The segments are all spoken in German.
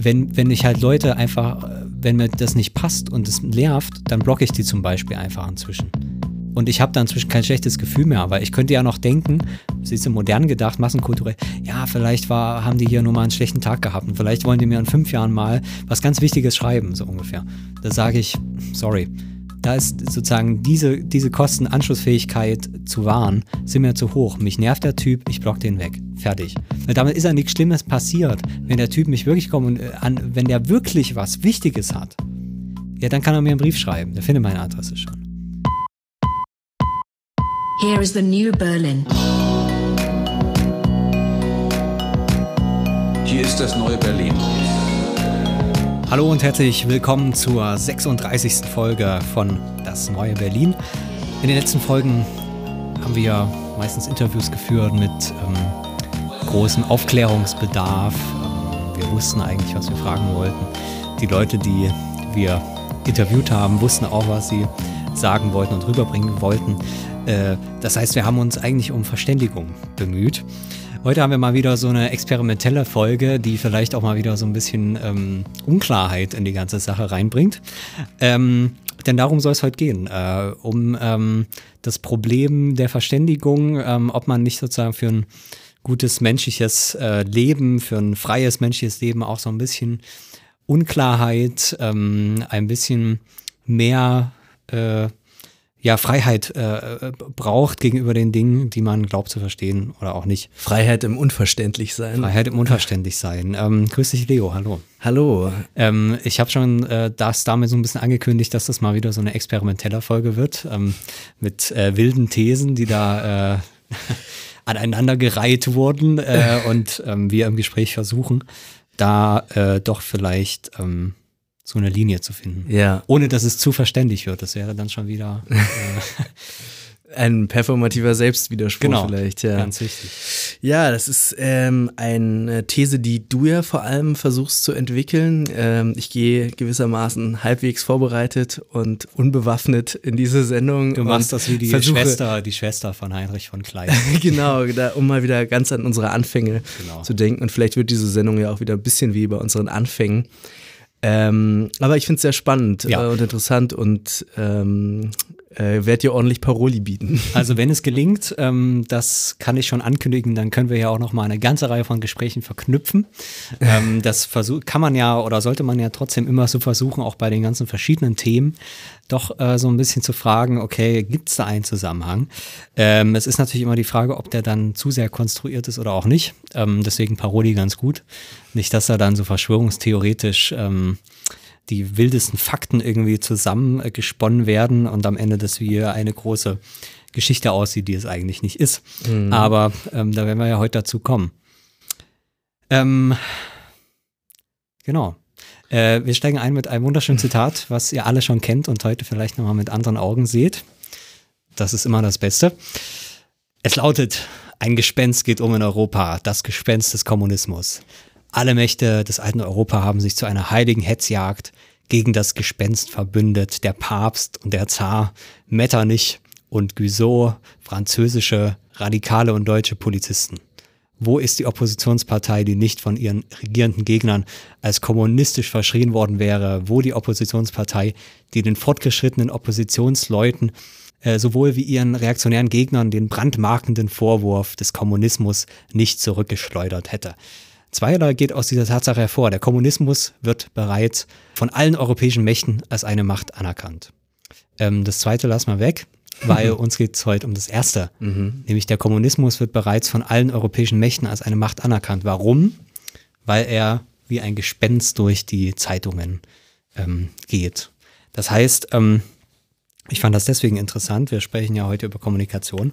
wenn, wenn ich halt Leute einfach, wenn mir das nicht passt und es nervt, dann blocke ich die zum Beispiel einfach inzwischen. Und ich habe da inzwischen kein schlechtes Gefühl mehr, weil ich könnte ja noch denken, sie ist modern gedacht, massenkulturell, ja, vielleicht war, haben die hier nur mal einen schlechten Tag gehabt und vielleicht wollen die mir in fünf Jahren mal was ganz Wichtiges schreiben, so ungefähr. Da sage ich, sorry. Da ist sozusagen diese, diese Kostenanschlussfähigkeit zu wahren, sind mir zu hoch. Mich nervt der Typ, ich block den weg. Fertig. Weil damit ist ja nichts Schlimmes passiert. Wenn der Typ mich wirklich kommt und äh, an, wenn der wirklich was Wichtiges hat, ja, dann kann er mir einen Brief schreiben. Der findet meine Adresse schon. Here is the new Berlin. Hier ist das neue Berlin. Hallo und herzlich willkommen zur 36. Folge von Das neue Berlin. In den letzten Folgen haben wir meistens Interviews geführt mit ähm, großem Aufklärungsbedarf. Ähm, wir wussten eigentlich, was wir fragen wollten. Die Leute, die wir interviewt haben, wussten auch, was sie sagen wollten und rüberbringen wollten. Äh, das heißt, wir haben uns eigentlich um Verständigung bemüht. Heute haben wir mal wieder so eine experimentelle Folge, die vielleicht auch mal wieder so ein bisschen ähm, Unklarheit in die ganze Sache reinbringt. Ähm, denn darum soll es heute gehen, äh, um ähm, das Problem der Verständigung, ähm, ob man nicht sozusagen für ein gutes menschliches äh, Leben, für ein freies menschliches Leben auch so ein bisschen Unklarheit, ähm, ein bisschen mehr äh, ja, Freiheit äh, braucht gegenüber den Dingen, die man glaubt zu verstehen oder auch nicht. Freiheit im Unverständlichsein. Freiheit im Unverständlichsein. Ähm, grüß dich, Leo, hallo. Hallo. Ähm, ich habe schon äh, das damit so ein bisschen angekündigt, dass das mal wieder so eine experimentelle Folge wird, ähm, mit äh, wilden Thesen, die da äh, aneinandergereiht wurden äh, und ähm, wir im Gespräch versuchen, da äh, doch vielleicht ähm, so eine Linie zu finden. Ja. Ohne dass es zu verständlich wird. Das wäre dann schon wieder äh, ein performativer Selbstwiderspruch genau, vielleicht. Ja. Ganz wichtig. Ja, das ist ähm, eine These, die du ja vor allem versuchst zu entwickeln. Ähm, ich gehe gewissermaßen halbwegs vorbereitet und unbewaffnet in diese Sendung. Du machst das wie die Schwester, die Schwester von Heinrich von Klein. genau, da, um mal wieder ganz an unsere Anfänge genau. zu denken. Und vielleicht wird diese Sendung ja auch wieder ein bisschen wie bei unseren Anfängen. Ähm, aber ich finde es sehr spannend ja. äh, und interessant und ähm, äh, werde dir ordentlich Paroli bieten. Also wenn es gelingt, ähm, das kann ich schon ankündigen, dann können wir ja auch noch mal eine ganze Reihe von Gesprächen verknüpfen. ähm, das versuch, kann man ja oder sollte man ja trotzdem immer so versuchen, auch bei den ganzen verschiedenen Themen, doch äh, so ein bisschen zu fragen, okay, gibt es da einen Zusammenhang? Ähm, es ist natürlich immer die Frage, ob der dann zu sehr konstruiert ist oder auch nicht. Ähm, deswegen Paroli ganz gut. Nicht, dass er dann so verschwörungstheoretisch ähm, die wildesten Fakten irgendwie zusammengesponnen werden und am Ende das wie eine große Geschichte aussieht, die es eigentlich nicht ist. Mhm. Aber ähm, da werden wir ja heute dazu kommen. Ähm, genau. Äh, wir steigen ein mit einem wunderschönen Zitat, was ihr alle schon kennt und heute vielleicht nochmal mit anderen Augen seht. Das ist immer das Beste. Es lautet, ein Gespenst geht um in Europa, das Gespenst des Kommunismus. Alle Mächte des alten Europa haben sich zu einer heiligen Hetzjagd gegen das Gespenst verbündet. Der Papst und der Zar, Metternich und Guizot, französische, radikale und deutsche Polizisten. Wo ist die Oppositionspartei, die nicht von ihren regierenden Gegnern als kommunistisch verschrien worden wäre? Wo die Oppositionspartei, die den fortgeschrittenen Oppositionsleuten äh, sowohl wie ihren reaktionären Gegnern den brandmarkenden Vorwurf des Kommunismus nicht zurückgeschleudert hätte? Zweierlei geht aus dieser Tatsache hervor. Der Kommunismus wird bereits von allen europäischen Mächten als eine Macht anerkannt. Ähm, das zweite lassen wir weg, weil uns geht es heute um das erste. Mhm. Nämlich der Kommunismus wird bereits von allen europäischen Mächten als eine Macht anerkannt. Warum? Weil er wie ein Gespenst durch die Zeitungen ähm, geht. Das heißt, ähm, ich fand das deswegen interessant, wir sprechen ja heute über Kommunikation,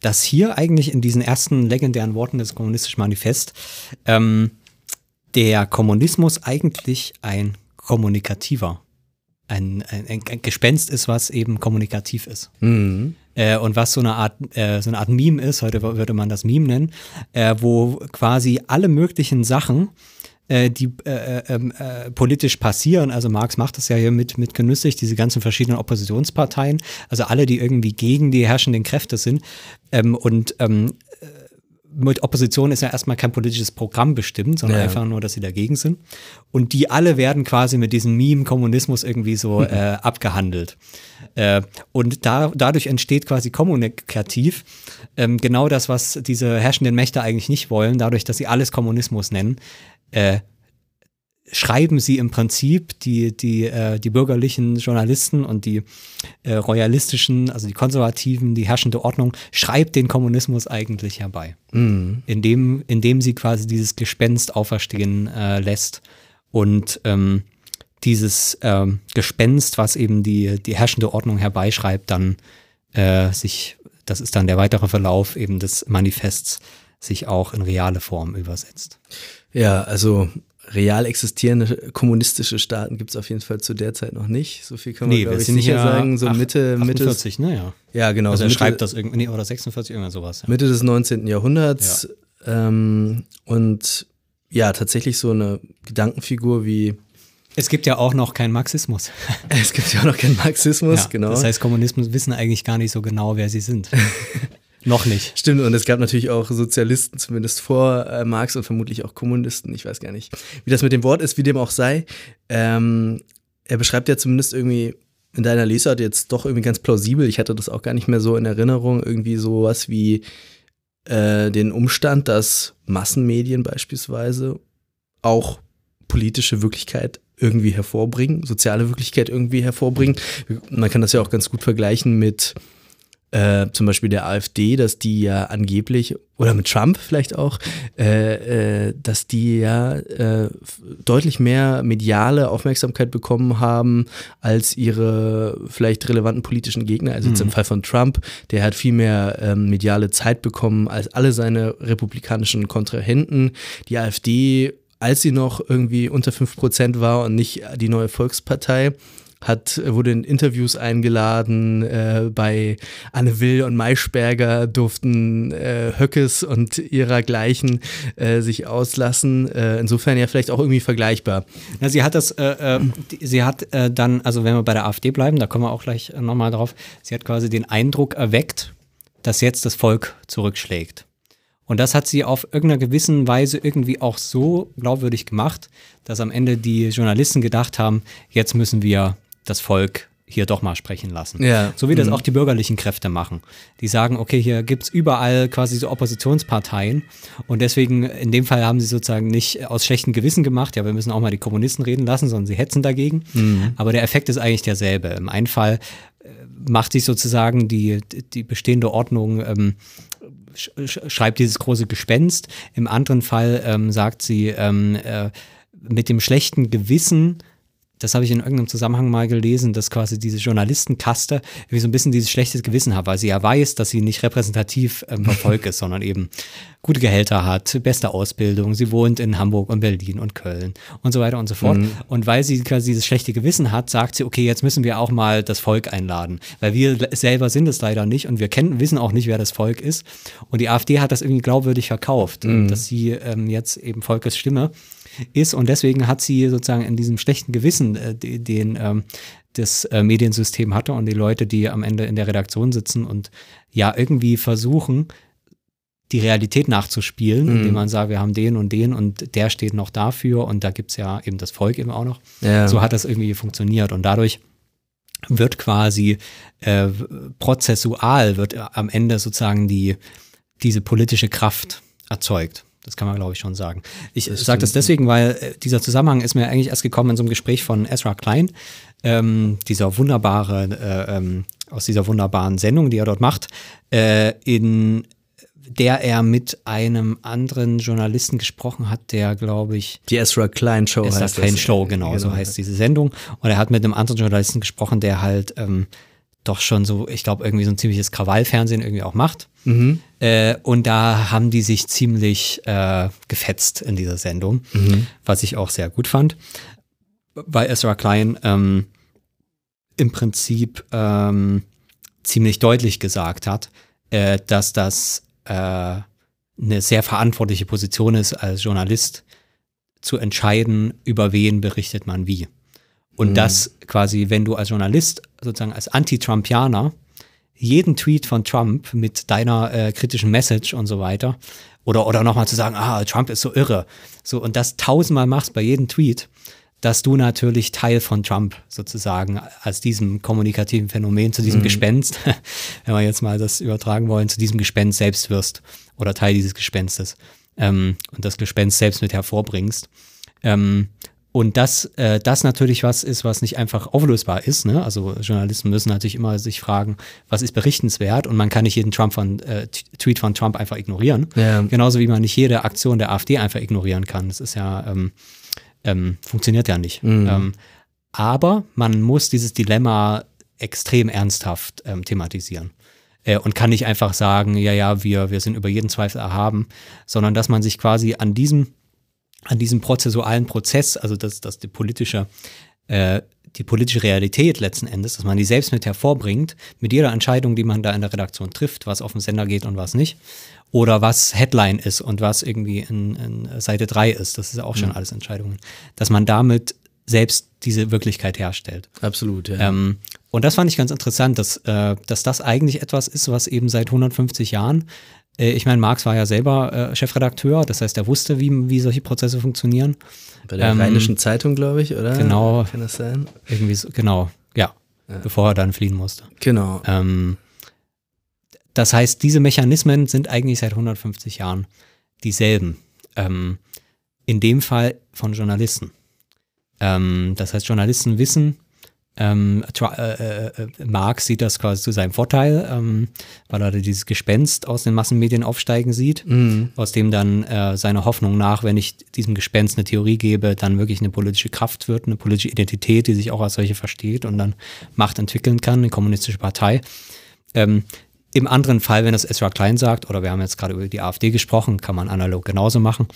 dass hier eigentlich in diesen ersten legendären Worten des Kommunistischen Manifest ähm, der Kommunismus eigentlich ein kommunikativer, ein, ein, ein, Gespenst ist, was eben kommunikativ ist. Mhm. Äh, und was so eine Art, äh, so eine Art Meme ist, heute würde man das Meme nennen, äh, wo quasi alle möglichen Sachen äh, die äh, äh, ähm, äh, politisch passieren. Also Marx macht das ja hier mit, mit genüsslich, diese ganzen verschiedenen Oppositionsparteien, also alle, die irgendwie gegen die herrschenden Kräfte sind. Ähm, und ähm, mit Opposition ist ja erstmal kein politisches Programm bestimmt, sondern ja. einfach nur, dass sie dagegen sind. Und die alle werden quasi mit diesem Meme-Kommunismus irgendwie so äh, abgehandelt. Äh, und da, dadurch entsteht quasi kommunikativ ähm, genau das, was diese herrschenden Mächte eigentlich nicht wollen, dadurch, dass sie alles Kommunismus nennen. Äh, schreiben sie im Prinzip die, die, äh, die bürgerlichen Journalisten und die äh, royalistischen, also die konservativen, die herrschende Ordnung, schreibt den Kommunismus eigentlich herbei. Mhm. Indem, indem sie quasi dieses Gespenst auferstehen äh, lässt und ähm, dieses ähm, Gespenst, was eben die, die herrschende Ordnung herbeischreibt, dann äh, sich, das ist dann der weitere Verlauf eben des Manifests, sich auch in reale Form übersetzt. Ja, also real existierende kommunistische Staaten gibt es auf jeden Fall zu der Zeit noch nicht. So viel kann man, nee, glaube ich, sicher ja sagen. So Mitte, 48, Mitte. ne, ja. Ja, genau. Also er Mitte, schreibt das irgendwie, nee, oder 46, irgendwas sowas. Ja. Mitte des 19. Jahrhunderts. Ja. Ähm, und ja, tatsächlich so eine Gedankenfigur wie es gibt ja auch noch keinen Marxismus. Es gibt ja auch noch keinen Marxismus, genau. Das heißt, Kommunismus wissen eigentlich gar nicht so genau, wer sie sind. Noch nicht. Stimmt, und es gab natürlich auch Sozialisten, zumindest vor äh, Marx und vermutlich auch Kommunisten. Ich weiß gar nicht, wie das mit dem Wort ist, wie dem auch sei. Ähm, er beschreibt ja zumindest irgendwie in deiner Lesart jetzt doch irgendwie ganz plausibel. Ich hatte das auch gar nicht mehr so in Erinnerung. Irgendwie sowas wie äh, den Umstand, dass Massenmedien beispielsweise auch politische Wirklichkeit irgendwie hervorbringen, soziale Wirklichkeit irgendwie hervorbringen. Man kann das ja auch ganz gut vergleichen mit äh, zum Beispiel der AfD, dass die ja angeblich, oder mit Trump vielleicht auch, äh, äh, dass die ja äh, deutlich mehr mediale Aufmerksamkeit bekommen haben als ihre vielleicht relevanten politischen Gegner. Also jetzt mhm. im Fall von Trump, der hat viel mehr ähm, mediale Zeit bekommen als alle seine republikanischen Kontrahenten. Die AfD als sie noch irgendwie unter 5% war und nicht die neue Volkspartei, hat, wurde in Interviews eingeladen. Äh, bei Anne Will und Maischberger durften äh, Höckes und ihrer-gleichen äh, sich auslassen. Äh, insofern ja vielleicht auch irgendwie vergleichbar. Ja, sie hat das, äh, äh, sie hat dann, also wenn wir bei der AfD bleiben, da kommen wir auch gleich nochmal drauf, sie hat quasi den Eindruck erweckt, dass jetzt das Volk zurückschlägt. Und das hat sie auf irgendeiner gewissen Weise irgendwie auch so glaubwürdig gemacht, dass am Ende die Journalisten gedacht haben, jetzt müssen wir das Volk hier doch mal sprechen lassen. Ja. So wie das mhm. auch die bürgerlichen Kräfte machen. Die sagen, okay, hier gibt es überall quasi so Oppositionsparteien und deswegen, in dem Fall haben sie sozusagen nicht aus schlechtem Gewissen gemacht, ja, wir müssen auch mal die Kommunisten reden lassen, sondern sie hetzen dagegen. Mhm. Aber der Effekt ist eigentlich derselbe. Im einen Fall äh, macht sich sozusagen die, die bestehende Ordnung ähm, schreibt dieses große Gespenst. Im anderen Fall ähm, sagt sie, ähm, äh, mit dem schlechten Gewissen das habe ich in irgendeinem Zusammenhang mal gelesen, dass quasi diese Journalistenkaste wie so ein bisschen dieses schlechtes Gewissen hat, weil sie ja weiß, dass sie nicht repräsentativ ähm, vom Volk ist, sondern eben gute Gehälter hat, beste Ausbildung, sie wohnt in Hamburg und Berlin und Köln und so weiter und so fort. Mhm. Und weil sie quasi dieses schlechte Gewissen hat, sagt sie, okay, jetzt müssen wir auch mal das Volk einladen, weil wir selber sind es leider nicht und wir kennen, wissen auch nicht, wer das Volk ist. Und die AfD hat das irgendwie glaubwürdig verkauft, mhm. dass sie ähm, jetzt eben Volkes Stimme ist und deswegen hat sie sozusagen in diesem schlechten Gewissen äh, den ähm, das äh, Mediensystem hatte und die Leute, die am Ende in der Redaktion sitzen und ja irgendwie versuchen, die Realität nachzuspielen, mhm. indem man sagt, wir haben den und den und der steht noch dafür und da gibt es ja eben das Volk eben auch noch. Ja. So hat das irgendwie funktioniert und dadurch wird quasi äh, prozessual, wird am Ende sozusagen die, diese politische Kraft erzeugt. Das kann man, glaube ich, schon sagen. Ich sage das deswegen, weil äh, dieser Zusammenhang ist mir eigentlich erst gekommen in so einem Gespräch von Ezra Klein, ähm, dieser wunderbare, äh, ähm, aus dieser wunderbaren Sendung, die er dort macht, äh, in der er mit einem anderen Journalisten gesprochen hat, der, glaube ich. Die Ezra Klein Show Ezra heißt Klein das. Show, genau, genau, so heißt diese Sendung. Und er hat mit einem anderen Journalisten gesprochen, der halt ähm, doch schon so, ich glaube, irgendwie so ein ziemliches Krawallfernsehen irgendwie auch macht. Mhm. Äh, und da haben die sich ziemlich äh, gefetzt in dieser Sendung, mhm. was ich auch sehr gut fand. Weil Ezra Klein ähm, im Prinzip ähm, ziemlich deutlich gesagt hat, äh, dass das äh, eine sehr verantwortliche Position ist, als Journalist zu entscheiden, über wen berichtet man wie. Und mhm. das quasi, wenn du als Journalist, sozusagen als Anti-Trumpianer, jeden Tweet von Trump mit deiner äh, kritischen Message und so weiter. Oder, oder nochmal zu sagen, ah, Trump ist so irre. So, und das tausendmal machst bei jedem Tweet, dass du natürlich Teil von Trump sozusagen als diesem kommunikativen Phänomen, zu diesem mhm. Gespenst, wenn wir jetzt mal das übertragen wollen, zu diesem Gespenst selbst wirst oder Teil dieses Gespenstes ähm, und das Gespenst selbst mit hervorbringst. Ähm, und dass äh, das natürlich was ist, was nicht einfach auflösbar ist. Ne? Also Journalisten müssen natürlich immer sich fragen, was ist berichtenswert und man kann nicht jeden Trump von, äh, Tweet von Trump einfach ignorieren. Ja. Genauso wie man nicht jede Aktion der AfD einfach ignorieren kann. Das ist ja, ähm, ähm, funktioniert ja nicht. Mhm. Ähm, aber man muss dieses Dilemma extrem ernsthaft ähm, thematisieren äh, und kann nicht einfach sagen, ja, ja, wir, wir sind über jeden Zweifel erhaben, sondern dass man sich quasi an diesem an diesem prozessualen Prozess, also dass, dass die politische äh, die politische Realität letzten Endes, dass man die selbst mit hervorbringt, mit jeder Entscheidung, die man da in der Redaktion trifft, was auf den Sender geht und was nicht. Oder was Headline ist und was irgendwie in, in Seite 3 ist. Das ist auch schon mhm. alles Entscheidungen. Dass man damit selbst diese Wirklichkeit herstellt. Absolut, ja. Ähm, und das fand ich ganz interessant, dass, äh, dass das eigentlich etwas ist, was eben seit 150 Jahren ich meine, Marx war ja selber äh, Chefredakteur, das heißt, er wusste, wie, wie solche Prozesse funktionieren. Bei der ähm, Rheinischen Zeitung, glaube ich, oder? Genau. Kann das sein? Irgendwie so, genau, ja, ja. Bevor er dann fliehen musste. Genau. Ähm, das heißt, diese Mechanismen sind eigentlich seit 150 Jahren dieselben. Ähm, in dem Fall von Journalisten. Ähm, das heißt, Journalisten wissen, ähm, äh, äh, Marx sieht das quasi zu seinem Vorteil, ähm, weil er dieses Gespenst aus den Massenmedien aufsteigen sieht, mhm. aus dem dann äh, seine Hoffnung nach, wenn ich diesem Gespenst eine Theorie gebe, dann wirklich eine politische Kraft wird, eine politische Identität, die sich auch als solche versteht und dann Macht entwickeln kann, eine kommunistische Partei. Ähm, Im anderen Fall, wenn das Ezra Klein sagt, oder wir haben jetzt gerade über die AfD gesprochen, kann man analog genauso machen.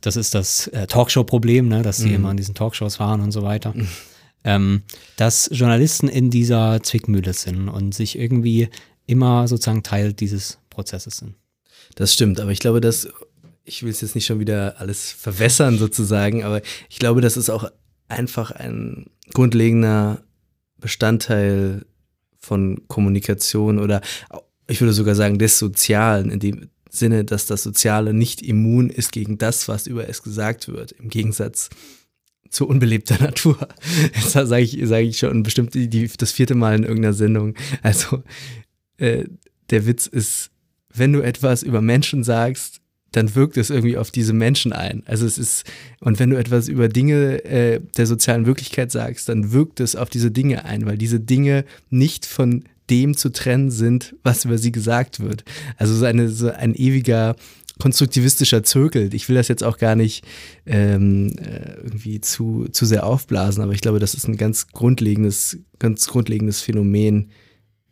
Das ist das äh, Talkshow-Problem, ne, dass sie mhm. immer in diesen Talkshows waren und so weiter. Mhm ähm, dass Journalisten in dieser Zwickmühle sind und sich irgendwie immer sozusagen Teil dieses Prozesses sind. Das stimmt, aber ich glaube, dass, ich will es jetzt nicht schon wieder alles verwässern sozusagen, aber ich glaube, das ist auch einfach ein grundlegender Bestandteil von Kommunikation oder ich würde sogar sagen des Sozialen, in dem Sinne, dass das Soziale nicht immun ist gegen das, was über es gesagt wird, im Gegensatz zu unbelebter Natur. Das sage ich, sag ich schon bestimmt die, das vierte Mal in irgendeiner Sendung. Also äh, der Witz ist, wenn du etwas über Menschen sagst, dann wirkt es irgendwie auf diese Menschen ein. Also es ist, und wenn du etwas über Dinge äh, der sozialen Wirklichkeit sagst, dann wirkt es auf diese Dinge ein, weil diese Dinge nicht von dem zu trennen sind, was über sie gesagt wird. Also so, eine, so ein ewiger konstruktivistischer Zirkel. Ich will das jetzt auch gar nicht ähm, äh, irgendwie zu, zu sehr aufblasen, aber ich glaube, das ist ein ganz grundlegendes, ganz grundlegendes Phänomen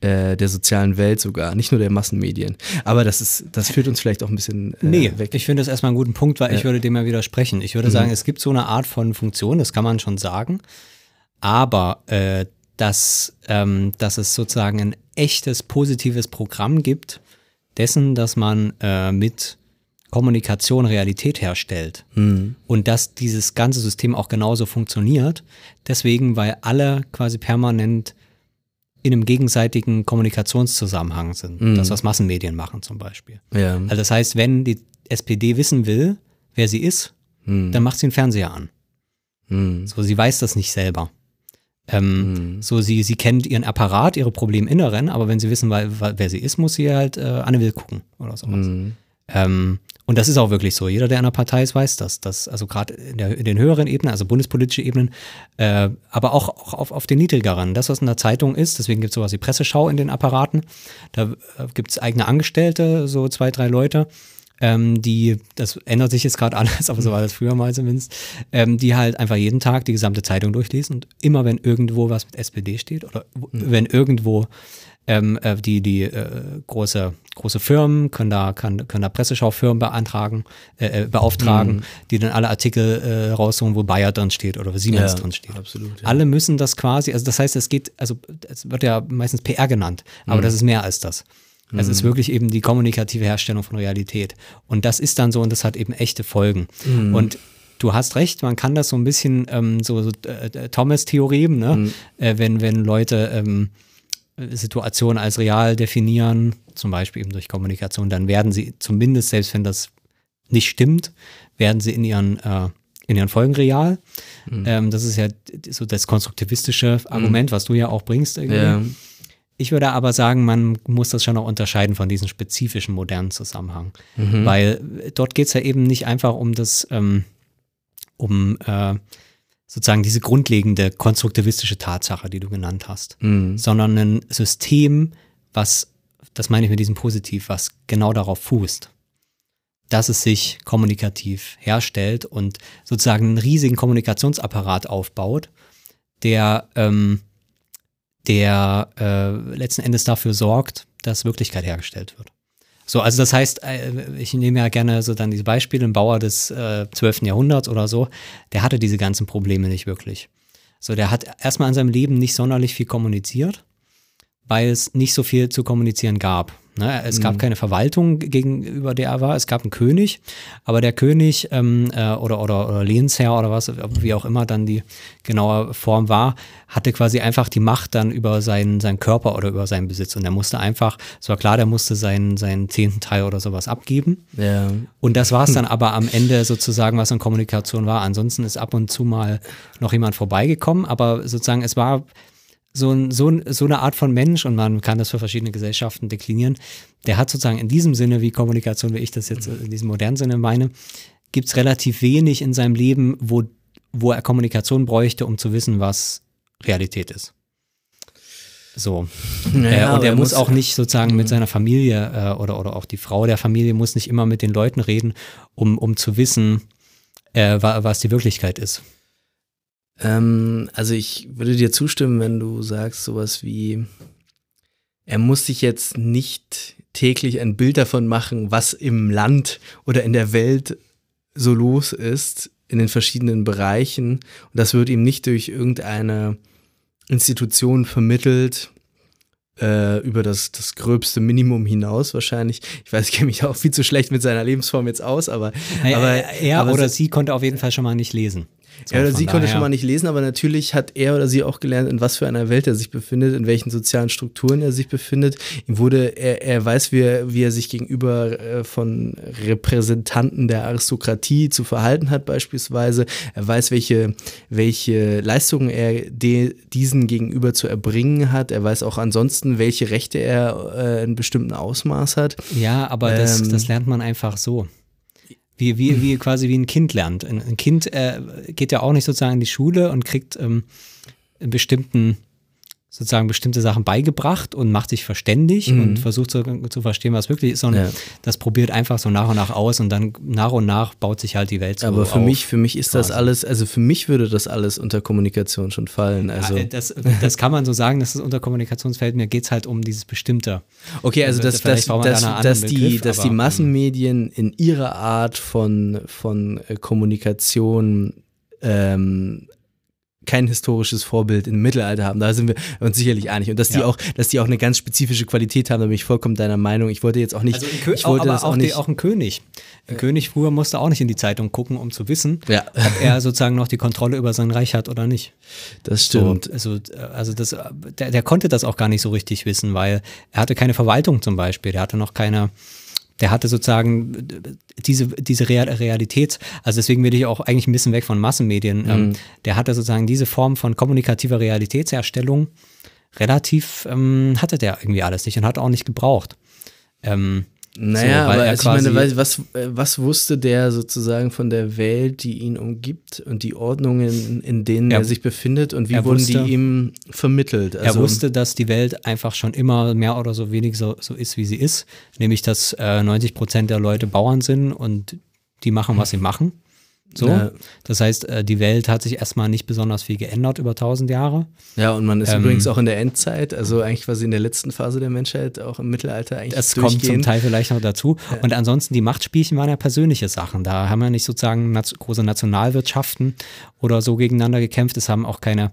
äh, der sozialen Welt sogar, nicht nur der Massenmedien. Aber das ist, das führt uns vielleicht auch ein bisschen äh, nee, weg. Ich finde das erstmal einen guten Punkt, weil ja. ich würde dem ja widersprechen. Ich würde mhm. sagen, es gibt so eine Art von Funktion, das kann man schon sagen, aber äh, dass, ähm, dass es sozusagen ein echtes positives Programm gibt, dessen, dass man äh, mit Kommunikation Realität herstellt mhm. und dass dieses ganze System auch genauso funktioniert. Deswegen, weil alle quasi permanent in einem gegenseitigen Kommunikationszusammenhang sind. Mhm. Das, was Massenmedien machen zum Beispiel. Ja. Also das heißt, wenn die SPD wissen will, wer sie ist, mhm. dann macht sie einen Fernseher an. Mhm. So, sie weiß das nicht selber. Ähm, mhm. So, sie, sie kennt ihren Apparat, ihre Probleminneren, aber wenn sie wissen, wer sie ist, muss sie halt äh, Anne Will gucken oder sowas. Mhm. Ähm, und das ist auch wirklich so. Jeder, der in einer Partei ist, weiß das. dass also gerade in, in, den höheren Ebenen, also bundespolitische Ebenen, äh, aber auch, auch auf, auf, den niedrigeren. Das, was in der Zeitung ist, deswegen gibt es sowas wie Presseschau in den Apparaten. Da äh, gibt es eigene Angestellte, so zwei, drei Leute. Ähm, die, das ändert sich jetzt gerade alles, aber so war das früher mal zumindest, ähm, die halt einfach jeden Tag die gesamte Zeitung durchlesen und immer wenn irgendwo was mit SPD steht oder mhm. wenn irgendwo ähm, äh, die, die äh, große, große Firmen können da, kann, können da Presseschaufirmen beantragen, äh, äh, beauftragen, mhm. die dann alle Artikel äh, raussuchen, wo Bayer drin steht oder wo Siemens ja, drin steht. Absolut, ja. Alle müssen das quasi, also das heißt, es geht, also es wird ja meistens PR genannt, aber mhm. das ist mehr als das. Es mhm. ist wirklich eben die kommunikative Herstellung von Realität. Und das ist dann so und das hat eben echte Folgen. Mhm. Und du hast recht, man kann das so ein bisschen ähm, so, so äh, Thomas-Theorem, ne? Mhm. Äh, wenn, wenn Leute ähm, Situationen als real definieren, zum Beispiel eben durch Kommunikation, dann werden sie zumindest, selbst wenn das nicht stimmt, werden sie in ihren, äh, in ihren Folgen real. Mhm. Ähm, das ist ja so das konstruktivistische Argument, mhm. was du ja auch bringst. Irgendwie. Ja. Ich würde aber sagen, man muss das schon noch unterscheiden von diesem spezifischen modernen Zusammenhang. Mhm. Weil dort geht es ja eben nicht einfach um das, ähm, um äh, sozusagen diese grundlegende konstruktivistische Tatsache, die du genannt hast, mhm. sondern ein System, was, das meine ich mit diesem Positiv, was genau darauf fußt, dass es sich kommunikativ herstellt und sozusagen einen riesigen Kommunikationsapparat aufbaut, der ähm, der äh, letzten Endes dafür sorgt, dass Wirklichkeit hergestellt wird. So, also das heißt, äh, ich nehme ja gerne so dann diese Beispiele, ein Bauer des äh, 12. Jahrhunderts oder so, der hatte diese ganzen Probleme nicht wirklich. So, der hat erstmal in seinem Leben nicht sonderlich viel kommuniziert, weil es nicht so viel zu kommunizieren gab. Ne? Es gab mhm. keine Verwaltung, gegenüber der er war. Es gab einen König, aber der König ähm, äh, oder, oder, oder Lehnsherr oder was, wie auch immer dann die genaue Form war, hatte quasi einfach die Macht dann über seinen, seinen Körper oder über seinen Besitz. Und er musste einfach, es war klar, der musste seinen, seinen zehnten Teil oder sowas abgeben. Ja. Und das war es dann aber am Ende sozusagen, was in Kommunikation war. Ansonsten ist ab und zu mal noch jemand vorbeigekommen, aber sozusagen es war so, ein, so, so eine Art von Mensch, und man kann das für verschiedene Gesellschaften deklinieren, der hat sozusagen in diesem Sinne, wie Kommunikation, wie ich das jetzt in diesem modernen Sinne meine, gibt es relativ wenig in seinem Leben, wo, wo er Kommunikation bräuchte, um zu wissen, was Realität ist. So. Naja, äh, und er muss, muss auch nicht sozusagen mit seiner Familie äh, oder, oder auch die Frau der Familie muss nicht immer mit den Leuten reden, um, um zu wissen, äh, was die Wirklichkeit ist. Ähm, also ich würde dir zustimmen, wenn du sagst sowas wie, er muss sich jetzt nicht täglich ein Bild davon machen, was im Land oder in der Welt so los ist in den verschiedenen Bereichen. Und das wird ihm nicht durch irgendeine Institution vermittelt, äh, über das, das gröbste Minimum hinaus wahrscheinlich. Ich weiß, ich kenne mich auch viel zu schlecht mit seiner Lebensform jetzt aus, aber. aber er aber oder sie konnte auf jeden Fall schon mal nicht lesen. So, er oder sie konnte schon mal nicht lesen, aber natürlich hat er oder sie auch gelernt, in was für einer Welt er sich befindet, in welchen sozialen Strukturen er sich befindet. Ihm wurde, er, er weiß, wie er, wie er sich gegenüber äh, von Repräsentanten der Aristokratie zu verhalten hat, beispielsweise. Er weiß, welche, welche Leistungen er de, diesen gegenüber zu erbringen hat. Er weiß auch ansonsten, welche Rechte er äh, in bestimmten Ausmaß hat. Ja, aber ähm, das, das lernt man einfach so. Wie, wie, wie quasi wie ein Kind lernt. Ein, ein Kind äh, geht ja auch nicht sozusagen in die Schule und kriegt ähm, einen bestimmten sozusagen bestimmte Sachen beigebracht und macht sich verständig mhm. und versucht zu, zu, verstehen, was wirklich ist. Und ja. das probiert einfach so nach und nach aus und dann nach und nach baut sich halt die Welt so Aber für auf, mich, für mich ist quasi. das alles, also für mich würde das alles unter Kommunikation schon fallen. Also ja, das, das kann man so sagen, dass es unter Kommunikationsfeld, mir geht es halt um dieses Bestimmte. Okay, also, also dass, dass, dass, dass die, Begriff, dass die Massenmedien in ihrer Art von, von äh, Kommunikation ähm, kein historisches Vorbild im Mittelalter haben. Da sind wir uns sicherlich einig. Und dass ja. die auch, dass die auch eine ganz spezifische Qualität haben, da bin ich vollkommen deiner Meinung. Ich wollte jetzt auch nicht. Also ich wollte aber auch, auch, nicht, die, auch ein König. Ein äh. König früher musste auch nicht in die Zeitung gucken, um zu wissen, ja. ob er sozusagen noch die Kontrolle über sein Reich hat oder nicht. Das stimmt. So, also, also das, der, der konnte das auch gar nicht so richtig wissen, weil er hatte keine Verwaltung zum Beispiel. Der hatte noch keine der hatte sozusagen diese, diese Realität, also deswegen will ich auch eigentlich ein bisschen weg von Massenmedien, ähm, mhm. ähm, der hatte sozusagen diese Form von kommunikativer Realitätserstellung relativ, ähm, hatte der irgendwie alles nicht und hat auch nicht gebraucht. Ähm, naja, so, aber also ich meine, was, was wusste der sozusagen von der Welt, die ihn umgibt und die Ordnungen, in denen er, er sich befindet und wie wurden wusste, die ihm vermittelt? Also, er wusste, dass die Welt einfach schon immer mehr oder so wenig so, so ist, wie sie ist. Nämlich, dass äh, 90 Prozent der Leute Bauern sind und die machen, was sie machen. So. Ja. Das heißt, äh, die Welt hat sich erstmal nicht besonders viel geändert über tausend Jahre. Ja, und man ist ähm, übrigens auch in der Endzeit, also eigentlich quasi in der letzten Phase der Menschheit, auch im Mittelalter eigentlich. Das kommt zum Teil vielleicht noch dazu. Ja. Und ansonsten, die Machtspielchen waren ja persönliche Sachen. Da haben wir nicht sozusagen große Nationalwirtschaften oder so gegeneinander gekämpft. Es haben auch keine,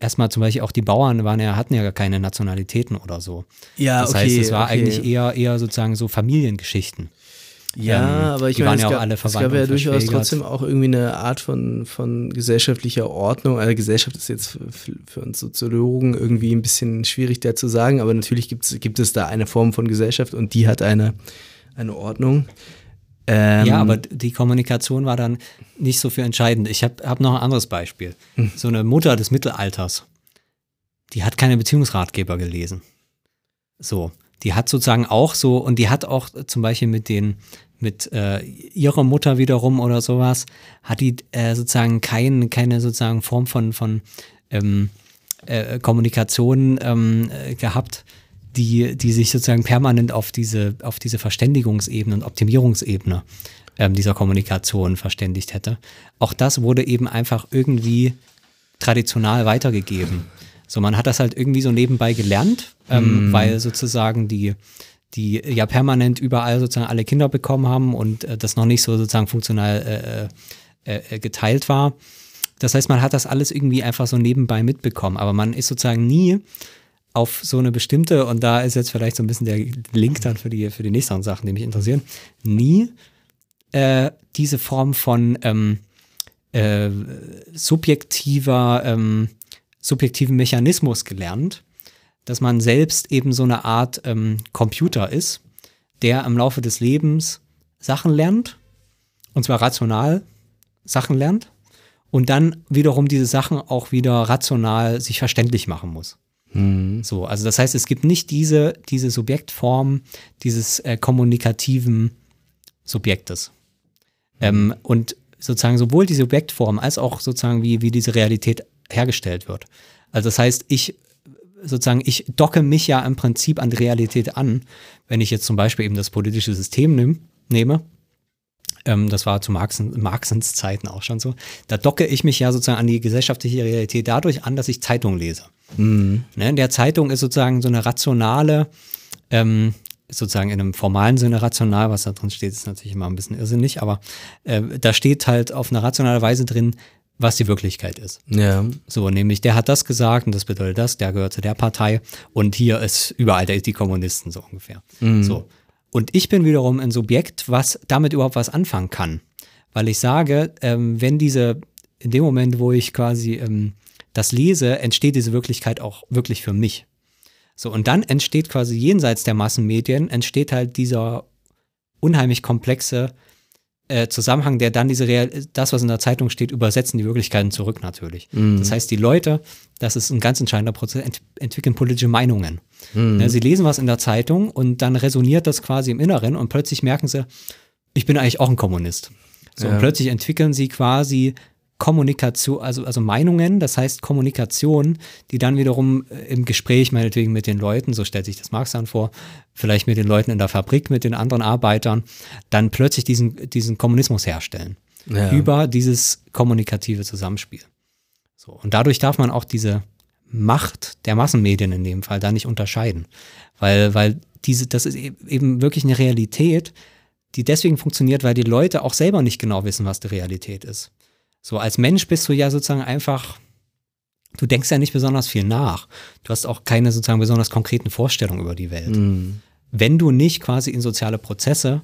erstmal zum Beispiel auch die Bauern waren ja, hatten ja gar keine Nationalitäten oder so. Ja, das okay, heißt, es war okay. eigentlich eher, eher sozusagen so Familiengeschichten. Ja, ähm, aber ich meine, es, ja gab, es gab ja durchaus trotzdem auch irgendwie eine Art von, von gesellschaftlicher Ordnung. Also Gesellschaft ist jetzt für, für uns Soziologen irgendwie ein bisschen schwierig da zu sagen, aber natürlich gibt's, gibt es da eine Form von Gesellschaft und die hat eine, eine Ordnung. Ähm, ja, aber die Kommunikation war dann nicht so für entscheidend. Ich habe hab noch ein anderes Beispiel. Hm. So eine Mutter des Mittelalters, die hat keine Beziehungsratgeber gelesen. So, die hat sozusagen auch so, und die hat auch zum Beispiel mit den, mit äh, ihrer Mutter wiederum oder sowas, hat die äh, sozusagen kein, keine sozusagen Form von, von ähm, äh, Kommunikation ähm, äh, gehabt, die, die sich sozusagen permanent auf diese, auf diese Verständigungsebene und Optimierungsebene ähm, dieser Kommunikation verständigt hätte. Auch das wurde eben einfach irgendwie traditional weitergegeben. So, man hat das halt irgendwie so nebenbei gelernt, ähm, mm. weil sozusagen die, die ja permanent überall sozusagen alle Kinder bekommen haben und äh, das noch nicht so sozusagen funktional äh, äh, äh, geteilt war. Das heißt, man hat das alles irgendwie einfach so nebenbei mitbekommen, aber man ist sozusagen nie auf so eine bestimmte, und da ist jetzt vielleicht so ein bisschen der Link dann für die, für die nächsten Sachen, die mich interessieren, nie äh, diese Form von ähm, äh, subjektiver ähm, subjektiven Mechanismus gelernt, dass man selbst eben so eine Art ähm, Computer ist, der im Laufe des Lebens Sachen lernt, und zwar rational Sachen lernt, und dann wiederum diese Sachen auch wieder rational sich verständlich machen muss. Mhm. So, also das heißt, es gibt nicht diese, diese Subjektform dieses äh, kommunikativen Subjektes. Mhm. Ähm, und sozusagen sowohl die Subjektform als auch sozusagen wie, wie diese Realität hergestellt wird. Also das heißt, ich sozusagen, ich docke mich ja im Prinzip an die Realität an, wenn ich jetzt zum Beispiel eben das politische System nehm, nehme. Ähm, das war zu Marxen, Marxens Zeiten auch schon so. Da docke ich mich ja sozusagen an die gesellschaftliche Realität dadurch an, dass ich Zeitung lese. Mhm. Ne, in der Zeitung ist sozusagen so eine rationale, ähm, sozusagen in einem formalen Sinne rational, was da drin steht, ist natürlich immer ein bisschen irrsinnig, aber äh, da steht halt auf eine rationale Weise drin, was die Wirklichkeit ist. Ja. So, nämlich der hat das gesagt und das bedeutet das, der gehört zu der Partei und hier ist überall die Kommunisten so ungefähr. Mhm. So. Und ich bin wiederum ein Subjekt, was damit überhaupt was anfangen kann. Weil ich sage, ähm, wenn diese, in dem Moment, wo ich quasi ähm, das lese, entsteht diese Wirklichkeit auch wirklich für mich. So, und dann entsteht quasi jenseits der Massenmedien, entsteht halt dieser unheimlich komplexe äh, Zusammenhang, der dann diese Real das, was in der Zeitung steht, übersetzen die Wirklichkeiten zurück natürlich. Mhm. Das heißt, die Leute, das ist ein ganz entscheidender Prozess, ent entwickeln politische Meinungen. Ja, sie lesen was in der Zeitung und dann resoniert das quasi im Inneren und plötzlich merken sie, ich bin eigentlich auch ein Kommunist. So, ja. und plötzlich entwickeln sie quasi Kommunikation, also, also Meinungen, das heißt Kommunikation, die dann wiederum äh, im Gespräch meinetwegen mit den Leuten, so stellt sich das Marx dann vor, vielleicht mit den Leuten in der Fabrik, mit den anderen Arbeitern, dann plötzlich diesen, diesen Kommunismus herstellen. Ja. Über dieses kommunikative Zusammenspiel. So, und dadurch darf man auch diese Macht der Massenmedien in dem Fall da nicht unterscheiden. Weil, weil diese, das ist e-, eben wirklich eine Realität, die deswegen funktioniert, weil die Leute auch selber nicht genau wissen, was die Realität ist. So als Mensch bist du ja sozusagen einfach, du denkst ja nicht besonders viel nach. Du hast auch keine sozusagen besonders konkreten Vorstellungen über die Welt. Mhm. Wenn du nicht quasi in soziale Prozesse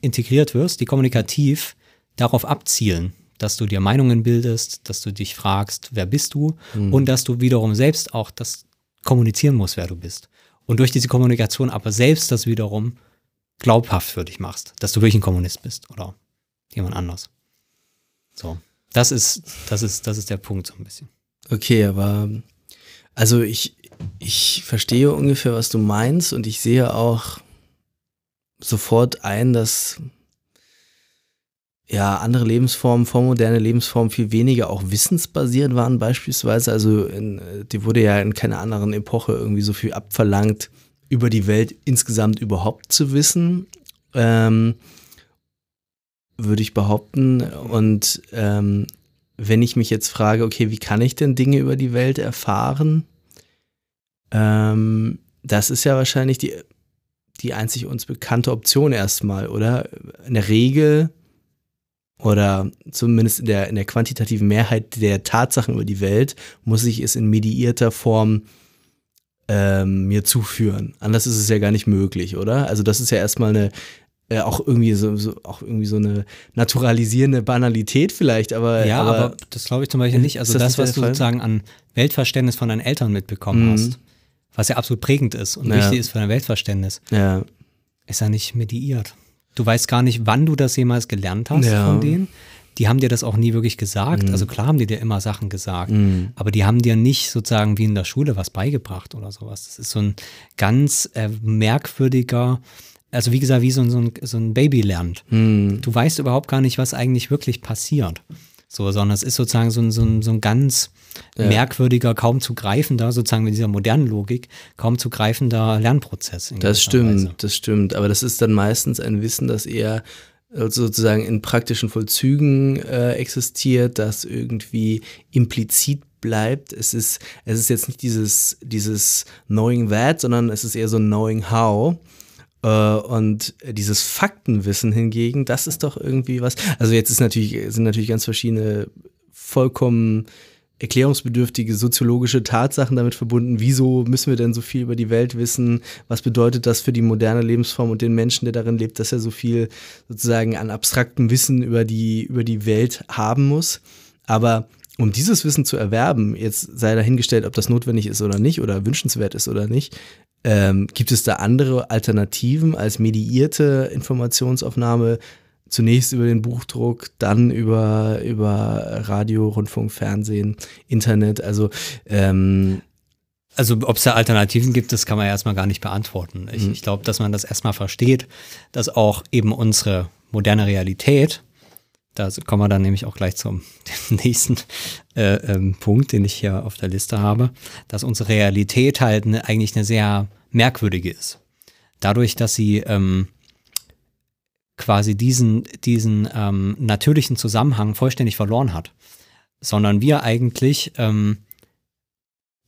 integriert wirst, die kommunikativ darauf abzielen, dass du dir Meinungen bildest, dass du dich fragst, wer bist du mhm. und dass du wiederum selbst auch das kommunizieren musst, wer du bist. Und durch diese Kommunikation aber selbst das wiederum glaubhaft für dich machst, dass du wirklich ein Kommunist bist oder jemand anders. So. Das ist, das ist, das ist der Punkt so ein bisschen. Okay, aber also ich, ich verstehe ungefähr, was du meinst und ich sehe auch sofort ein, dass ja andere Lebensformen, vormoderne Lebensformen viel weniger auch wissensbasiert waren beispielsweise. Also in, die wurde ja in keiner anderen Epoche irgendwie so viel abverlangt, über die Welt insgesamt überhaupt zu wissen. Ähm, würde ich behaupten. Und ähm, wenn ich mich jetzt frage, okay, wie kann ich denn Dinge über die Welt erfahren? Ähm, das ist ja wahrscheinlich die, die einzig uns bekannte Option erstmal, oder? In der Regel oder zumindest in der, in der quantitativen Mehrheit der Tatsachen über die Welt muss ich es in mediierter Form ähm, mir zuführen. Anders ist es ja gar nicht möglich, oder? Also das ist ja erstmal eine, äh, auch irgendwie so, so, auch irgendwie so eine naturalisierende Banalität vielleicht, aber. Ja, aber, aber das glaube ich zum Beispiel nicht. Also das, das was du Fall? sozusagen an Weltverständnis von deinen Eltern mitbekommen mhm. hast, was ja absolut prägend ist und ja. wichtig ist für dein Weltverständnis, ja. ist ja nicht mediiert. Du weißt gar nicht, wann du das jemals gelernt hast ja. von denen. Die haben dir das auch nie wirklich gesagt. Mhm. Also klar haben die dir immer Sachen gesagt, mhm. aber die haben dir nicht sozusagen wie in der Schule was beigebracht oder sowas. Das ist so ein ganz äh, merkwürdiger, also wie gesagt, wie so, so, ein, so ein Baby lernt. Mhm. Du weißt überhaupt gar nicht, was eigentlich wirklich passiert. So, sondern es ist sozusagen so ein, so ein, so ein ganz ja. merkwürdiger, kaum zu greifender, sozusagen mit dieser modernen Logik, kaum zu greifender Lernprozess. Das stimmt, Weise. das stimmt. Aber das ist dann meistens ein Wissen, das eher sozusagen in praktischen Vollzügen äh, existiert, das irgendwie implizit bleibt. Es ist, es ist jetzt nicht dieses, dieses Knowing that, sondern es ist eher so Knowing how. Äh, und dieses Faktenwissen hingegen, das ist doch irgendwie was. Also jetzt ist natürlich, sind natürlich ganz verschiedene vollkommen erklärungsbedürftige soziologische Tatsachen damit verbunden. Wieso müssen wir denn so viel über die Welt wissen? Was bedeutet das für die moderne Lebensform und den Menschen, der darin lebt, dass er so viel sozusagen an abstraktem Wissen über die, über die Welt haben muss? Aber um dieses Wissen zu erwerben, jetzt sei dahingestellt, ob das notwendig ist oder nicht oder wünschenswert ist oder nicht, ähm, gibt es da andere Alternativen als mediierte Informationsaufnahme? Zunächst über den Buchdruck, dann über, über Radio, Rundfunk, Fernsehen, Internet. Also ähm, also ob es da Alternativen gibt, das kann man ja erstmal gar nicht beantworten. Ich, mhm. ich glaube, dass man das erstmal versteht, dass auch eben unsere moderne Realität, da kommen wir dann nämlich auch gleich zum nächsten äh, ähm, Punkt, den ich hier auf der Liste habe, dass unsere Realität halt ne, eigentlich eine sehr merkwürdige ist. Dadurch, dass sie ähm, quasi diesen, diesen ähm, natürlichen Zusammenhang vollständig verloren hat, sondern wir eigentlich ähm,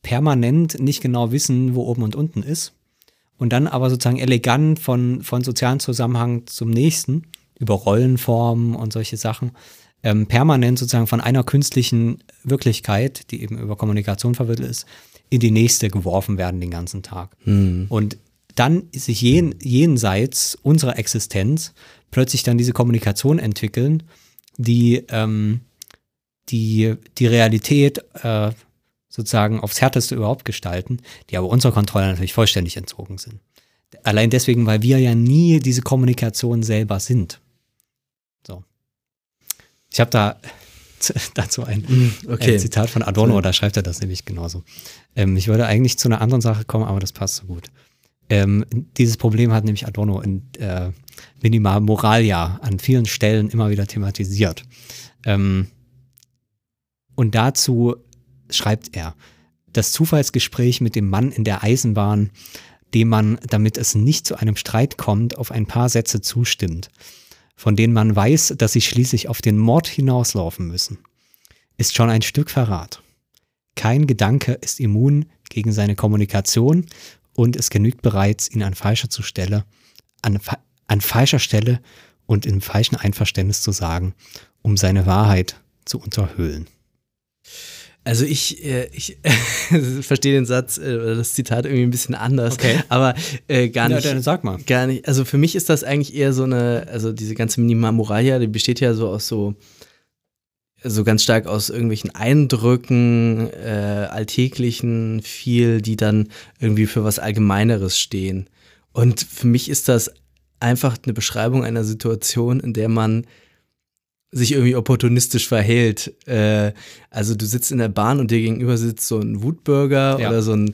permanent nicht genau wissen, wo oben und unten ist und dann aber sozusagen elegant von, von sozialen Zusammenhang zum nächsten über Rollenformen und solche Sachen ähm, permanent sozusagen von einer künstlichen Wirklichkeit, die eben über Kommunikation vermittelt ist, in die nächste geworfen werden den ganzen Tag. Mhm. Und dann sich jen, jenseits unserer Existenz plötzlich dann diese Kommunikation entwickeln, die ähm, die, die Realität äh, sozusagen aufs Härteste überhaupt gestalten, die aber unserer Kontrolle natürlich vollständig entzogen sind. Allein deswegen, weil wir ja nie diese Kommunikation selber sind. Ich habe da dazu ein, hm, okay. ein, Zitat von Adorno, da schreibt er das nämlich genauso. Ähm, ich würde eigentlich zu einer anderen Sache kommen, aber das passt so gut. Ähm, dieses Problem hat nämlich Adorno in äh, Minima Moralia an vielen Stellen immer wieder thematisiert. Ähm, und dazu schreibt er, das Zufallsgespräch mit dem Mann in der Eisenbahn, dem man, damit es nicht zu einem Streit kommt, auf ein paar Sätze zustimmt, von denen man weiß, dass sie schließlich auf den Mord hinauslaufen müssen, ist schon ein Stück Verrat. Kein Gedanke ist immun gegen seine Kommunikation und es genügt bereits, ihn an falscher Stelle, an, an falscher Stelle und im falschen Einverständnis zu sagen, um seine Wahrheit zu unterhöhlen. Also ich, äh, ich verstehe den Satz, äh, das Zitat irgendwie ein bisschen anders, okay. aber äh, gar nicht. Ja, dann sag mal. Gar nicht. Also für mich ist das eigentlich eher so eine, also diese ganze Minima Moralia, die besteht ja so aus so so ganz stark aus irgendwelchen Eindrücken, äh, alltäglichen, viel, die dann irgendwie für was Allgemeineres stehen. Und für mich ist das einfach eine Beschreibung einer Situation, in der man sich irgendwie opportunistisch verhält. Äh, also du sitzt in der Bahn und dir gegenüber sitzt so ein Wutbürger ja. oder so ein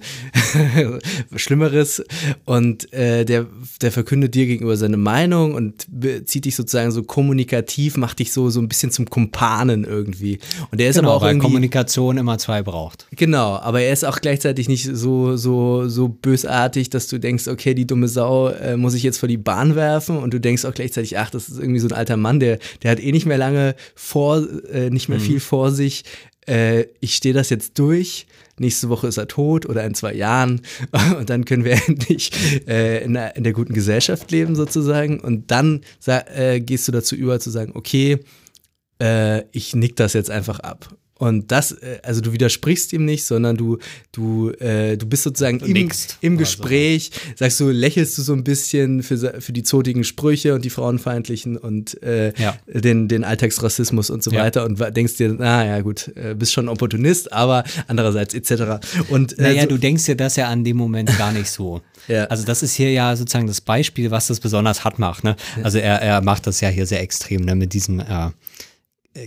Schlimmeres und äh, der, der verkündet dir gegenüber seine Meinung und zieht dich sozusagen so kommunikativ, macht dich so, so ein bisschen zum Kumpanen irgendwie. Und der ist genau, aber auch weil irgendwie, Kommunikation immer zwei braucht. Genau, aber er ist auch gleichzeitig nicht so, so, so bösartig, dass du denkst, okay, die dumme Sau äh, muss ich jetzt vor die Bahn werfen und du denkst auch gleichzeitig, ach, das ist irgendwie so ein alter Mann, der, der hat eh nicht mehr lange vor, äh, nicht mehr mhm. viel vor sich äh, ich stehe das jetzt durch, nächste Woche ist er tot oder in zwei Jahren und dann können wir endlich äh, in, der, in, der, guten Gesellschaft leben sozusagen und dann äh, gehst du dazu über zu sagen, okay, äh, ich nick das jetzt einfach ab Und das, äh, also du widersprichst ihm nicht, sondern du, du, äh, du bist sozusagen du im, im Gespräch, so. sagst du, lächelst du so ein bisschen für, für die zotigen Sprüche und die frauenfeindlichen und äh, ja. den, den Alltagsrassismus und so ja. weiter und denkst dir, naja, gut, äh, bist schon Opportunist, aber andererseits etc. Und, äh, naja, so, du denkst dir das ja an dem Moment gar nicht so. ja. Also das ist hier ja sozusagen das Beispiel, was das besonders hart macht. Ne? Also er, er macht das ja hier sehr extrem, ne? mit diesem äh,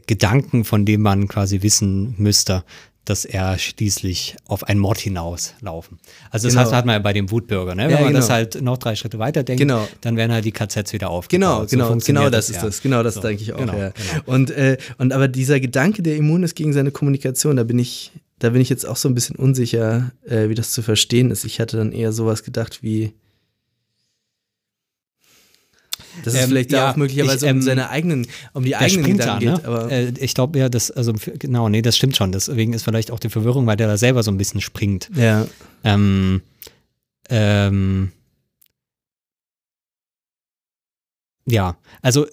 Gedanken, von dem man quasi wissen müsste, dass er schließlich auf einen Mord hinauslaufen. Also das genau. hat man ja bei dem Wutbürger, ne? Wenn ja, man genau. das halt noch drei Schritte weiter denkt, genau. dann werden halt die KZs wieder aufgebaut. Genau, genau, so genau das, das ist ja. das. Genau das so, denke ich auch. Genau, ja. Genau. Und, äh, und aber dieser Gedanke, der immun ist gegen seine Kommunikation, da bin ich, da bin ich jetzt auch so ein bisschen unsicher, äh, wie das zu verstehen ist. Ich hatte dann eher sowas gedacht wie, dass es ähm, vielleicht ja, auch möglicherweise ich, ähm, um seine eigenen, um die eigenen Gedanken geht. Ne? Äh, ich glaube ja, das, also genau, nee, das stimmt schon. Deswegen ist vielleicht auch die Verwirrung, weil der da selber so ein bisschen springt. Ja. Ähm, ähm, ja, also äh,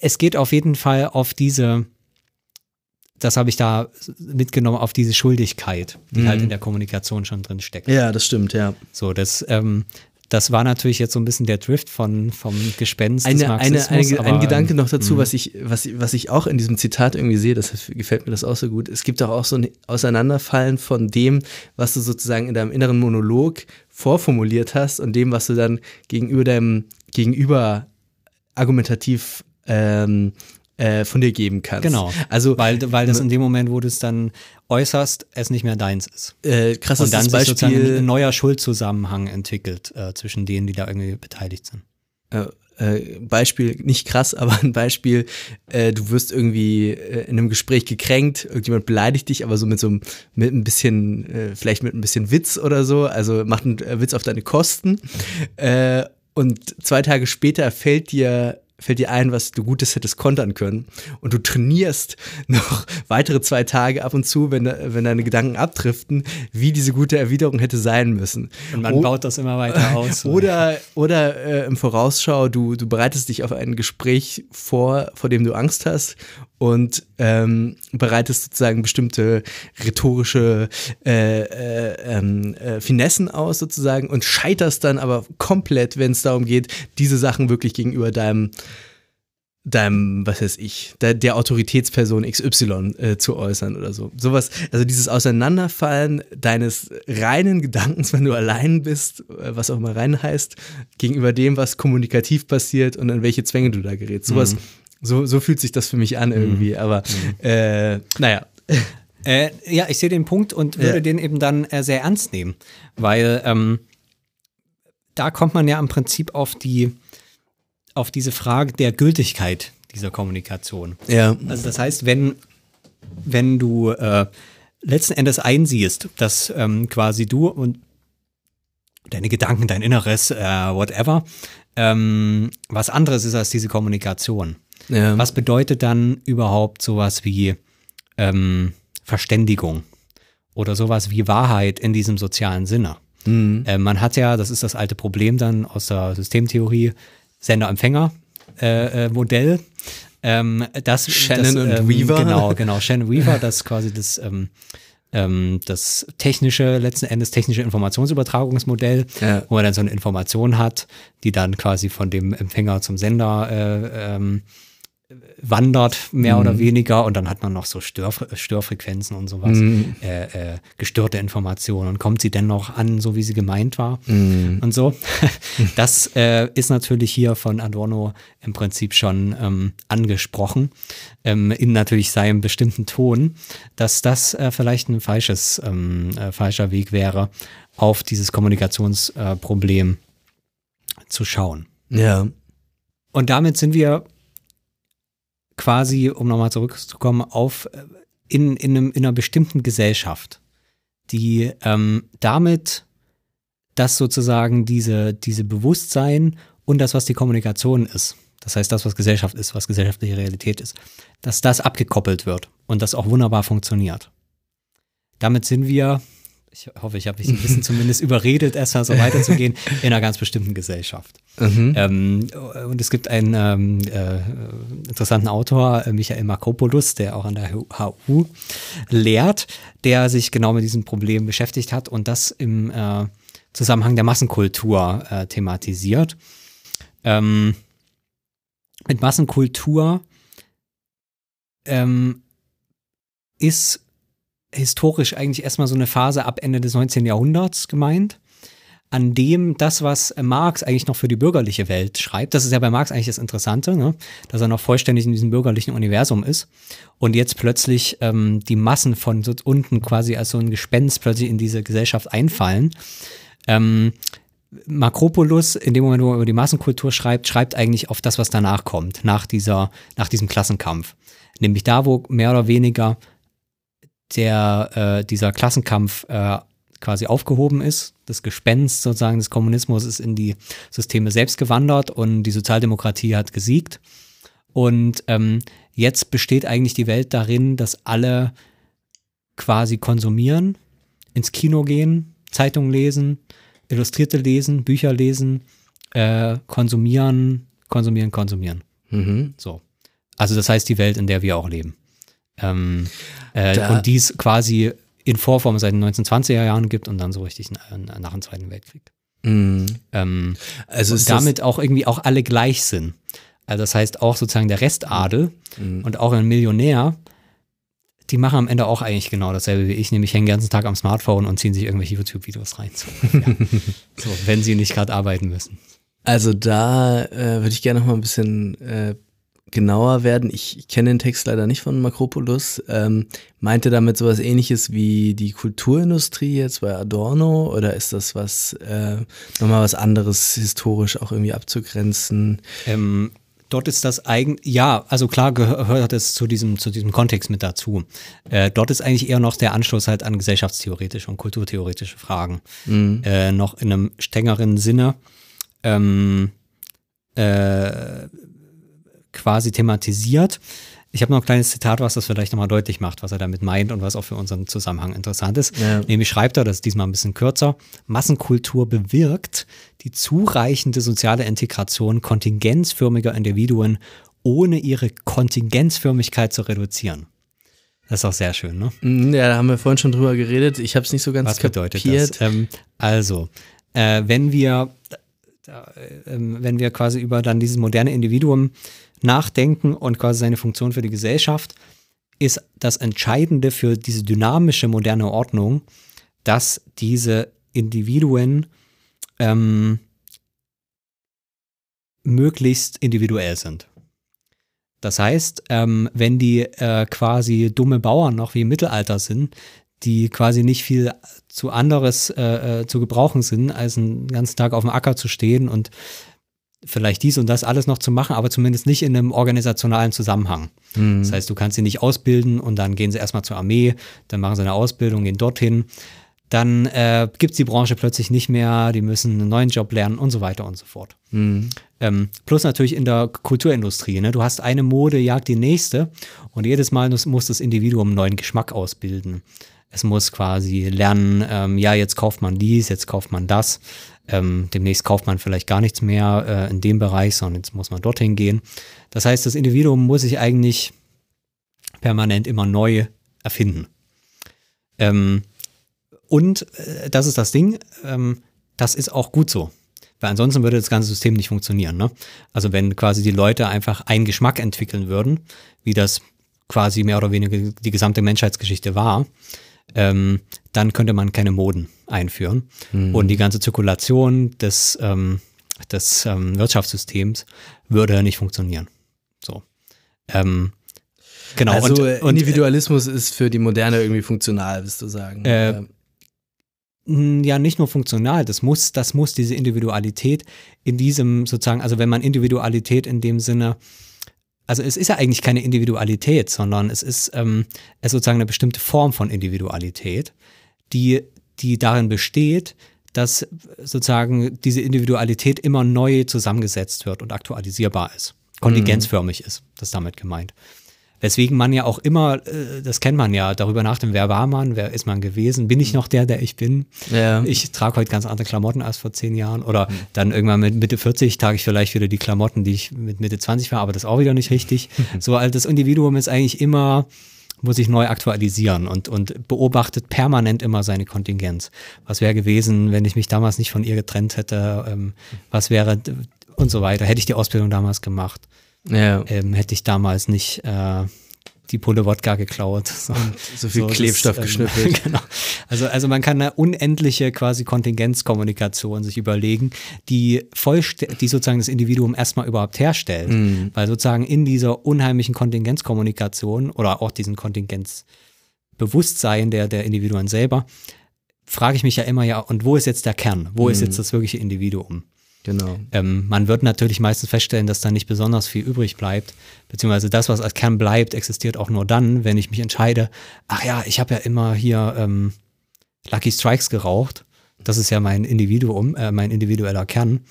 es geht auf jeden Fall auf diese, das habe ich da mitgenommen, auf diese Schuldigkeit, die mhm. halt in der Kommunikation schon drin steckt. Ja, das stimmt, ja. So, das, ähm, das war natürlich jetzt so ein bisschen der Drift von, vom Gespenst eine, des Marxismus. Eine, eine, ein Gedanke noch dazu, mhm. was ich, was, was ich auch in diesem Zitat irgendwie sehe, das gefällt mir das auch so gut. Es gibt doch auch so ein Auseinanderfallen von dem, was du sozusagen in deinem inneren Monolog vorformuliert hast und dem, was du dann gegenüber deinem Gegenüber argumentativ ähm, äh, von dir geben kannst. Genau. Also, weil, weil das in dem Moment, wo du es dann äußerst, es nicht mehr deins ist. Äh, krasses Und dann Beispiel, sich sozusagen ein neuer Schuldzusammenhang entwickelt äh, zwischen denen, die da irgendwie beteiligt sind. Äh, äh Beispiel, nicht krass, aber ein Beispiel, äh, du wirst irgendwie äh, in einem Gespräch gekränkt, irgendjemand beleidigt dich, aber so mit so einem, mit ein bisschen, äh, vielleicht mit ein bisschen Witz oder so, also macht einen äh, Witz auf deine Kosten. Äh, und zwei Tage später fällt dir fällt dir ein, was du Gutes hättest kontern können. Und du trainierst noch weitere zwei Tage ab und zu, wenn, wenn deine Gedanken abdriften, wie diese gute Erwiderung hätte sein müssen. Und man o baut das immer weiter aus. Oder, oder äh, im Vorausschau, du, du bereitest dich auf ein Gespräch vor, vor dem du Angst hast und ähm, bereitest sozusagen bestimmte rhetorische äh, äh, ähm, äh, Finessen aus sozusagen und scheiterst dann aber komplett, wenn es darum geht, diese Sachen wirklich gegenüber deinem deinem, was weiß ich, der, der Autoritätsperson XY äh, zu äußern oder so. Sowas, also dieses Auseinanderfallen deines reinen Gedankens, wenn du allein bist, äh, was auch immer rein heißt, gegenüber dem, was kommunikativ passiert und an welche Zwänge du da gerätst. Sowas, mhm. So, so fühlt sich das für mich an irgendwie, mhm. aber mhm. äh, naja. Äh, ja, ich sehe den Punkt und würde ja. den eben dann äh, sehr ernst nehmen, weil ähm, da kommt man ja im Prinzip auf die, auf diese Frage der Gültigkeit dieser Kommunikation. Ja. Also das heißt, wenn, wenn du äh, letzten Endes einsiehst, dass ähm, quasi du und deine Gedanken, dein Inneres, äh, whatever, ähm, was anderes ist als diese Kommunikation ja. Was bedeutet dann überhaupt sowas wie ähm, Verständigung oder sowas wie Wahrheit in diesem sozialen Sinne? Mhm. Äh, man hat ja, das ist das alte Problem dann aus der Systemtheorie, Sender-Empfänger-Modell. Äh, äh, ähm, das, Shannon das, und ähm, Weaver. Genau, genau. Shannon Weaver, das ist quasi das ähm, ähm, das technische, letzten Endes technische Informationsübertragungsmodell, ja. wo man dann so eine Information hat, die dann quasi von dem Empfänger zum Sender äh, ähm, wandert, mehr mhm. oder weniger, und dann hat man noch so Stör, Störfrequenzen und sowas, mhm. äh, äh, gestörte Informationen und kommt sie dennoch an, so wie sie gemeint war mhm. und so. Das äh, ist natürlich hier von Adorno im Prinzip schon ähm, angesprochen, ähm, in natürlich seinem bestimmten Ton, dass das äh, vielleicht ein falsches, ähm, äh, falscher Weg wäre, auf dieses Kommunikationsproblem zu schauen. Ja. Und damit sind wir quasi, um nochmal zurückzukommen, auf äh, in, in, einem, in einer bestimmten Gesellschaft, die ähm, damit das sozusagen diese, diese Bewusstsein und das, was die Kommunikation ist, das heißt das, was Gesellschaft ist, was gesellschaftliche Realität ist, dass das abgekoppelt wird und das auch wunderbar funktioniert. Damit sind wir, ich hoffe, ich habe mich ein bisschen zumindest überredet, erstmal so weiterzugehen, in einer ganz bestimmten Gesellschaft. Mhm. Ähm, und es gibt einen ähm, äh, interessanten Autor, äh, Michael Makropoulos, der auch an der HU lehrt, der sich genau mit diesem Problem beschäftigt hat und das im äh, Zusammenhang der Massenkultur äh, thematisiert. Ähm, mit Massenkultur ähm, ist historisch eigentlich erstmal so eine Phase ab Ende des 19. Jahrhunderts gemeint, an dem das, was Marx eigentlich noch für die bürgerliche Welt schreibt, das ist ja bei Marx eigentlich das Interessante, ne? dass er noch vollständig in diesem bürgerlichen Universum ist und jetzt plötzlich ähm, die Massen von so unten quasi als so ein Gespenst plötzlich in diese Gesellschaft einfallen. Ähm, Makropoulos, in dem Moment, wo er über die Massenkultur schreibt, schreibt eigentlich auf das, was danach kommt, nach, dieser, nach diesem Klassenkampf. Nämlich da, wo mehr oder weniger der, äh, dieser Klassenkampf äh, quasi aufgehoben ist. Das Gespenst sozusagen des Kommunismus ist in die Systeme selbst gewandert und die Sozialdemokratie hat gesiegt. Und ähm, jetzt besteht eigentlich die Welt darin, dass alle quasi konsumieren, ins Kino gehen, Zeitungen lesen, Illustrierte lesen, Bücher lesen, äh, konsumieren, konsumieren, konsumieren. Mhm. So. Also das heißt die Welt, in der wir auch leben. Ähm, äh, und dies quasi in Vorform seit den 1920er Jahren gibt und dann so richtig nach dem Zweiten Weltkrieg. Mhm. Ähm, also und damit auch irgendwie auch alle gleich sind. Also das heißt auch sozusagen der Restadel mhm. und auch ein Millionär, die machen am Ende auch eigentlich genau dasselbe wie ich, nämlich hängen den ganzen Tag am Smartphone und ziehen sich irgendwelche YouTube-Videos rein. So, ja. so, wenn sie nicht gerade arbeiten müssen. Also da äh, würde ich gerne noch mal ein bisschen äh, genauer werden. Ich, ich kenne den Text leider nicht von Makropoulos. Ähm, meinte damit sowas ähnliches wie die Kulturindustrie jetzt bei Adorno oder ist das was äh, nochmal was anderes historisch auch irgendwie abzugrenzen? Ähm, dort ist das eigentlich, ja, also klar gehört es zu diesem, zu diesem Kontext mit dazu. Äh, dort ist eigentlich eher noch der Anschluss halt an gesellschaftstheoretische und kulturtheoretische Fragen. Mhm. Äh, noch in einem strengeren Sinne. Ähm, äh, quasi thematisiert. Ich habe noch ein kleines Zitat, was das vielleicht nochmal deutlich macht, was er damit meint und was auch für unseren Zusammenhang interessant ist. Ja. Nämlich schreibt er, das ist diesmal ein bisschen kürzer, Massenkultur bewirkt die zureichende soziale Integration kontingenzförmiger Individuen, ohne ihre Kontingenzförmigkeit zu reduzieren. Das ist auch sehr schön, ne? Mm, ja, da haben wir vorhin schon drüber geredet. Ich habe es nicht so ganz Was bedeutet kapiert. das? Ähm, also, äh, wenn wir da, äh, wenn wir quasi über dann dieses moderne Individuum nachdenken und quasi seine Funktion für die Gesellschaft, ist das Entscheidende für diese dynamische moderne Ordnung, dass diese Individuen ähm, möglichst individuell sind. Das heißt, ähm, wenn die äh, quasi dumme Bauern noch wie im Mittelalter sind, die quasi nicht viel zu anderes äh, äh, zu gebrauchen sind, als einen ganzen Tag auf dem Acker zu stehen und vielleicht dies und das alles noch zu machen, aber zumindest nicht in einem organisationalen Zusammenhang. Mhm. Das heißt, du kannst sie nicht ausbilden und dann gehen sie erstmal zur Armee, dann machen sie eine Ausbildung, gehen dorthin. Dann äh, gibt es die Branche plötzlich nicht mehr, die müssen einen neuen Job lernen und so weiter und so fort. Mhm. Ähm, plus natürlich in der Kulturindustrie. Ne? Du hast eine Mode, jagt die nächste und jedes Mal muss das Individuum einen neuen Geschmack ausbilden. Es muss quasi lernen, ähm, ja, jetzt kauft man dies, jetzt kauft man das. Ähm, demnächst kauft man vielleicht gar nichts mehr äh, in dem Bereich, sondern jetzt muss man dorthin gehen. Das heißt, das Individuum muss sich eigentlich permanent immer neu erfinden. Ähm, und äh, das ist das Ding, ähm, das ist auch gut so. Weil ansonsten würde das ganze System nicht funktionieren. Ne? Also wenn quasi die Leute einfach einen Geschmack entwickeln würden, wie das quasi mehr oder weniger die gesamte Menschheitsgeschichte war, ähm, dann könnte man keine Moden einführen. Mhm. Und die ganze Zirkulation des, ähm, des ähm, Wirtschaftssystems würde nicht funktionieren. So. Ähm, genau. Also und, und, Individualismus ist für die Moderne irgendwie funktional, willst du sagen? Äh, ja, nicht nur funktional, das muss, das muss diese Individualität in diesem sozusagen, also wenn man Individualität in dem Sinne also es ist ja eigentlich keine Individualität, sondern es ist, ähm, es ist sozusagen eine bestimmte Form von Individualität, die, die darin besteht, dass sozusagen diese Individualität immer neu zusammengesetzt wird und aktualisierbar ist. Kontingenzförmig mhm. ist, das ist damit gemeint. Weswegen man ja auch immer, äh, das kennt man ja, darüber nachdenkt, wer war man, wer ist man gewesen, bin ich noch der, der ich bin? Ja. Ich trage heute ganz andere Klamotten als vor zehn Jahren oder mhm. dann irgendwann mit Mitte 40 trage ich vielleicht wieder die Klamotten, die ich mit Mitte 20 war, aber das ist auch wieder nicht richtig. so, also das Individuum ist eigentlich immer, muss sich neu aktualisieren und, und beobachtet permanent immer seine Kontingenz. Was wäre gewesen, wenn ich mich damals nicht von ihr getrennt hätte? Ähm, was wäre und so weiter? Hätte ich die Ausbildung damals gemacht? Ja. Ähm, hätte ich damals nicht äh, die Pulle Wodka geklaut. So, so viel so, Klebstoff das, ähm, geschnüffelt. genau. Also, also man kann eine unendliche quasi Kontingenzkommunikation sich überlegen, die, die sozusagen das Individuum erstmal überhaupt herstellt. Mhm. Weil sozusagen in dieser unheimlichen Kontingenzkommunikation oder auch diesen Kontingenzbewusstsein der, der Individuen selber, frage ich mich ja immer, ja, und wo ist jetzt der Kern? Wo mhm. ist jetzt das wirkliche Individuum? Genau. Ähm, man wird natürlich meistens feststellen, dass da nicht besonders viel übrig bleibt, beziehungsweise das, was als Kern bleibt, existiert auch nur dann, wenn ich mich entscheide, ach ja, ich habe ja immer hier ähm, Lucky Strikes geraucht. Das ist ja mein Individuum, äh, mein individueller Kern.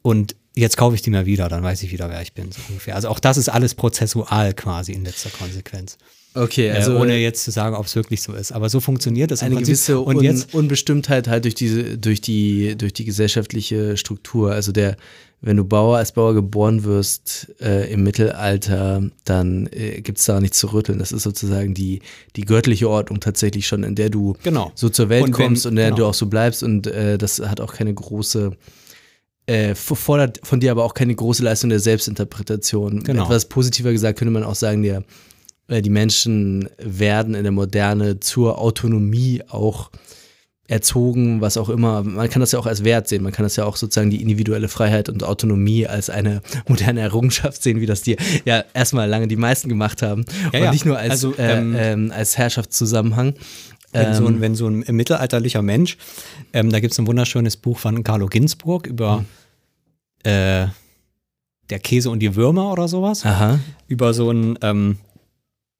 Und jetzt kaufe ich die mir wieder, dann weiß ich wieder, wer ich bin, so ungefähr. Also auch das ist alles prozessual quasi in letzter Konsequenz. Okay, äh, also äh, ohne jetzt zu sagen, ob es wirklich so ist. Aber so funktioniert das. Eine gewisse Un und jetzt, Unbestimmtheit halt durch diese, durch die, durch die gesellschaftliche Struktur. Also der, wenn du Bauer als Bauer geboren wirst äh, im Mittelalter, dann äh, gibt es da nichts zu rütteln. Das ist sozusagen die, die göttliche Ordnung tatsächlich schon, in der du genau. so zur Welt und kommst und in der genau. du auch so bleibst. Und äh, das hat auch keine große äh, fordert von dir aber auch keine große Leistung der Selbstinterpretation. Genau. Etwas positiver gesagt könnte man auch sagen, der die Menschen werden in der Moderne zur Autonomie auch erzogen, was auch immer. Man kann das ja auch als Wert sehen. Man kann das ja auch sozusagen die individuelle Freiheit und Autonomie als eine moderne Errungenschaft sehen, wie das die ja erstmal lange die meisten gemacht haben. Ja, und ja. nicht nur als, also, äh, ähm, äh, als Herrschaftszusammenhang. Wenn, so ein, ähm, wenn so ein mittelalterlicher Mensch, ähm, da gibt es ein wunderschönes Buch von Carlo Ginzburg über mhm. äh, der Käse und die Würmer oder sowas. Aha. Über so ein ähm,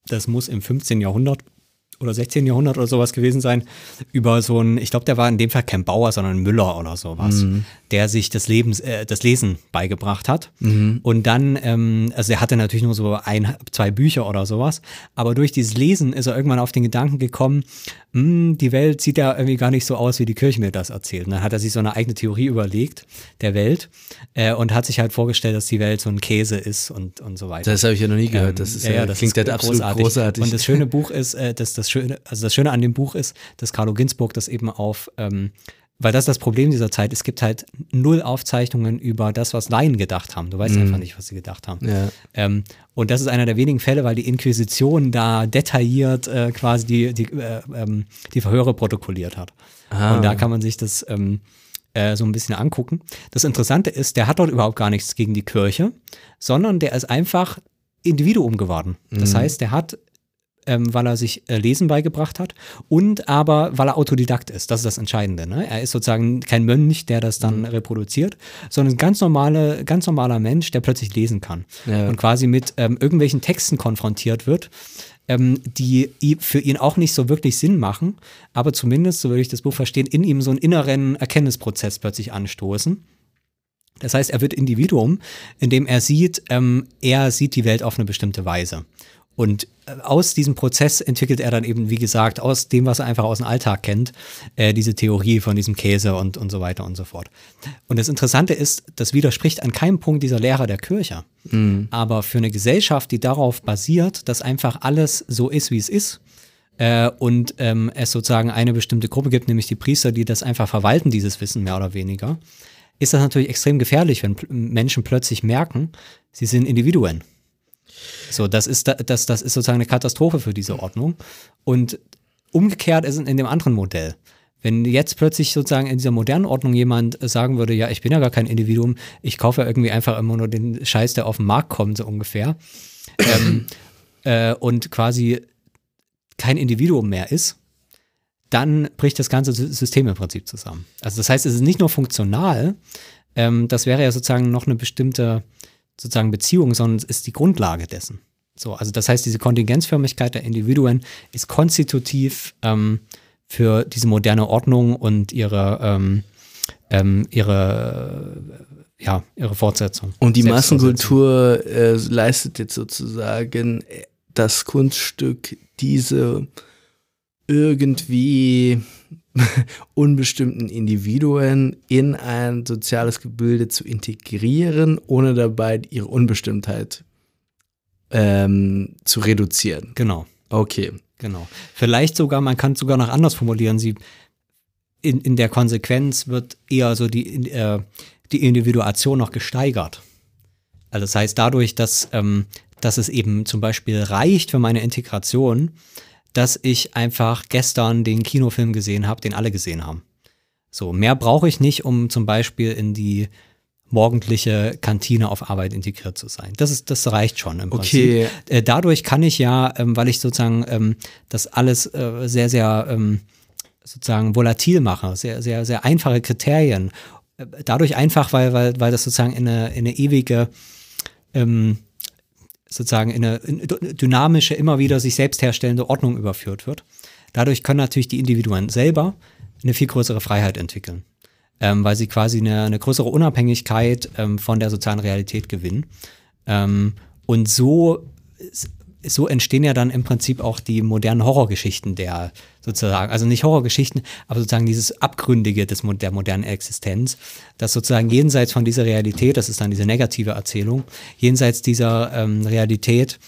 das muss im 15. Jahrhundert oder 16. Jahrhundert oder sowas gewesen sein, über so ein, ich glaube, der war in dem Fall kein Bauer, sondern ein Müller oder sowas, mhm. der sich das Lebens, äh, das Lesen beigebracht hat. Mhm. Und dann, ähm, also er hatte natürlich nur so ein, zwei Bücher oder sowas, aber durch dieses Lesen ist er irgendwann auf den Gedanken gekommen, hm, die Welt sieht ja irgendwie gar nicht so aus, wie die Kirche mir das erzählt. Und dann hat er sich so eine eigene Theorie überlegt, der Welt, äh, und hat sich halt vorgestellt, dass die Welt so ein Käse ist und, und so weiter. Das habe ich ja noch nie gehört. Das ist ähm, ja, ja, das klingt ja absolut großartig. großartig. Und das schöne Buch ist, äh, dass das Schöne, also das Schöne an dem Buch ist, dass Carlo Ginzburg das eben auf ähm, weil das ist das Problem dieser Zeit. Es gibt halt null Aufzeichnungen über das, was Laien gedacht haben. Du weißt mhm. einfach nicht, was sie gedacht haben. Ja. Ähm, und das ist einer der wenigen Fälle, weil die Inquisition da detailliert äh, quasi die, die, äh, ähm, die Verhöre protokolliert hat. Ah. Und da kann man sich das ähm, äh, so ein bisschen angucken. Das Interessante ist, der hat dort überhaupt gar nichts gegen die Kirche, sondern der ist einfach Individuum geworden. Das mhm. heißt, der hat ähm, weil er sich äh, Lesen beigebracht hat und aber weil er Autodidakt ist. Das ist das Entscheidende. Ne? Er ist sozusagen kein Mönch, der das dann mhm. reproduziert, sondern ein ganz, normale, ganz normaler Mensch, der plötzlich lesen kann ja. und quasi mit ähm, irgendwelchen Texten konfrontiert wird, ähm, die für ihn auch nicht so wirklich Sinn machen, aber zumindest, so würde ich das Buch verstehen, in ihm so einen inneren Erkenntnisprozess plötzlich anstoßen. Das heißt, er wird Individuum, indem er sieht, ähm, er sieht die Welt auf eine bestimmte Weise. Und äh, aus diesem Prozess entwickelt er dann eben, wie gesagt, aus dem, was er einfach aus dem Alltag kennt, äh, diese Theorie von diesem Käse und, und so weiter und so fort. Und das Interessante ist, das widerspricht an keinem Punkt dieser Lehrer der Kirche. Mhm. Aber für eine Gesellschaft, die darauf basiert, dass einfach alles so ist, wie es ist, äh, und ähm, es sozusagen eine bestimmte Gruppe gibt, nämlich die Priester, die das einfach verwalten, dieses Wissen mehr oder weniger, ist das natürlich extrem gefährlich, wenn Menschen plötzlich merken, sie sind Individuen so, das ist, das, das ist sozusagen eine Katastrophe für diese Ordnung. Und umgekehrt ist es in dem anderen Modell. Wenn jetzt plötzlich sozusagen in dieser modernen Ordnung jemand sagen würde, ja, ich bin ja gar kein Individuum, ich kaufe ja irgendwie einfach immer nur den Scheiß, der auf den Markt kommt, so ungefähr, ähm, äh, und quasi kein Individuum mehr ist, dann bricht das ganze System im Prinzip zusammen. Also das heißt, es ist nicht nur funktional, ähm, das wäre ja sozusagen noch eine bestimmte sozusagen Beziehung, sondern es ist die Grundlage dessen. So, also das heißt, diese Kontingenzförmigkeit der Individuen ist konstitutiv ähm, für diese moderne Ordnung und ihre, ähm, ähm, ihre, ja, ihre Fortsetzung. Und die Massenkultur äh, leistet jetzt sozusagen das Kunststück, diese irgendwie unbestimmten Individuen in ein soziales Gebilde zu integrieren, ohne dabei ihre Unbestimmtheit ähm, zu reduzieren. Genau. Okay. Genau. Vielleicht sogar, man kann es sogar noch anders formulieren. Sie in, in der Konsequenz wird eher so die, äh, die Individuation noch gesteigert. Also das heißt, dadurch, dass, ähm, dass es eben zum Beispiel reicht für meine Integration, dass ich einfach gestern den Kinofilm gesehen habe, den alle gesehen haben. So, mehr brauche ich nicht, um zum Beispiel in die morgendliche Kantine auf Arbeit integriert zu sein. Das ist, das reicht schon im Prinzip. Okay. Äh, dadurch kann ich ja, ähm, weil ich sozusagen ähm, das alles äh, sehr, sehr ähm, sozusagen volatil mache, sehr, sehr, sehr einfache Kriterien. Äh, dadurch einfach, weil, weil, weil das sozusagen in eine, in eine ewige ähm, sozusagen in eine, in eine dynamische, immer wieder sich selbst herstellende Ordnung überführt wird. Dadurch können natürlich die Individuen selber eine viel größere Freiheit entwickeln, ähm, weil sie quasi eine, eine größere Unabhängigkeit ähm, von der sozialen Realität gewinnen. Ähm, und so so entstehen ja dann im Prinzip auch die modernen Horrorgeschichten der sozusagen, also nicht Horrorgeschichten, aber sozusagen dieses Abgründige des, der modernen Existenz, dass sozusagen jenseits von dieser Realität, das ist dann diese negative Erzählung, jenseits dieser ähm, Realität,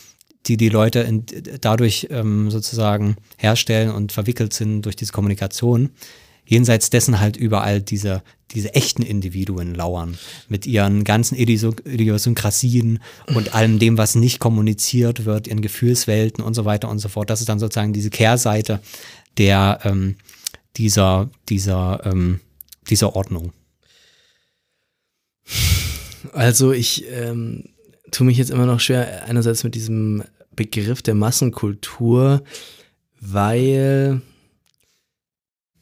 die die Leute in, dadurch ähm, sozusagen herstellen und verwickelt sind durch diese Kommunikation, jenseits dessen halt überall diese, diese echten Individuen lauern, mit ihren ganzen Idiosynkrasien und allem dem, was nicht kommuniziert wird, ihren Gefühlswelten und so weiter und so fort. Das ist dann sozusagen diese Kehrseite der ähm, dieser, dieser, ähm, dieser Ordnung. Also ich ähm, tue mich jetzt immer noch schwer, einerseits mit diesem Begriff der Massenkultur, weil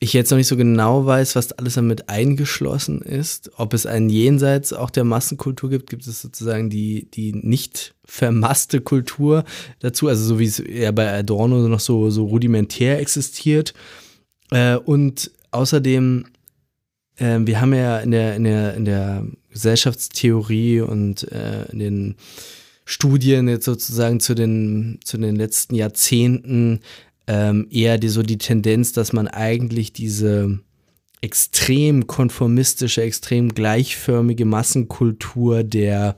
ich jetzt noch nicht so genau weiß, was alles damit eingeschlossen ist. Ob es einen Jenseits auch der Massenkultur gibt, gibt es sozusagen die, die nicht vermasste Kultur dazu, also so wie es eher bei Adorno noch so, so rudimentär existiert. Äh, und außerdem, äh, wir haben ja in der, in der, in der Gesellschaftstheorie und äh, in den Studien jetzt sozusagen zu den, zu den letzten Jahrzehnten ähm, eher die, so die Tendenz, dass man eigentlich diese extrem konformistische, extrem gleichförmige Massenkultur der,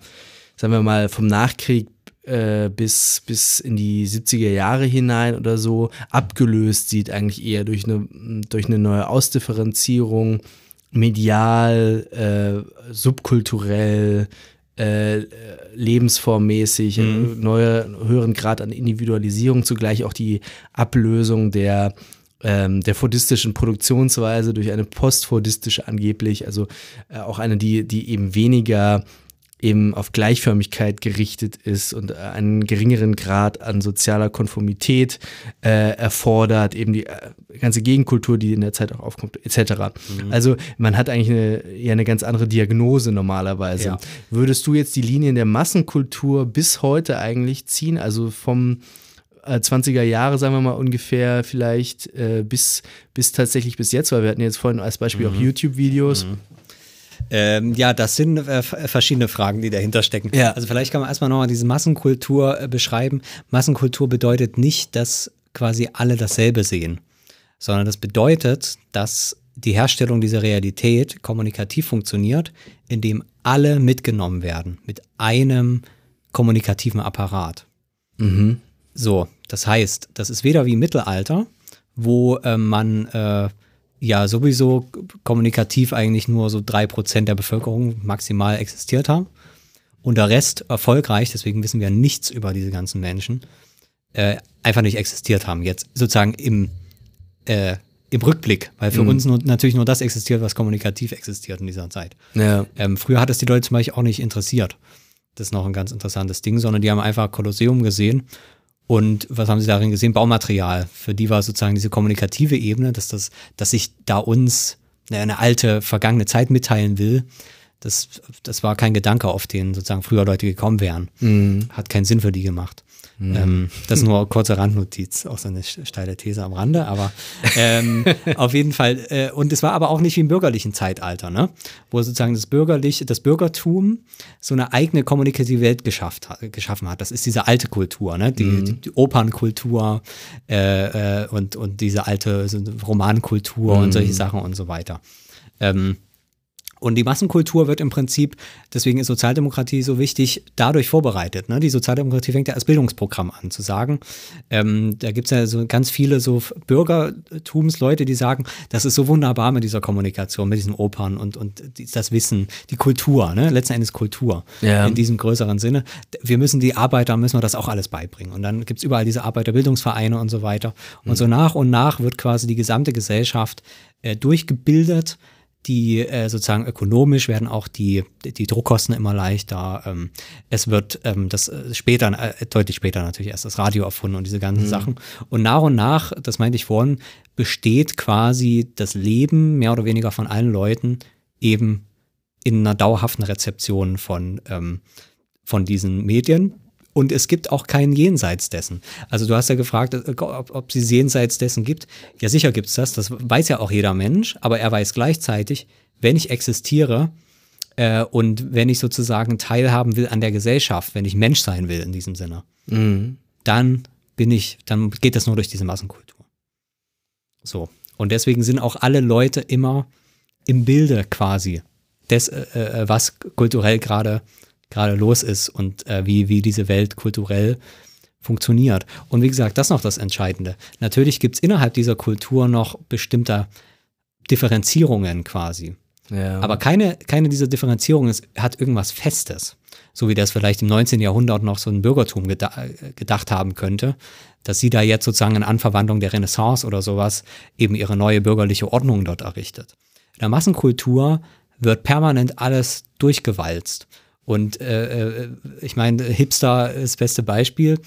sagen wir mal, vom Nachkrieg äh, bis, bis in die 70er Jahre hinein oder so abgelöst sieht, eigentlich eher durch eine, durch eine neue Ausdifferenzierung, medial, äh, subkulturell, äh, lebensformmäßig, mhm. neue, höheren Grad an Individualisierung, zugleich auch die Ablösung der ähm, der fordistischen Produktionsweise durch eine postfordistische angeblich, also äh, auch eine, die, die eben weniger eben auf Gleichförmigkeit gerichtet ist und einen geringeren Grad an sozialer Konformität äh, erfordert, eben die äh, ganze Gegenkultur, die in der Zeit auch aufkommt, etc. Mhm. Also man hat eigentlich eine, ja eine ganz andere Diagnose normalerweise. Ja. Würdest du jetzt die Linien der Massenkultur bis heute eigentlich ziehen, also vom 20er äh, Jahre, sagen wir mal ungefähr, vielleicht äh, bis, bis tatsächlich bis jetzt, weil wir hatten jetzt vorhin als Beispiel mhm. auch YouTube-Videos. Mhm. Ähm, ja, das sind äh, verschiedene Fragen, die dahinter stecken. Ja. Also vielleicht kann man erstmal nochmal diese Massenkultur äh, beschreiben. Massenkultur bedeutet nicht, dass quasi alle dasselbe sehen, sondern das bedeutet, dass die Herstellung dieser Realität kommunikativ funktioniert, indem alle mitgenommen werden mit einem kommunikativen Apparat. Mhm. So, das heißt, das ist weder wie im Mittelalter, wo äh, man äh, ja sowieso kommunikativ eigentlich nur so drei Prozent der Bevölkerung maximal existiert haben und der Rest erfolgreich, deswegen wissen wir nichts über diese ganzen Menschen, äh, einfach nicht existiert haben. Jetzt sozusagen im, äh, im Rückblick, weil für mhm. uns nur, natürlich nur das existiert, was kommunikativ existiert in dieser Zeit. Ja. Ähm, früher hat es die Leute zum Beispiel auch nicht interessiert. Das ist noch ein ganz interessantes Ding, sondern die haben einfach Kolosseum gesehen und was haben sie darin gesehen? Baumaterial. Für die war sozusagen diese kommunikative Ebene, dass das, dass sich da uns eine alte, vergangene Zeit mitteilen will, das, das war kein Gedanke, auf den sozusagen früher Leute gekommen wären. Mhm. Hat keinen Sinn für die gemacht. Mhm. Ähm, das ist nur eine kurze Randnotiz, auch so eine steile These am Rande, aber ähm, auf jeden Fall. Äh, und es war aber auch nicht wie im bürgerlichen Zeitalter, ne? wo sozusagen das bürgerliche, das Bürgertum so eine eigene kommunikative Welt geschafft hat, geschaffen hat. Das ist diese alte Kultur, ne? die, mhm. die, die Opernkultur äh, äh, und, und diese alte so Romankultur und solche mhm. Sachen und so weiter. Ähm, und die Massenkultur wird im Prinzip, deswegen ist Sozialdemokratie so wichtig, dadurch vorbereitet. Ne? Die Sozialdemokratie fängt ja als Bildungsprogramm an zu sagen. Ähm, da gibt es ja so ganz viele so Bürgertumsleute, die sagen, das ist so wunderbar mit dieser Kommunikation, mit diesen Opern und, und das Wissen, die Kultur, ne? letzten Endes Kultur ja. in diesem größeren Sinne. Wir müssen die Arbeiter, müssen wir das auch alles beibringen. Und dann gibt es überall diese Arbeiterbildungsvereine und so weiter. Und mhm. so nach und nach wird quasi die gesamte Gesellschaft äh, durchgebildet die äh, sozusagen ökonomisch werden auch die, die Druckkosten immer leichter. Ähm, es wird ähm, das äh, später, äh, deutlich später natürlich erst das Radio erfunden und diese ganzen mhm. Sachen. Und nach und nach, das meinte ich vorhin, besteht quasi das Leben mehr oder weniger von allen Leuten eben in einer dauerhaften Rezeption von, ähm, von diesen Medien. Und es gibt auch keinen Jenseits dessen. Also du hast ja gefragt, äh, ob, ob es jenseits dessen gibt. Ja, sicher gibt es das. Das weiß ja auch jeder Mensch. Aber er weiß gleichzeitig, wenn ich existiere äh, und wenn ich sozusagen teilhaben will an der Gesellschaft, wenn ich Mensch sein will in diesem Sinne, mhm. dann bin ich, dann geht das nur durch diese Massenkultur. So. Und deswegen sind auch alle Leute immer im Bilde quasi des, äh, äh was kulturell gerade gerade los ist und äh, wie, wie diese Welt kulturell funktioniert. Und wie gesagt, das ist noch das Entscheidende. Natürlich gibt es innerhalb dieser Kultur noch bestimmte Differenzierungen quasi. Ja. Aber keine, keine dieser Differenzierungen ist, hat irgendwas Festes. So wie das vielleicht im 19. Jahrhundert noch so ein Bürgertum geda gedacht haben könnte, dass sie da jetzt sozusagen in Anverwandlung der Renaissance oder sowas eben ihre neue bürgerliche Ordnung dort errichtet. In der Massenkultur wird permanent alles durchgewalzt. Und äh, äh, ich meine, Hipster ist das beste Beispiel.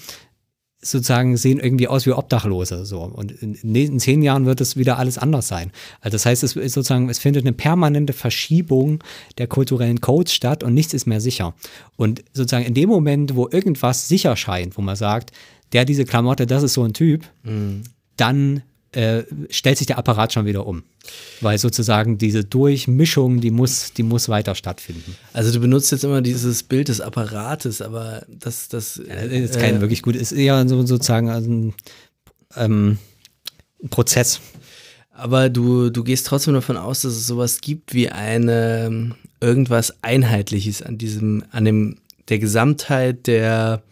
Sozusagen sehen irgendwie aus wie Obdachlose. So. Und in zehn Jahren wird es wieder alles anders sein. Also das heißt, es ist sozusagen, es findet eine permanente Verschiebung der kulturellen Codes statt und nichts ist mehr sicher. Und sozusagen in dem Moment, wo irgendwas sicher scheint, wo man sagt, der diese Klamotte, das ist so ein Typ, mhm. dann äh, stellt sich der Apparat schon wieder um. Weil sozusagen diese Durchmischung, die muss, die muss weiter stattfinden. Also du benutzt jetzt immer dieses Bild des Apparates, aber das, das äh, ist kein äh, wirklich gut, ist eher so, sozusagen ein, ähm, ein Prozess. Aber du, du gehst trotzdem davon aus, dass es sowas gibt wie eine irgendwas Einheitliches an diesem, an dem, der Gesamtheit der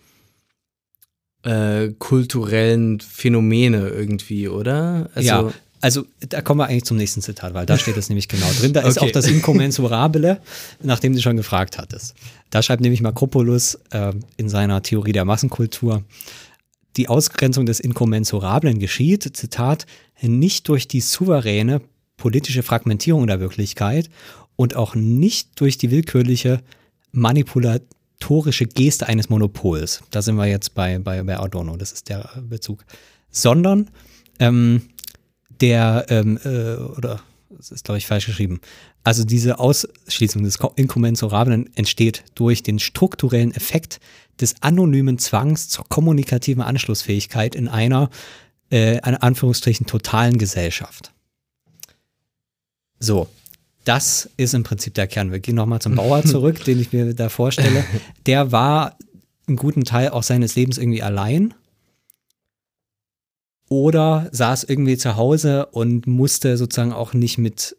äh, kulturellen Phänomene irgendwie, oder? Also, ja, also da kommen wir eigentlich zum nächsten Zitat, weil da steht das nämlich genau drin. Da ist okay. auch das Inkommensurabile, nachdem du schon gefragt hattest. Da schreibt nämlich Makropoulos äh, in seiner Theorie der Massenkultur, die Ausgrenzung des Inkommensurablen geschieht, Zitat, nicht durch die souveräne politische Fragmentierung der Wirklichkeit und auch nicht durch die willkürliche Manipulation rhetorische Geste eines Monopols. Da sind wir jetzt bei, bei, bei Adorno, das ist der Bezug. Sondern ähm, der, ähm, äh, oder das ist, glaube ich, falsch geschrieben. Also diese Ausschließung des Inkommensurablen entsteht durch den strukturellen Effekt des anonymen Zwangs zur kommunikativen Anschlussfähigkeit in einer, äh, in Anführungsstrichen, totalen Gesellschaft. So, das ist im Prinzip der Kern. Wir gehen nochmal zum Bauer zurück, den ich mir da vorstelle. Der war einen guten Teil auch seines Lebens irgendwie allein. Oder saß irgendwie zu Hause und musste sozusagen auch nicht mit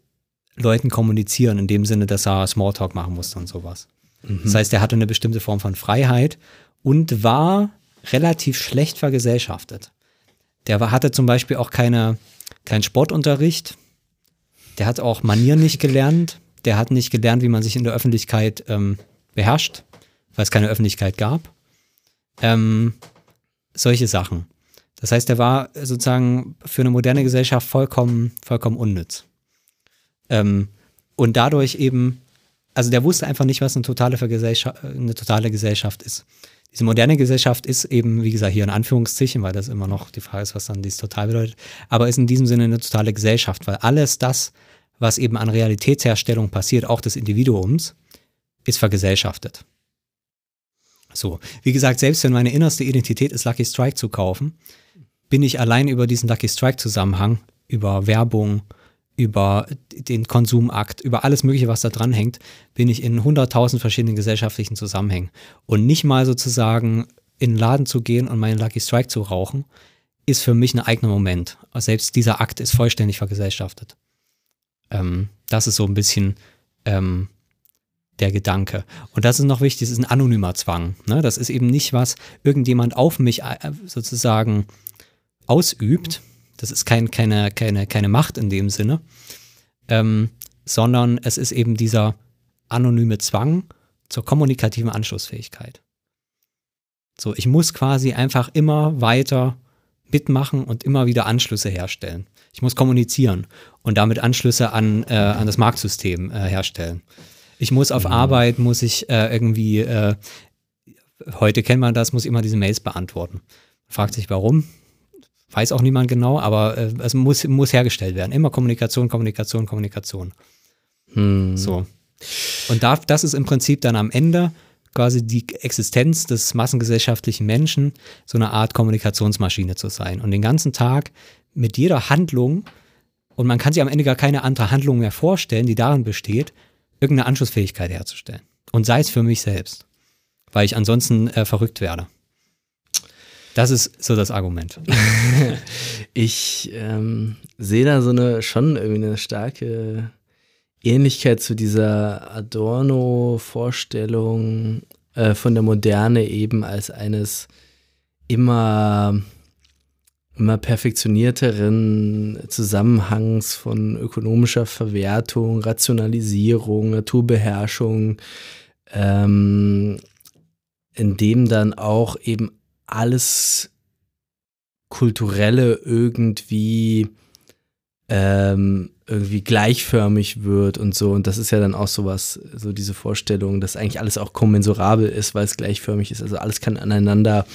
Leuten kommunizieren, in dem Sinne, dass er Smalltalk machen musste und sowas. Mhm. Das heißt, er hatte eine bestimmte Form von Freiheit und war relativ schlecht vergesellschaftet. Der hatte zum Beispiel auch keine, keinen Sportunterricht der hat auch Manieren nicht gelernt. Der hat nicht gelernt, wie man sich in der Öffentlichkeit ähm, beherrscht, weil es keine Öffentlichkeit gab. Ähm, solche Sachen. Das heißt, er war sozusagen für eine moderne Gesellschaft vollkommen, vollkommen unnütz. Ähm, und dadurch eben, also der wusste einfach nicht, was eine totale, eine totale Gesellschaft ist. Diese moderne Gesellschaft ist eben, wie gesagt, hier in Anführungszeichen, weil das immer noch die Frage ist, was dann dies total bedeutet, aber ist in diesem Sinne eine totale Gesellschaft, weil alles das, was eben an Realitätsherstellung passiert, auch des Individuums, ist vergesellschaftet. So, wie gesagt, selbst wenn meine innerste Identität ist, Lucky Strike zu kaufen, bin ich allein über diesen Lucky Strike-Zusammenhang, über Werbung, über den Konsumakt, über alles Mögliche, was da dran hängt, bin ich in hunderttausend verschiedenen gesellschaftlichen Zusammenhängen. Und nicht mal sozusagen in den Laden zu gehen und meinen Lucky Strike zu rauchen, ist für mich ein eigener Moment. Selbst dieser Akt ist vollständig vergesellschaftet. Ähm, das ist so ein bisschen ähm, der Gedanke. Und das ist noch wichtig, das ist ein anonymer Zwang. Ne? Das ist eben nicht, was irgendjemand auf mich äh, sozusagen ausübt. Das ist kein, keine, keine, keine Macht in dem Sinne, ähm, sondern es ist eben dieser anonyme Zwang zur kommunikativen Anschlussfähigkeit. So, ich muss quasi einfach immer weiter mitmachen und immer wieder Anschlüsse herstellen. Ich muss kommunizieren und damit Anschlüsse an, äh, an das Marktsystem äh, herstellen. Ich muss auf mhm. Arbeit, muss ich äh, irgendwie, äh, heute kennt man das, muss immer diese Mails beantworten. Fragt sich warum, weiß auch niemand genau, aber äh, es muss, muss hergestellt werden. Immer Kommunikation, Kommunikation, Kommunikation. Mhm. So. Und da, das ist im Prinzip dann am Ende quasi die Existenz des massengesellschaftlichen Menschen, so eine Art Kommunikationsmaschine zu sein. Und den ganzen Tag mit jeder Handlung, und man kann sich am Ende gar keine andere Handlung mehr vorstellen, die darin besteht, irgendeine Anschlussfähigkeit herzustellen. Und sei es für mich selbst, weil ich ansonsten äh, verrückt werde. Das ist so das Argument. ich ähm, sehe da so eine schon irgendwie eine starke Ähnlichkeit zu dieser Adorno-Vorstellung äh, von der Moderne eben als eines immer immer perfektionierteren Zusammenhangs von ökonomischer Verwertung, Rationalisierung, Naturbeherrschung, ähm, in dem dann auch eben alles Kulturelle irgendwie ähm, irgendwie gleichförmig wird und so. Und das ist ja dann auch sowas, so diese Vorstellung, dass eigentlich alles auch kommensurabel ist, weil es gleichförmig ist. Also alles kann aneinander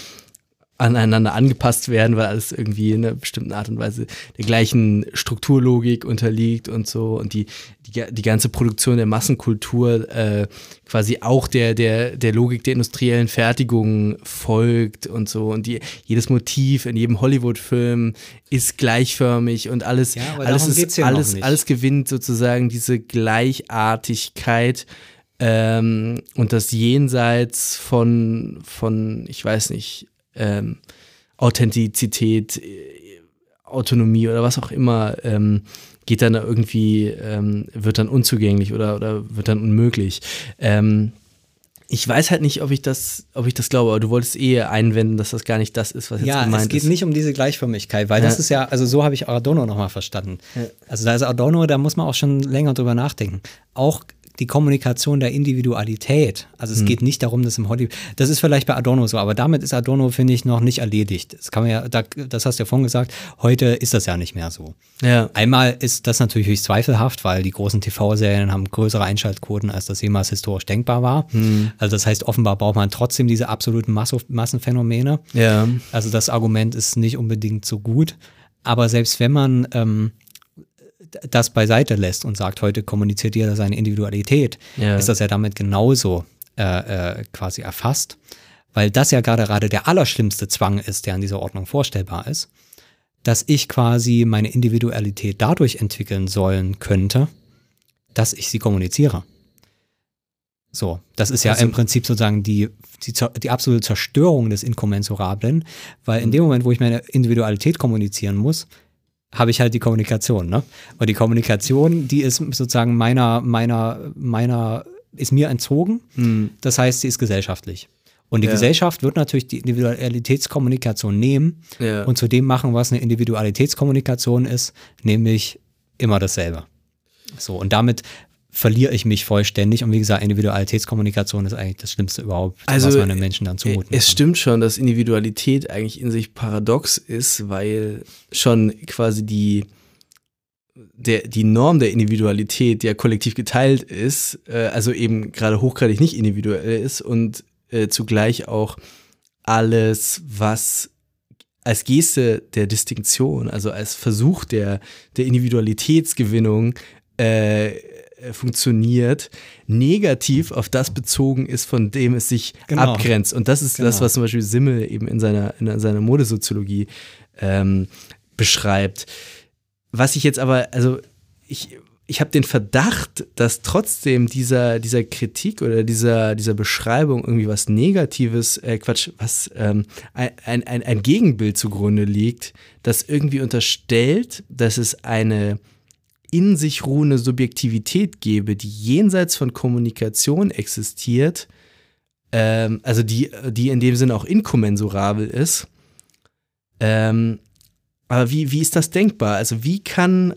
aneinander angepasst werden, weil alles irgendwie in einer bestimmten Art und Weise der gleichen Strukturlogik unterliegt und so. Und die, die, die ganze Produktion der Massenkultur äh, quasi auch der, der, der Logik der industriellen Fertigung folgt und so. Und die, jedes Motiv in jedem Hollywood-Film ist gleichförmig und alles, ja, alles, ist, alles, alles gewinnt sozusagen diese Gleichartigkeit ähm, und das Jenseits von, von, ich weiß nicht, ähm, Authentizität, äh, Autonomie oder was auch immer ähm, geht dann irgendwie, ähm, wird dann unzugänglich oder, oder wird dann unmöglich. Ähm, ich weiß halt nicht, ob ich das, ob ich das glaube, aber du wolltest eh einwenden, dass das gar nicht das ist, was jetzt ja, gemeint ist. Ja, es geht nicht um diese Gleichförmigkeit, weil ja. das ist ja, also so habe ich Adorno nochmal verstanden. Ja. Also da ist Adorno, da muss man auch schon länger drüber nachdenken. Auch die Kommunikation der Individualität. Also es hm. geht nicht darum, dass im Hollywood, das ist vielleicht bei Adorno so, aber damit ist Adorno, finde ich, noch nicht erledigt. Das kann man ja, das hast du ja vorhin gesagt, heute ist das ja nicht mehr so. Ja. Einmal ist das natürlich höchst zweifelhaft, weil die großen TV-Serien haben größere Einschaltquoten, als das jemals historisch denkbar war. Hm. Also das heißt, offenbar braucht man trotzdem diese absoluten Masso Massenphänomene. Ja. Also das Argument ist nicht unbedingt so gut. Aber selbst wenn man ähm, das beiseite lässt und sagt, heute kommuniziert jeder seine Individualität, ja. ist das ja damit genauso äh, äh, quasi erfasst, weil das ja gerade gerade der allerschlimmste Zwang ist, der in dieser Ordnung vorstellbar ist, dass ich quasi meine Individualität dadurch entwickeln sollen könnte, dass ich sie kommuniziere. So, das ist ja also, im Prinzip sozusagen die, die, die, absolute Zerstörung des Inkommensurablen, weil in mhm. dem Moment, wo ich meine Individualität kommunizieren muss, habe ich halt die Kommunikation, ne? Und die Kommunikation, die ist sozusagen meiner, meiner, meiner, ist mir entzogen. Mhm. Das heißt, sie ist gesellschaftlich. Und die ja. Gesellschaft wird natürlich die Individualitätskommunikation nehmen ja. und zu dem machen, was eine Individualitätskommunikation ist, nämlich immer dasselbe. So, und damit verliere ich mich vollständig. Und wie gesagt, Individualitätskommunikation ist eigentlich das Schlimmste überhaupt, also, was man den Menschen dann zumuten Es kann. stimmt schon, dass Individualität eigentlich in sich paradox ist, weil schon quasi die, der, die Norm der Individualität ja kollektiv geteilt ist, äh, also eben gerade hochgradig nicht individuell ist und äh, zugleich auch alles, was als Geste der Distinktion, also als Versuch der, der Individualitätsgewinnung äh, äh, funktioniert, negativ auf das bezogen ist, von dem es sich genau. abgrenzt. Und das ist genau. das, was zum Beispiel Simmel eben in seiner, in seiner Modesoziologie ähm, beschreibt. Was ich jetzt aber, also ich, ich habe den Verdacht, dass trotzdem dieser, dieser Kritik oder dieser, dieser Beschreibung irgendwie was Negatives, äh, Quatsch, was ähm, ein, ein, ein Gegenbild zugrunde liegt, das irgendwie unterstellt, dass es eine in sich ruhende Subjektivität gebe, die jenseits von Kommunikation existiert, ähm, also die, die in dem Sinne auch inkommensurabel ist. Ähm, aber wie, wie ist das denkbar? Also wie kann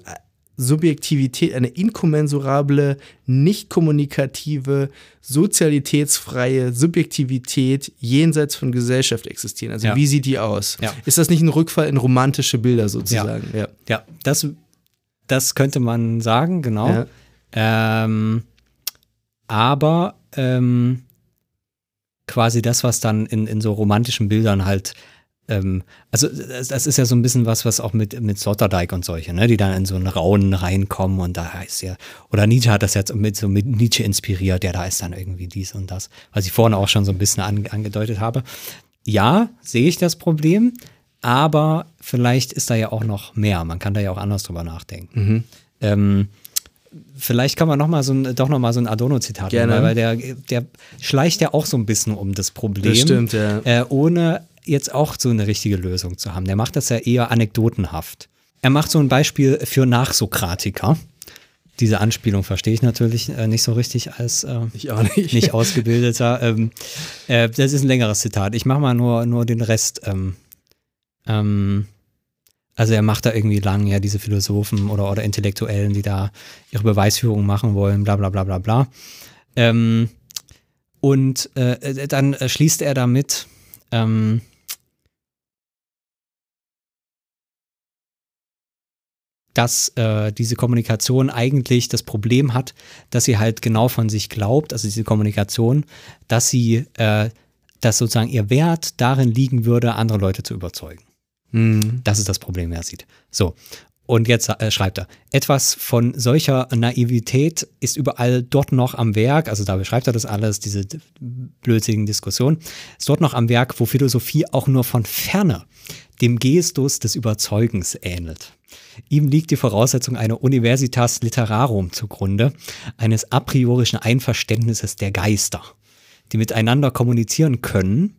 Subjektivität, eine inkommensurable, nicht kommunikative, sozialitätsfreie Subjektivität jenseits von Gesellschaft existieren. Also ja. wie sieht die aus? Ja. Ist das nicht ein Rückfall in romantische Bilder sozusagen? Ja, ja. das, das könnte man sagen, genau. Ähm, aber ähm, quasi das, was dann in, in so romantischen Bildern halt ähm, also das, ist ja so ein bisschen was, was auch mit, mit Sloterdijk und solche, ne, die dann in so einen Raunen reinkommen und da heißt ja, oder Nietzsche hat das jetzt mit so mit Nietzsche inspiriert, ja, da ist dann irgendwie dies und das, was ich vorhin auch schon so ein bisschen an, angedeutet habe. Ja, sehe ich das Problem, aber vielleicht ist da ja auch noch mehr. Man kann da ja auch anders drüber nachdenken. Mhm. Ähm, vielleicht kann man noch mal so ein, doch noch mal so ein Adorno-Zitat nehmen, weil der, der schleicht ja auch so ein bisschen um das Problem. Das stimmt, ja. Äh, ohne jetzt auch so eine richtige Lösung zu haben. Der macht das ja eher anekdotenhaft. Er macht so ein Beispiel für Nachsokratiker. Diese Anspielung verstehe ich natürlich äh, nicht so richtig als äh, nicht. nicht. ausgebildeter. Ähm, äh, das ist ein längeres Zitat. Ich mache mal nur, nur den Rest. Ähm, ähm, also er macht da irgendwie lang, ja, diese Philosophen oder, oder Intellektuellen, die da ihre Beweisführung machen wollen, bla bla bla bla bla. Ähm, und äh, dann schließt er damit, ähm, dass äh, diese Kommunikation eigentlich das Problem hat, dass sie halt genau von sich glaubt, also diese Kommunikation, dass sie, äh, dass sozusagen ihr Wert darin liegen würde, andere Leute zu überzeugen. Mhm. Das ist das Problem, wer sieht. So. Und jetzt äh, schreibt er, etwas von solcher Naivität ist überall dort noch am Werk, also da beschreibt er das alles, diese blödsinnigen Diskussionen, ist dort noch am Werk, wo Philosophie auch nur von ferne dem Gestus des Überzeugens ähnelt. Ihm liegt die Voraussetzung einer Universitas Literarum zugrunde, eines a priorischen Einverständnisses der Geister, die miteinander kommunizieren können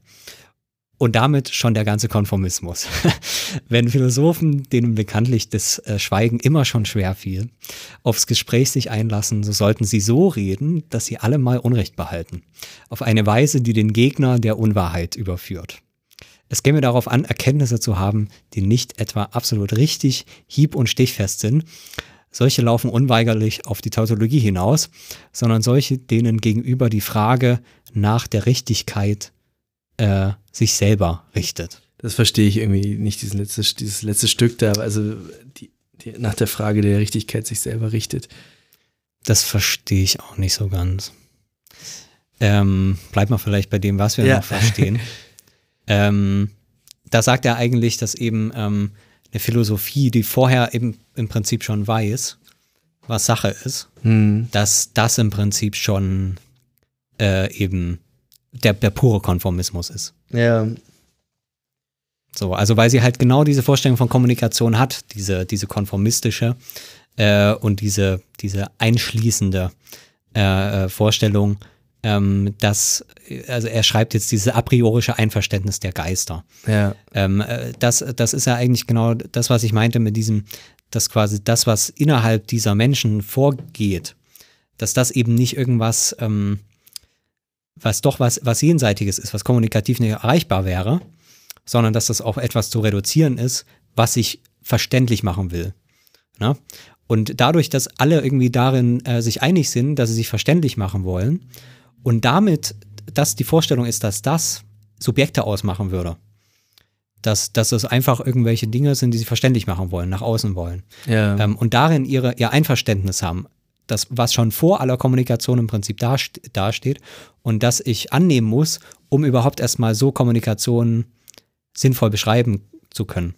und damit schon der ganze Konformismus. Wenn Philosophen, denen bekanntlich das äh, Schweigen immer schon schwer fiel, aufs Gespräch sich einlassen, so sollten sie so reden, dass sie alle mal Unrecht behalten. Auf eine Weise, die den Gegner der Unwahrheit überführt. Es käme darauf an, Erkenntnisse zu haben, die nicht etwa absolut richtig, hieb- und stichfest sind. Solche laufen unweigerlich auf die Tautologie hinaus, sondern solche, denen gegenüber die Frage nach der Richtigkeit äh, sich selber richtet. Das verstehe ich irgendwie nicht, dieses letzte, dieses letzte Stück da, also die, die, nach der Frage der Richtigkeit sich selber richtet. Das verstehe ich auch nicht so ganz. Ähm, bleibt mal vielleicht bei dem, was wir ja. noch verstehen. Ähm, da sagt er eigentlich, dass eben ähm, eine Philosophie, die vorher eben im Prinzip schon weiß, was Sache ist, hm. dass das im Prinzip schon äh, eben der, der pure Konformismus ist. Ja. So, also weil sie halt genau diese Vorstellung von Kommunikation hat, diese, diese konformistische äh, und diese, diese einschließende äh, äh Vorstellung, ähm, dass, also er schreibt jetzt dieses a priorische Einverständnis der Geister. Ja. Ähm, äh, das, das ist ja eigentlich genau das, was ich meinte mit diesem, dass quasi das, was innerhalb dieser Menschen vorgeht, dass das eben nicht irgendwas, ähm, was doch was, was Jenseitiges ist, was kommunikativ nicht erreichbar wäre, sondern dass das auf etwas zu reduzieren ist, was sich verständlich machen will. Ne? Und dadurch, dass alle irgendwie darin äh, sich einig sind, dass sie sich verständlich machen wollen, und damit, dass die Vorstellung ist, dass das Subjekte ausmachen würde. Dass, dass es einfach irgendwelche Dinge sind, die sie verständlich machen wollen, nach außen wollen. Ja. Ähm, und darin ihre, ihr Einverständnis haben. Das, was schon vor aller Kommunikation im Prinzip dasteht und das ich annehmen muss, um überhaupt erstmal so Kommunikation sinnvoll beschreiben zu können.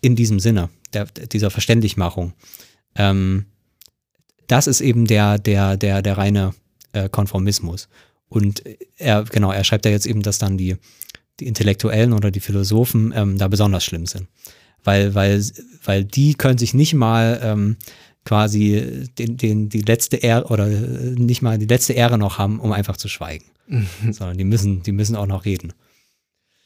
In diesem Sinne, der, dieser Verständlichmachung. Ähm, das ist eben der, der, der, der reine äh, Konformismus. Und er, genau, er schreibt ja jetzt eben, dass dann die, die Intellektuellen oder die Philosophen ähm, da besonders schlimm sind. Weil, weil, weil die können sich nicht mal ähm, quasi den, den, die letzte Ehre oder nicht mal die letzte Ehre noch haben, um einfach zu schweigen. Mhm. Sondern die müssen, die müssen auch noch reden.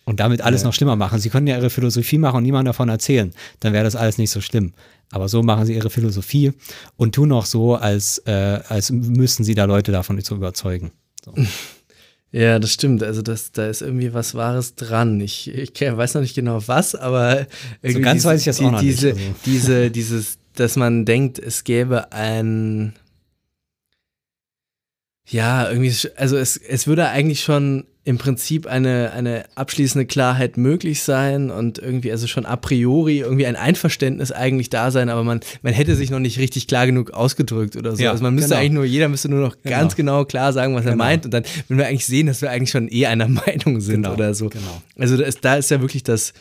Und damit alles ja. noch schlimmer machen. Sie können ja ihre Philosophie machen und niemand davon erzählen. Dann wäre das alles nicht so schlimm. Aber so machen sie ihre Philosophie und tun auch so, als, äh, als müssten sie da Leute davon zu überzeugen. So. Ja, das stimmt. Also das, da ist irgendwie was Wahres dran. Ich, ich weiß noch nicht genau was, aber so ganz diese, weiß ich das auch noch diese, nicht. Also. Diese, dieses, dass man denkt, es gäbe ein ja, irgendwie, also es, es würde eigentlich schon im Prinzip eine, eine abschließende Klarheit möglich sein und irgendwie, also schon a priori irgendwie ein Einverständnis eigentlich da sein, aber man, man hätte sich noch nicht richtig klar genug ausgedrückt oder so. Ja, also man müsste genau. eigentlich nur, jeder müsste nur noch genau. ganz genau klar sagen, was genau. er meint und dann würden wir eigentlich sehen, dass wir eigentlich schon eh einer Meinung sind genau, oder so. Genau. Also da ist, da ist ja wirklich das,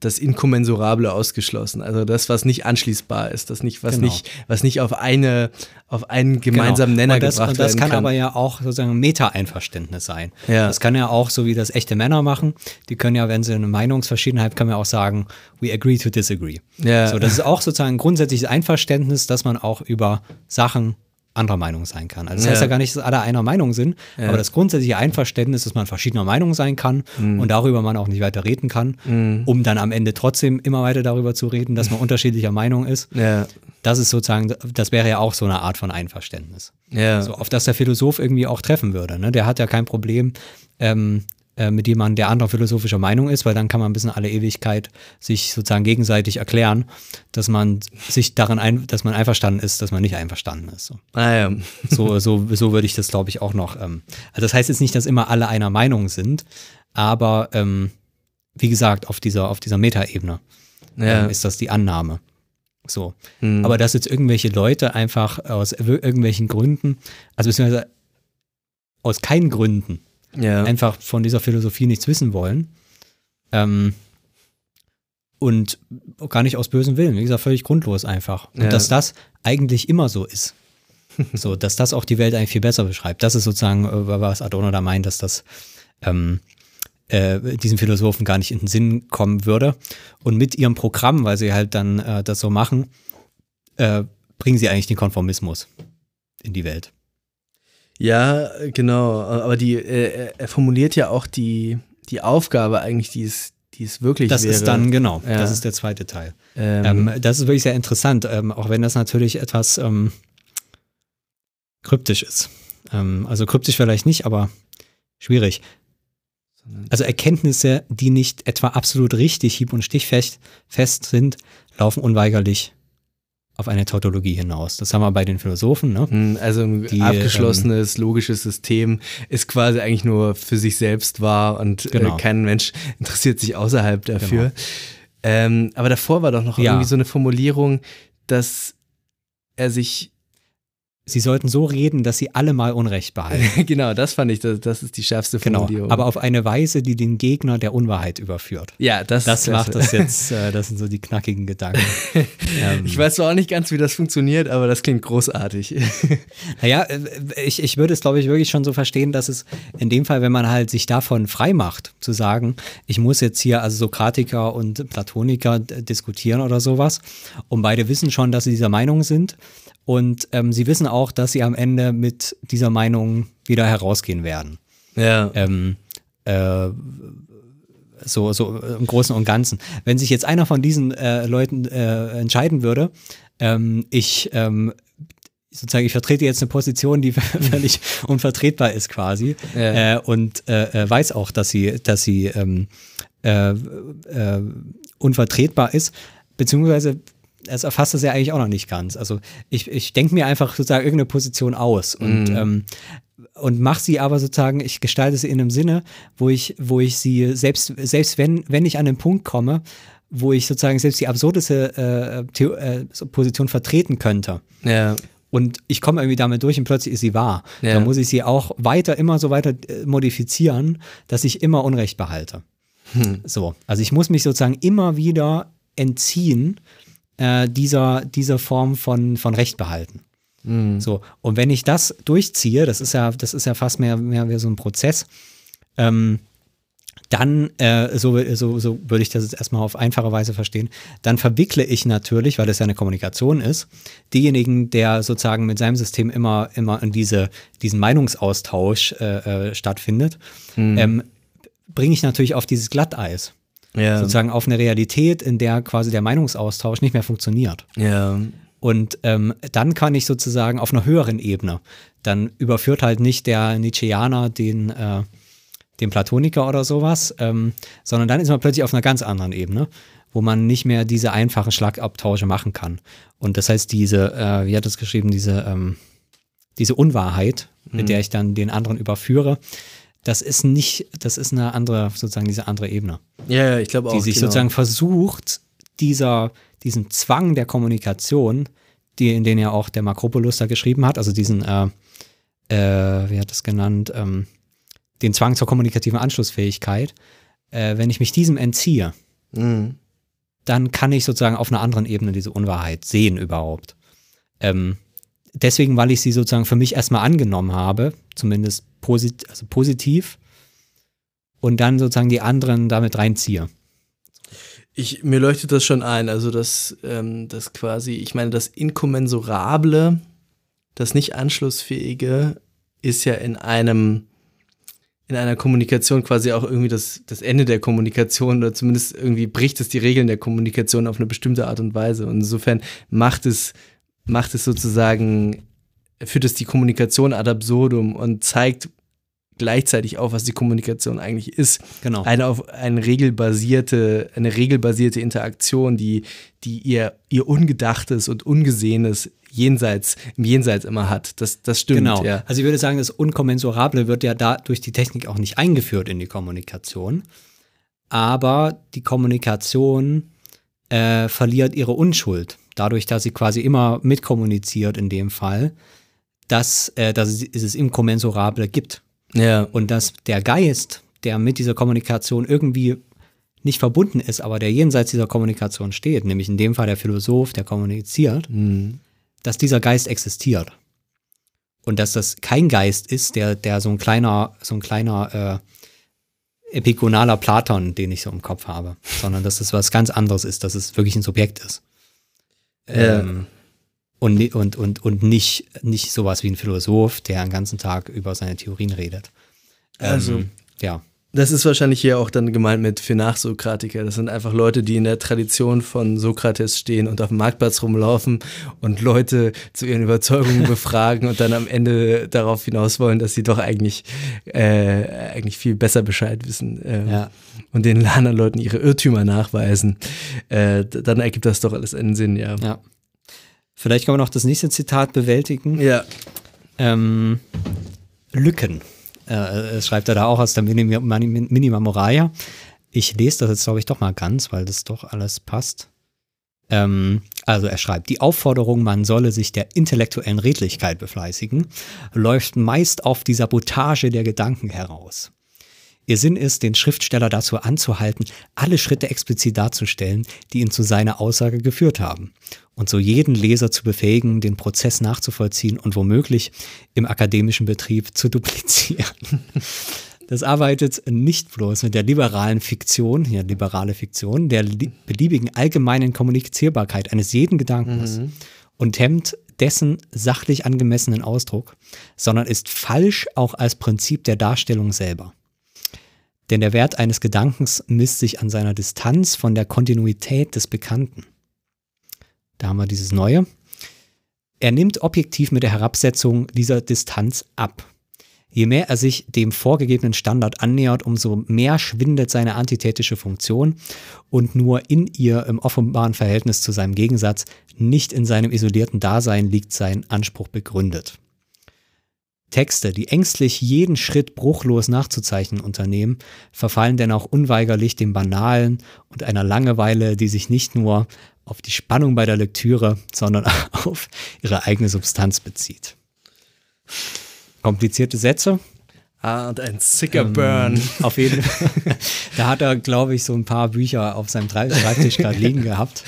das Inkommensurable ausgeschlossen. Also das, was nicht anschließbar ist, das nicht, was genau. nicht, was nicht auf eine, auf einen genau. gemeinsamen genau. Nenner das, gebracht werden kann. Das kann aber ja auch sozusagen Meta-Einverständnis sein. Ja. Das kann ja auch, so wie das echte Männer machen, die können ja, wenn sie eine Meinungsverschiedenheit, können wir auch sagen, we agree to disagree. Ja. So, das ist auch sozusagen ein grundsätzliches Einverständnis, dass man auch über Sachen anderer Meinung sein kann. Also das ja. heißt ja gar nicht, dass alle einer Meinung sind, ja. aber das grundsätzliche Einverständnis, dass man verschiedener Meinung sein kann mhm. und darüber man auch nicht weiter reden kann, mhm. um dann am Ende trotzdem immer weiter darüber zu reden, dass man unterschiedlicher Meinung ist. Ja. Das ist sozusagen, das wäre ja auch so eine Art von Einverständnis. So, auf das der Philosoph irgendwie auch treffen würde. Ne? Der hat ja kein Problem, ähm, äh, mit jemandem, der anderer philosophischer Meinung ist, weil dann kann man bis in alle Ewigkeit sich sozusagen gegenseitig erklären, dass man sich daran ein, dass man einverstanden ist, dass man nicht einverstanden ist. So, ah, ja. so, so, so würde ich das, glaube ich, auch noch. Ähm, also das heißt jetzt nicht, dass immer alle einer Meinung sind, aber ähm, wie gesagt, auf dieser, auf dieser Metaebene ja. ähm, ist das die Annahme. So. Hm. Aber dass jetzt irgendwelche Leute einfach aus irgendwelchen Gründen, also beziehungsweise aus keinen Gründen ja. einfach von dieser Philosophie nichts wissen wollen. Ähm, und gar nicht aus bösem Willen, wie gesagt, völlig grundlos einfach. Und ja. dass das eigentlich immer so ist. so, dass das auch die Welt eigentlich viel besser beschreibt. Das ist sozusagen, äh, was Adorno da meint, dass das ähm, äh, diesen Philosophen gar nicht in den Sinn kommen würde. Und mit ihrem Programm, weil sie halt dann äh, das so machen, äh, bringen sie eigentlich den Konformismus in die Welt. Ja, genau. Aber die, äh, er formuliert ja auch die, die Aufgabe eigentlich, die es, die es wirklich das wäre. Das ist dann, genau, ja. das ist der zweite Teil. Ähm. Ähm, das ist wirklich sehr interessant, ähm, auch wenn das natürlich etwas ähm, kryptisch ist. Ähm, also kryptisch vielleicht nicht, aber schwierig. Also Erkenntnisse, die nicht etwa absolut richtig hieb- und stichfest fest sind, laufen unweigerlich auf eine Tautologie hinaus. Das haben wir bei den Philosophen. Ne? Hm, also ein Die, abgeschlossenes, ähm, logisches System ist quasi eigentlich nur für sich selbst wahr und äh, genau. äh, kein Mensch interessiert sich außerhalb dafür. Genau. Ähm, aber davor war doch noch ja. irgendwie so eine Formulierung, dass er sich Sie sollten so reden, dass sie alle mal Unrecht behalten. genau, das fand ich, das, das ist die schärfste genau, Formulierung. Genau, aber auf eine Weise, die den Gegner der Unwahrheit überführt. Ja, das, das macht das jetzt, äh, das sind so die knackigen Gedanken. ähm, ich weiß zwar auch nicht ganz, wie das funktioniert, aber das klingt großartig. naja, äh, ich, ich würde es, glaube ich, wirklich schon so verstehen, dass es in dem Fall, wenn man halt sich davon frei macht, zu sagen, ich muss jetzt hier also Sokratiker und Platoniker diskutieren oder sowas, und beide wissen schon, dass sie dieser Meinung sind, und ähm, sie wissen auch, dass sie am Ende mit dieser Meinung wieder herausgehen werden. Ja. Ähm, äh, so, so im Großen und Ganzen. Wenn sich jetzt einer von diesen äh, Leuten äh, entscheiden würde, ähm, ich sozusagen, ich vertrete jetzt eine Position, die völlig unvertretbar ist quasi ja. äh, und äh, weiß auch, dass sie, dass sie ähm, äh, äh, unvertretbar ist, beziehungsweise es erfasst das ja eigentlich auch noch nicht ganz. Also ich, ich denke mir einfach sozusagen irgendeine Position aus und, mm. ähm, und mache sie aber sozusagen, ich gestalte sie in einem Sinne, wo ich, wo ich sie selbst, selbst wenn, wenn ich an den Punkt komme, wo ich sozusagen selbst die absurdeste äh, äh, Position vertreten könnte. Ja. Und ich komme irgendwie damit durch und plötzlich ist sie wahr. Ja. Dann muss ich sie auch weiter, immer so weiter äh, modifizieren, dass ich immer Unrecht behalte. Hm. So. Also ich muss mich sozusagen immer wieder entziehen, äh, dieser, dieser Form von, von Recht behalten. Mhm. So, und wenn ich das durchziehe, das ist ja, das ist ja fast mehr, mehr, mehr so ein Prozess, ähm, dann, äh, so, so, so würde ich das jetzt erstmal auf einfache Weise verstehen, dann verwickle ich natürlich, weil das ja eine Kommunikation ist, diejenigen, der sozusagen mit seinem System immer, immer in diese, diesen Meinungsaustausch äh, äh, stattfindet, mhm. ähm, bringe ich natürlich auf dieses Glatteis. Ja. Sozusagen auf eine Realität, in der quasi der Meinungsaustausch nicht mehr funktioniert. Ja. Und ähm, dann kann ich sozusagen auf einer höheren Ebene, dann überführt halt nicht der Nietzscheaner den, äh, den Platoniker oder sowas, ähm, sondern dann ist man plötzlich auf einer ganz anderen Ebene, wo man nicht mehr diese einfachen Schlagabtausche machen kann. Und das heißt, diese, äh, wie hat es geschrieben, diese, ähm, diese Unwahrheit, mit mhm. der ich dann den anderen überführe, das ist nicht, das ist eine andere, sozusagen diese andere Ebene. Ja, ja ich glaube auch. Die sich genau. sozusagen versucht, dieser, diesen Zwang der Kommunikation, die, in den ja auch der Makropoulos da geschrieben hat, also diesen, äh, äh, wie hat es genannt, ähm, den Zwang zur kommunikativen Anschlussfähigkeit, äh, wenn ich mich diesem entziehe, mhm. dann kann ich sozusagen auf einer anderen Ebene diese Unwahrheit sehen überhaupt. Ähm, deswegen, weil ich sie sozusagen für mich erstmal angenommen habe, zumindest posit also positiv, und dann sozusagen die anderen damit reinziehe. Ich, mir leuchtet das schon ein, also das, ähm, das quasi, ich meine, das Inkommensurable, das nicht Anschlussfähige ist ja in einem, in einer Kommunikation quasi auch irgendwie das, das Ende der Kommunikation oder zumindest irgendwie bricht es die Regeln der Kommunikation auf eine bestimmte Art und Weise. Und insofern macht es, macht es sozusagen, führt es die Kommunikation ad absurdum und zeigt gleichzeitig auf, was die Kommunikation eigentlich ist. Genau. Eine auf eine regelbasierte, eine regelbasierte Interaktion, die, die ihr, ihr Ungedachtes und Ungesehenes jenseits, im Jenseits immer hat. Das, das stimmt. Genau. Ja. Also ich würde sagen, das Unkommensurable wird ja da durch die Technik auch nicht eingeführt in die Kommunikation. Aber die Kommunikation äh, verliert ihre Unschuld. Dadurch, dass sie quasi immer mitkommuniziert in dem Fall, dass, äh, dass es, es Inkommensurable gibt. Ja. Und dass der Geist, der mit dieser Kommunikation irgendwie nicht verbunden ist, aber der jenseits dieser Kommunikation steht, nämlich in dem Fall der Philosoph, der kommuniziert, mhm. dass dieser Geist existiert. Und dass das kein Geist ist, der, der so ein kleiner, so ein kleiner äh, epigonaler Platon, den ich so im Kopf habe, sondern dass es was ganz anderes ist, dass es wirklich ein Subjekt ist. Ähm, und, und, und, und nicht, nicht sowas wie ein Philosoph, der den ganzen Tag über seine Theorien redet. Also, ähm, ja. Das ist wahrscheinlich hier auch dann gemeint mit für Nachsokratiker. Das sind einfach Leute, die in der Tradition von Sokrates stehen und auf dem Marktplatz rumlaufen und Leute zu ihren Überzeugungen befragen und dann am Ende darauf hinaus wollen, dass sie doch eigentlich, äh, eigentlich viel besser Bescheid wissen. Äh, ja. Und den anderen Leuten ihre Irrtümer nachweisen. Äh, dann ergibt das doch alles einen Sinn, ja. Ja. Vielleicht können wir noch das nächste Zitat bewältigen. Ja. Ähm, Lücken. Äh, schreibt er da auch aus der Minima, Moralia. Ich lese das jetzt, glaube ich, doch mal ganz, weil das doch alles passt. Ähm, also er schreibt, die Aufforderung, man solle sich der intellektuellen Redlichkeit befleißigen, läuft meist auf die Sabotage der Gedanken heraus. Ihr Sinn ist, den Schriftsteller dazu anzuhalten, alle Schritte explizit darzustellen, die ihn zu seiner Aussage geführt haben, und so jeden Leser zu befähigen, den Prozess nachzuvollziehen und womöglich im akademischen Betrieb zu duplizieren. Das arbeitet nicht bloß mit der liberalen Fiktion, ja, liberale Fiktion, der beliebigen allgemeinen Kommunizierbarkeit eines jeden Gedankens mhm. und hemmt dessen sachlich angemessenen Ausdruck, sondern ist falsch auch als Prinzip der Darstellung selber. Denn der Wert eines Gedankens misst sich an seiner Distanz von der Kontinuität des Bekannten. Da haben wir dieses Neue. Er nimmt objektiv mit der Herabsetzung dieser Distanz ab. Je mehr er sich dem vorgegebenen Standard annähert, umso mehr schwindet seine antithetische Funktion und nur in ihr im offenbaren Verhältnis zu seinem Gegensatz, nicht in seinem isolierten Dasein liegt sein Anspruch begründet. Texte, die ängstlich jeden Schritt bruchlos nachzuzeichnen unternehmen, verfallen denn auch unweigerlich dem Banalen und einer Langeweile, die sich nicht nur auf die Spannung bei der Lektüre, sondern auf ihre eigene Substanz bezieht. Komplizierte Sätze. Ah, und ein sicker ähm, Burn. Auf jeden Fall. da hat er, glaube ich, so ein paar Bücher auf seinem Schreibtisch gerade liegen gehabt.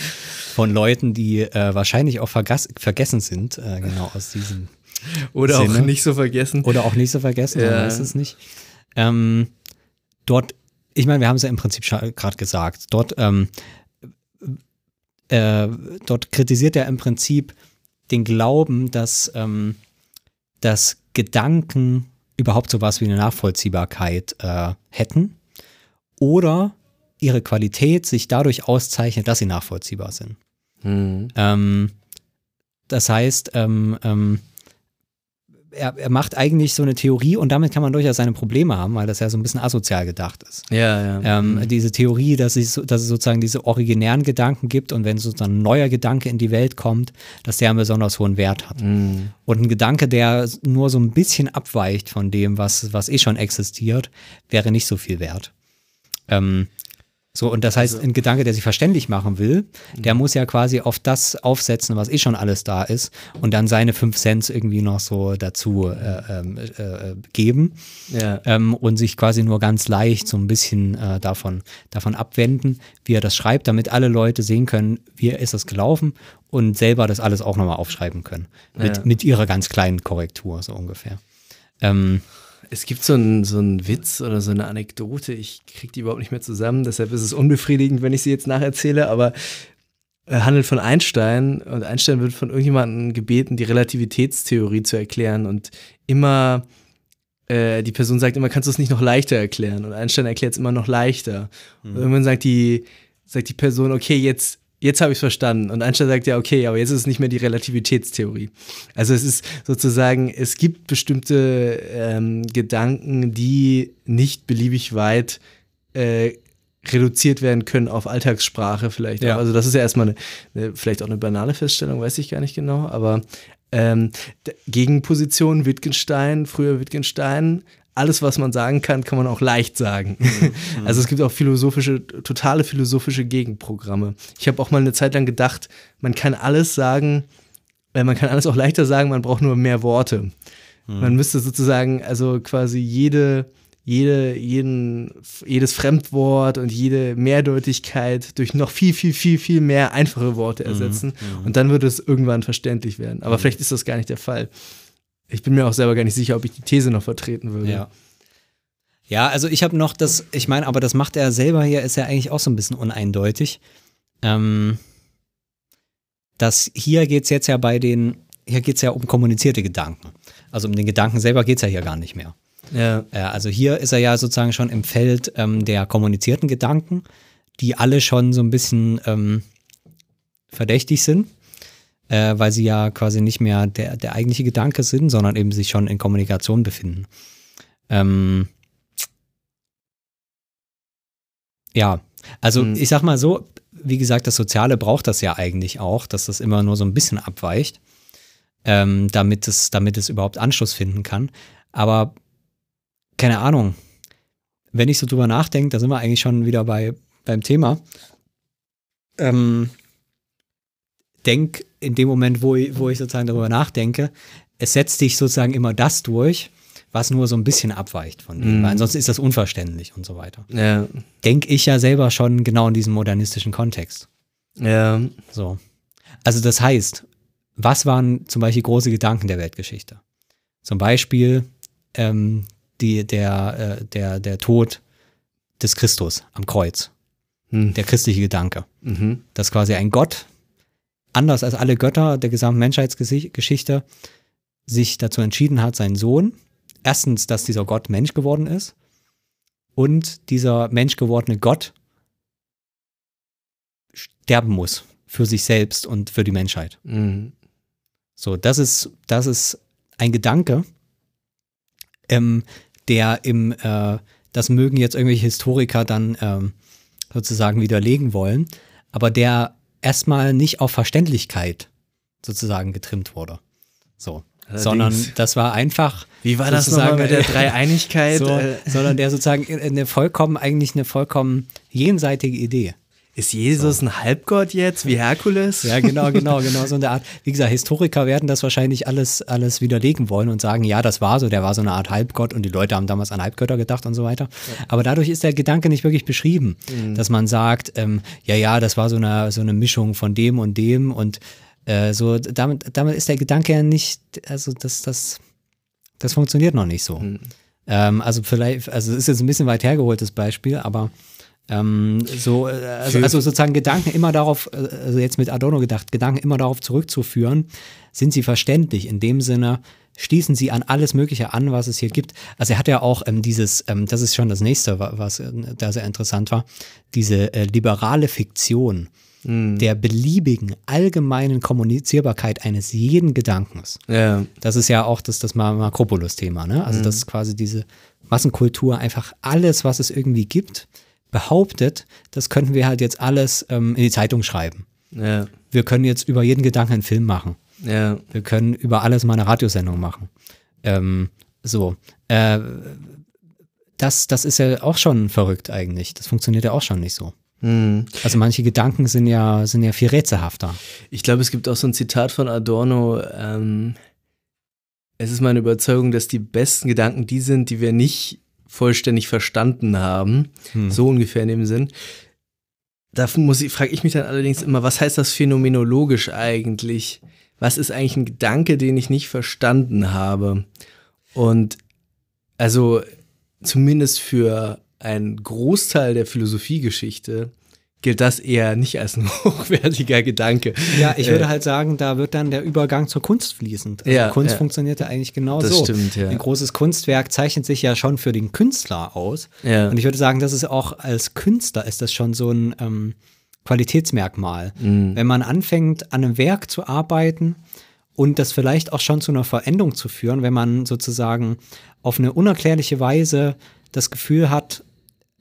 von Leuten, die äh, wahrscheinlich auch vergessen sind, äh, genau aus diesem Oder Sinne. auch nicht so vergessen. Oder auch nicht so vergessen, ja. man weiß es nicht. Ähm, dort, ich meine, wir haben es ja im Prinzip gerade gesagt, dort, ähm, äh, dort kritisiert er im Prinzip den Glauben, dass, ähm, dass Gedanken überhaupt sowas wie eine Nachvollziehbarkeit äh, hätten oder ihre Qualität sich dadurch auszeichnet, dass sie nachvollziehbar sind. Mhm. Ähm, das heißt, ähm, ähm, er, er macht eigentlich so eine Theorie und damit kann man durchaus seine Probleme haben, weil das ja so ein bisschen asozial gedacht ist. Ja, ja. Ähm, mhm. Diese Theorie, dass es, dass es sozusagen diese originären Gedanken gibt und wenn sozusagen ein neuer Gedanke in die Welt kommt, dass der einen besonders hohen Wert hat. Mhm. Und ein Gedanke, der nur so ein bisschen abweicht von dem, was, was eh schon existiert, wäre nicht so viel wert. Ähm, so, und das heißt, also, ein Gedanke, der sich verständlich machen will, der mhm. muss ja quasi auf das aufsetzen, was eh schon alles da ist und dann seine fünf Cent irgendwie noch so dazu äh, ähm, äh, äh, geben ja. ähm, und sich quasi nur ganz leicht so ein bisschen äh, davon, davon abwenden, wie er das schreibt, damit alle Leute sehen können, wie ist das gelaufen und selber das alles auch nochmal aufschreiben können. Mit, ja. mit ihrer ganz kleinen Korrektur, so ungefähr. Ähm, es gibt so einen so Witz oder so eine Anekdote, ich kriege die überhaupt nicht mehr zusammen, deshalb ist es unbefriedigend, wenn ich sie jetzt nacherzähle, aber er äh, handelt von Einstein und Einstein wird von irgendjemandem gebeten, die Relativitätstheorie zu erklären und immer äh, die Person sagt immer, kannst du es nicht noch leichter erklären? Und Einstein erklärt es immer noch leichter. Mhm. Und irgendwann sagt die, sagt die Person, okay, jetzt jetzt habe ich es verstanden. Und Einstein sagt ja, okay, aber jetzt ist es nicht mehr die Relativitätstheorie. Also es ist sozusagen, es gibt bestimmte ähm, Gedanken, die nicht beliebig weit äh, reduziert werden können auf Alltagssprache vielleicht. Ja. Also das ist ja erstmal eine, eine, vielleicht auch eine banale Feststellung, weiß ich gar nicht genau, aber ähm, Gegenposition Wittgenstein, früher Wittgenstein, alles, was man sagen kann, kann man auch leicht sagen. Mhm. Also es gibt auch philosophische, totale philosophische Gegenprogramme. Ich habe auch mal eine Zeit lang gedacht, man kann alles sagen, weil man kann alles auch leichter sagen, man braucht nur mehr Worte. Mhm. Man müsste sozusagen also quasi jede, jede, jeden, jedes Fremdwort und jede Mehrdeutigkeit durch noch viel, viel, viel, viel mehr einfache Worte mhm. ersetzen. Mhm. Und dann würde es irgendwann verständlich werden. Aber mhm. vielleicht ist das gar nicht der Fall. Ich bin mir auch selber gar nicht sicher, ob ich die These noch vertreten würde. Ja. Ja, also ich habe noch das, ich meine, aber das macht er selber hier, ist ja eigentlich auch so ein bisschen uneindeutig. Ähm, dass hier geht es jetzt ja bei den, hier geht es ja um kommunizierte Gedanken. Also um den Gedanken selber geht es ja hier gar nicht mehr. Ja. ja. Also hier ist er ja sozusagen schon im Feld ähm, der kommunizierten Gedanken, die alle schon so ein bisschen ähm, verdächtig sind äh, weil sie ja quasi nicht mehr der, der eigentliche Gedanke sind, sondern eben sich schon in Kommunikation befinden. Ähm, ja, also mhm. ich sag mal so, wie gesagt, das Soziale braucht das ja eigentlich auch, dass das immer nur so ein bisschen abweicht, ähm, damit, es, damit es überhaupt Anschluss finden kann. Aber keine Ahnung, wenn ich so drüber nachdenke, da sind wir eigentlich schon wieder bei, beim Thema. Ähm, denk in dem Moment, wo ich, wo ich sozusagen darüber nachdenke, es setzt sich sozusagen immer das durch, was nur so ein bisschen abweicht von dem, mm. weil ansonsten ist das unverständlich und so weiter. Ja. Denke ich ja selber schon genau in diesem modernistischen Kontext. Ja. So. Also das heißt, was waren zum Beispiel große Gedanken der Weltgeschichte? Zum Beispiel ähm, die, der, äh, der, der Tod des Christus am Kreuz. Hm. Der christliche Gedanke. Mhm. Dass quasi ein Gott anders als alle Götter der gesamten Menschheitsgeschichte sich dazu entschieden hat, seinen Sohn, erstens, dass dieser Gott Mensch geworden ist und dieser Mensch gewordene Gott sterben muss für sich selbst und für die Menschheit. Mhm. So, das ist, das ist ein Gedanke, ähm, der im, äh, das mögen jetzt irgendwelche Historiker dann ähm, sozusagen widerlegen wollen, aber der erstmal nicht auf Verständlichkeit sozusagen getrimmt wurde. So. Allerdings. Sondern das war einfach. Wie war das nochmal mit der Dreieinigkeit? so, sondern der sozusagen eine vollkommen, eigentlich eine vollkommen jenseitige Idee. Ist Jesus so. ein Halbgott jetzt, wie Herkules? Ja, genau, genau, genau, so eine Art. Wie gesagt, Historiker werden das wahrscheinlich alles, alles widerlegen wollen und sagen, ja, das war so, der war so eine Art Halbgott und die Leute haben damals an Halbgötter gedacht und so weiter. Ja. Aber dadurch ist der Gedanke nicht wirklich beschrieben, mhm. dass man sagt, ähm, ja, ja, das war so eine, so eine Mischung von dem und dem und äh, so, damit, damit ist der Gedanke ja nicht, also das, das, das funktioniert noch nicht so. Mhm. Ähm, also vielleicht, also es ist jetzt ein bisschen weit hergeholtes Beispiel, aber ähm, so, äh, also, also, sozusagen Gedanken immer darauf, äh, also jetzt mit Adorno gedacht, Gedanken immer darauf zurückzuführen, sind sie verständlich in dem Sinne, schließen sie an alles Mögliche an, was es hier gibt. Also er hat ja auch ähm, dieses, ähm, das ist schon das nächste, was äh, da sehr interessant war, diese äh, liberale Fiktion mhm. der beliebigen allgemeinen Kommunizierbarkeit eines jeden Gedankens. Ja. Das ist ja auch das, das Makropolis-Thema, ne? Also mhm. das ist quasi diese Massenkultur, einfach alles, was es irgendwie gibt, behauptet, das könnten wir halt jetzt alles ähm, in die Zeitung schreiben. Ja. Wir können jetzt über jeden Gedanken einen Film machen. Ja. Wir können über alles mal eine Radiosendung machen. Ähm, so. Äh, das, das ist ja auch schon verrückt eigentlich. Das funktioniert ja auch schon nicht so. Hm. Also manche Gedanken sind ja, sind ja viel rätselhafter. Ich glaube, es gibt auch so ein Zitat von Adorno. Ähm, es ist meine Überzeugung, dass die besten Gedanken die sind, die wir nicht vollständig verstanden haben. Hm. So ungefähr in dem Sinn. Da frage ich mich dann allerdings immer, was heißt das phänomenologisch eigentlich? Was ist eigentlich ein Gedanke, den ich nicht verstanden habe? Und also zumindest für einen Großteil der Philosophiegeschichte gilt das eher nicht als ein hochwertiger Gedanke. Ja, ich würde äh, halt sagen, da wird dann der Übergang zur Kunst fließend. Also ja, Kunst ja. funktioniert ja eigentlich genau das so. Stimmt, ja. Ein großes Kunstwerk zeichnet sich ja schon für den Künstler aus. Ja. Und ich würde sagen, das ist auch als Künstler ist das schon so ein ähm, Qualitätsmerkmal. Mhm. Wenn man anfängt, an einem Werk zu arbeiten und das vielleicht auch schon zu einer Veränderung zu führen, wenn man sozusagen auf eine unerklärliche Weise das Gefühl hat,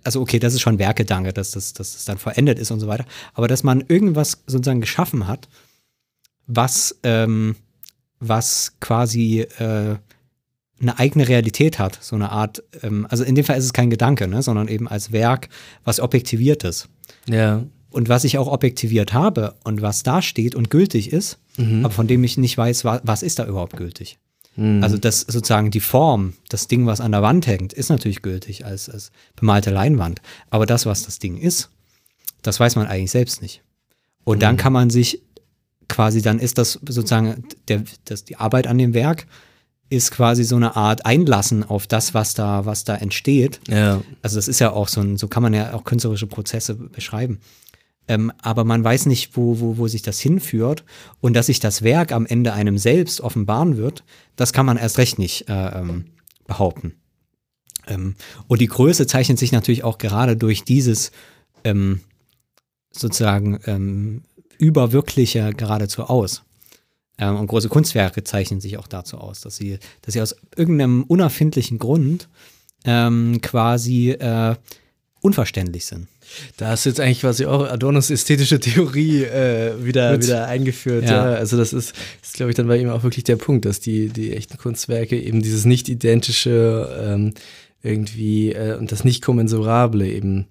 also okay, das ist schon Werkedanke, dass das, dass das dann verendet ist und so weiter, aber dass man irgendwas sozusagen geschaffen hat, was, ähm, was quasi äh, eine eigene Realität hat, so eine Art, ähm, also in dem Fall ist es kein Gedanke, ne, sondern eben als Werk, was objektiviert ist. Ja. Und was ich auch objektiviert habe und was da steht und gültig ist, mhm. aber von dem ich nicht weiß, was, was ist da überhaupt gültig. Mhm. Also das sozusagen die Form, das Ding, was an der Wand hängt, ist natürlich gültig als, als bemalte Leinwand. Aber das, was das Ding ist, das weiß man eigentlich selbst nicht. Und mhm. dann kann man sich quasi, dann ist das sozusagen der, das, die Arbeit an dem Werk ist quasi so eine Art Einlassen auf das, was da, was da entsteht. Ja. Also das ist ja auch so ein, so kann man ja auch künstlerische Prozesse beschreiben. Ähm, aber man weiß nicht, wo, wo, wo sich das hinführt. Und dass sich das Werk am Ende einem selbst offenbaren wird, das kann man erst recht nicht äh, ähm, behaupten. Ähm, und die Größe zeichnet sich natürlich auch gerade durch dieses ähm, sozusagen ähm, überwirkliche geradezu aus. Ähm, und große Kunstwerke zeichnen sich auch dazu aus, dass sie, dass sie aus irgendeinem unerfindlichen Grund quasi äh, unverständlich sind. Da hast du jetzt eigentlich quasi auch Adornos ästhetische Theorie äh, wieder, wieder eingeführt. Ja. ja. Also das ist, ist glaube ich, dann bei ihm auch wirklich der Punkt, dass die, die echten Kunstwerke eben dieses nicht identische ähm, irgendwie äh, und das nicht kommensurable eben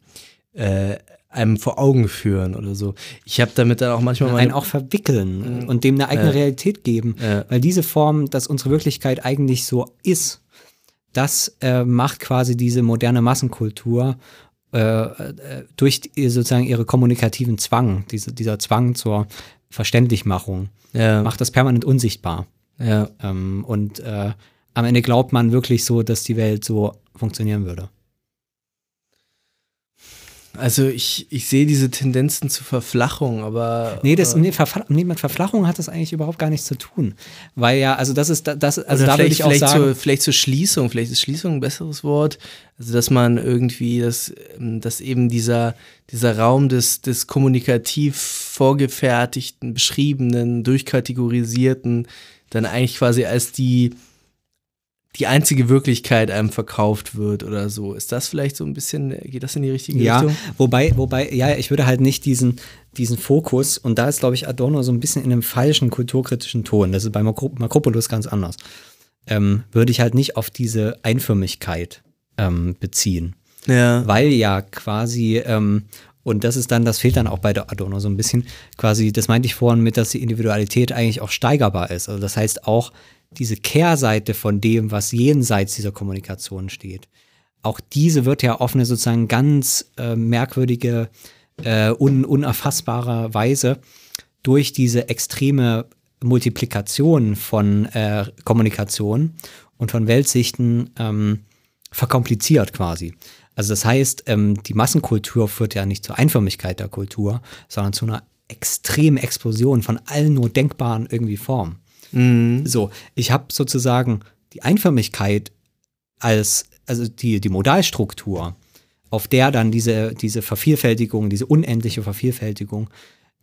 äh, einem vor Augen führen oder so. Ich habe damit dann auch manchmal einen auch verwickeln mhm. und dem eine eigene Realität geben, weil diese Form, dass unsere Wirklichkeit eigentlich so ist, das äh, macht quasi diese moderne Massenkultur äh, durch die, sozusagen ihre kommunikativen Zwang, diese, dieser Zwang zur Verständlichmachung, ja. macht das permanent unsichtbar. Ja. Ähm, und äh, am Ende glaubt man wirklich so, dass die Welt so funktionieren würde. Also ich, ich sehe diese Tendenzen zur Verflachung, aber. Nee, das, nee, nee, mit Verflachung hat das eigentlich überhaupt gar nichts zu tun. Weil ja, also das ist, das, also da würde ich auch vielleicht sagen. Zur, vielleicht zur Schließung, vielleicht ist Schließung ein besseres Wort. Also dass man irgendwie, dass, dass eben dieser, dieser Raum des, des kommunikativ vorgefertigten, beschriebenen, durchkategorisierten, dann eigentlich quasi als die die einzige Wirklichkeit einem verkauft wird oder so. Ist das vielleicht so ein bisschen, geht das in die richtige ja, Richtung? Ja, wobei, wobei, ja, ich würde halt nicht diesen, diesen Fokus, und da ist, glaube ich, Adorno so ein bisschen in einem falschen kulturkritischen Ton, das ist bei Makropoulos ganz anders, ähm, würde ich halt nicht auf diese Einförmigkeit ähm, beziehen. Ja. Weil ja quasi, ähm, Und das ist dann, das fehlt dann auch bei der Adorno so ein bisschen. Quasi, das meinte ich vorhin mit, dass die Individualität eigentlich auch steigerbar ist. Also das heißt auch diese Kehrseite von dem, was jenseits dieser Kommunikation steht. Auch diese wird ja auf eine sozusagen ganz äh, merkwürdige, äh, un unerfassbare Weise durch diese extreme Multiplikation von äh, Kommunikation und von Weltsichten ähm, verkompliziert quasi. Also das heißt, ähm, die Massenkultur führt ja nicht zur Einförmigkeit der Kultur, sondern zu einer extremen Explosion von allen nur denkbaren irgendwie Formen. Mhm. So, ich habe sozusagen die Einförmigkeit als, also die, die Modalstruktur, auf der dann diese, diese Vervielfältigung, diese unendliche Vervielfältigung,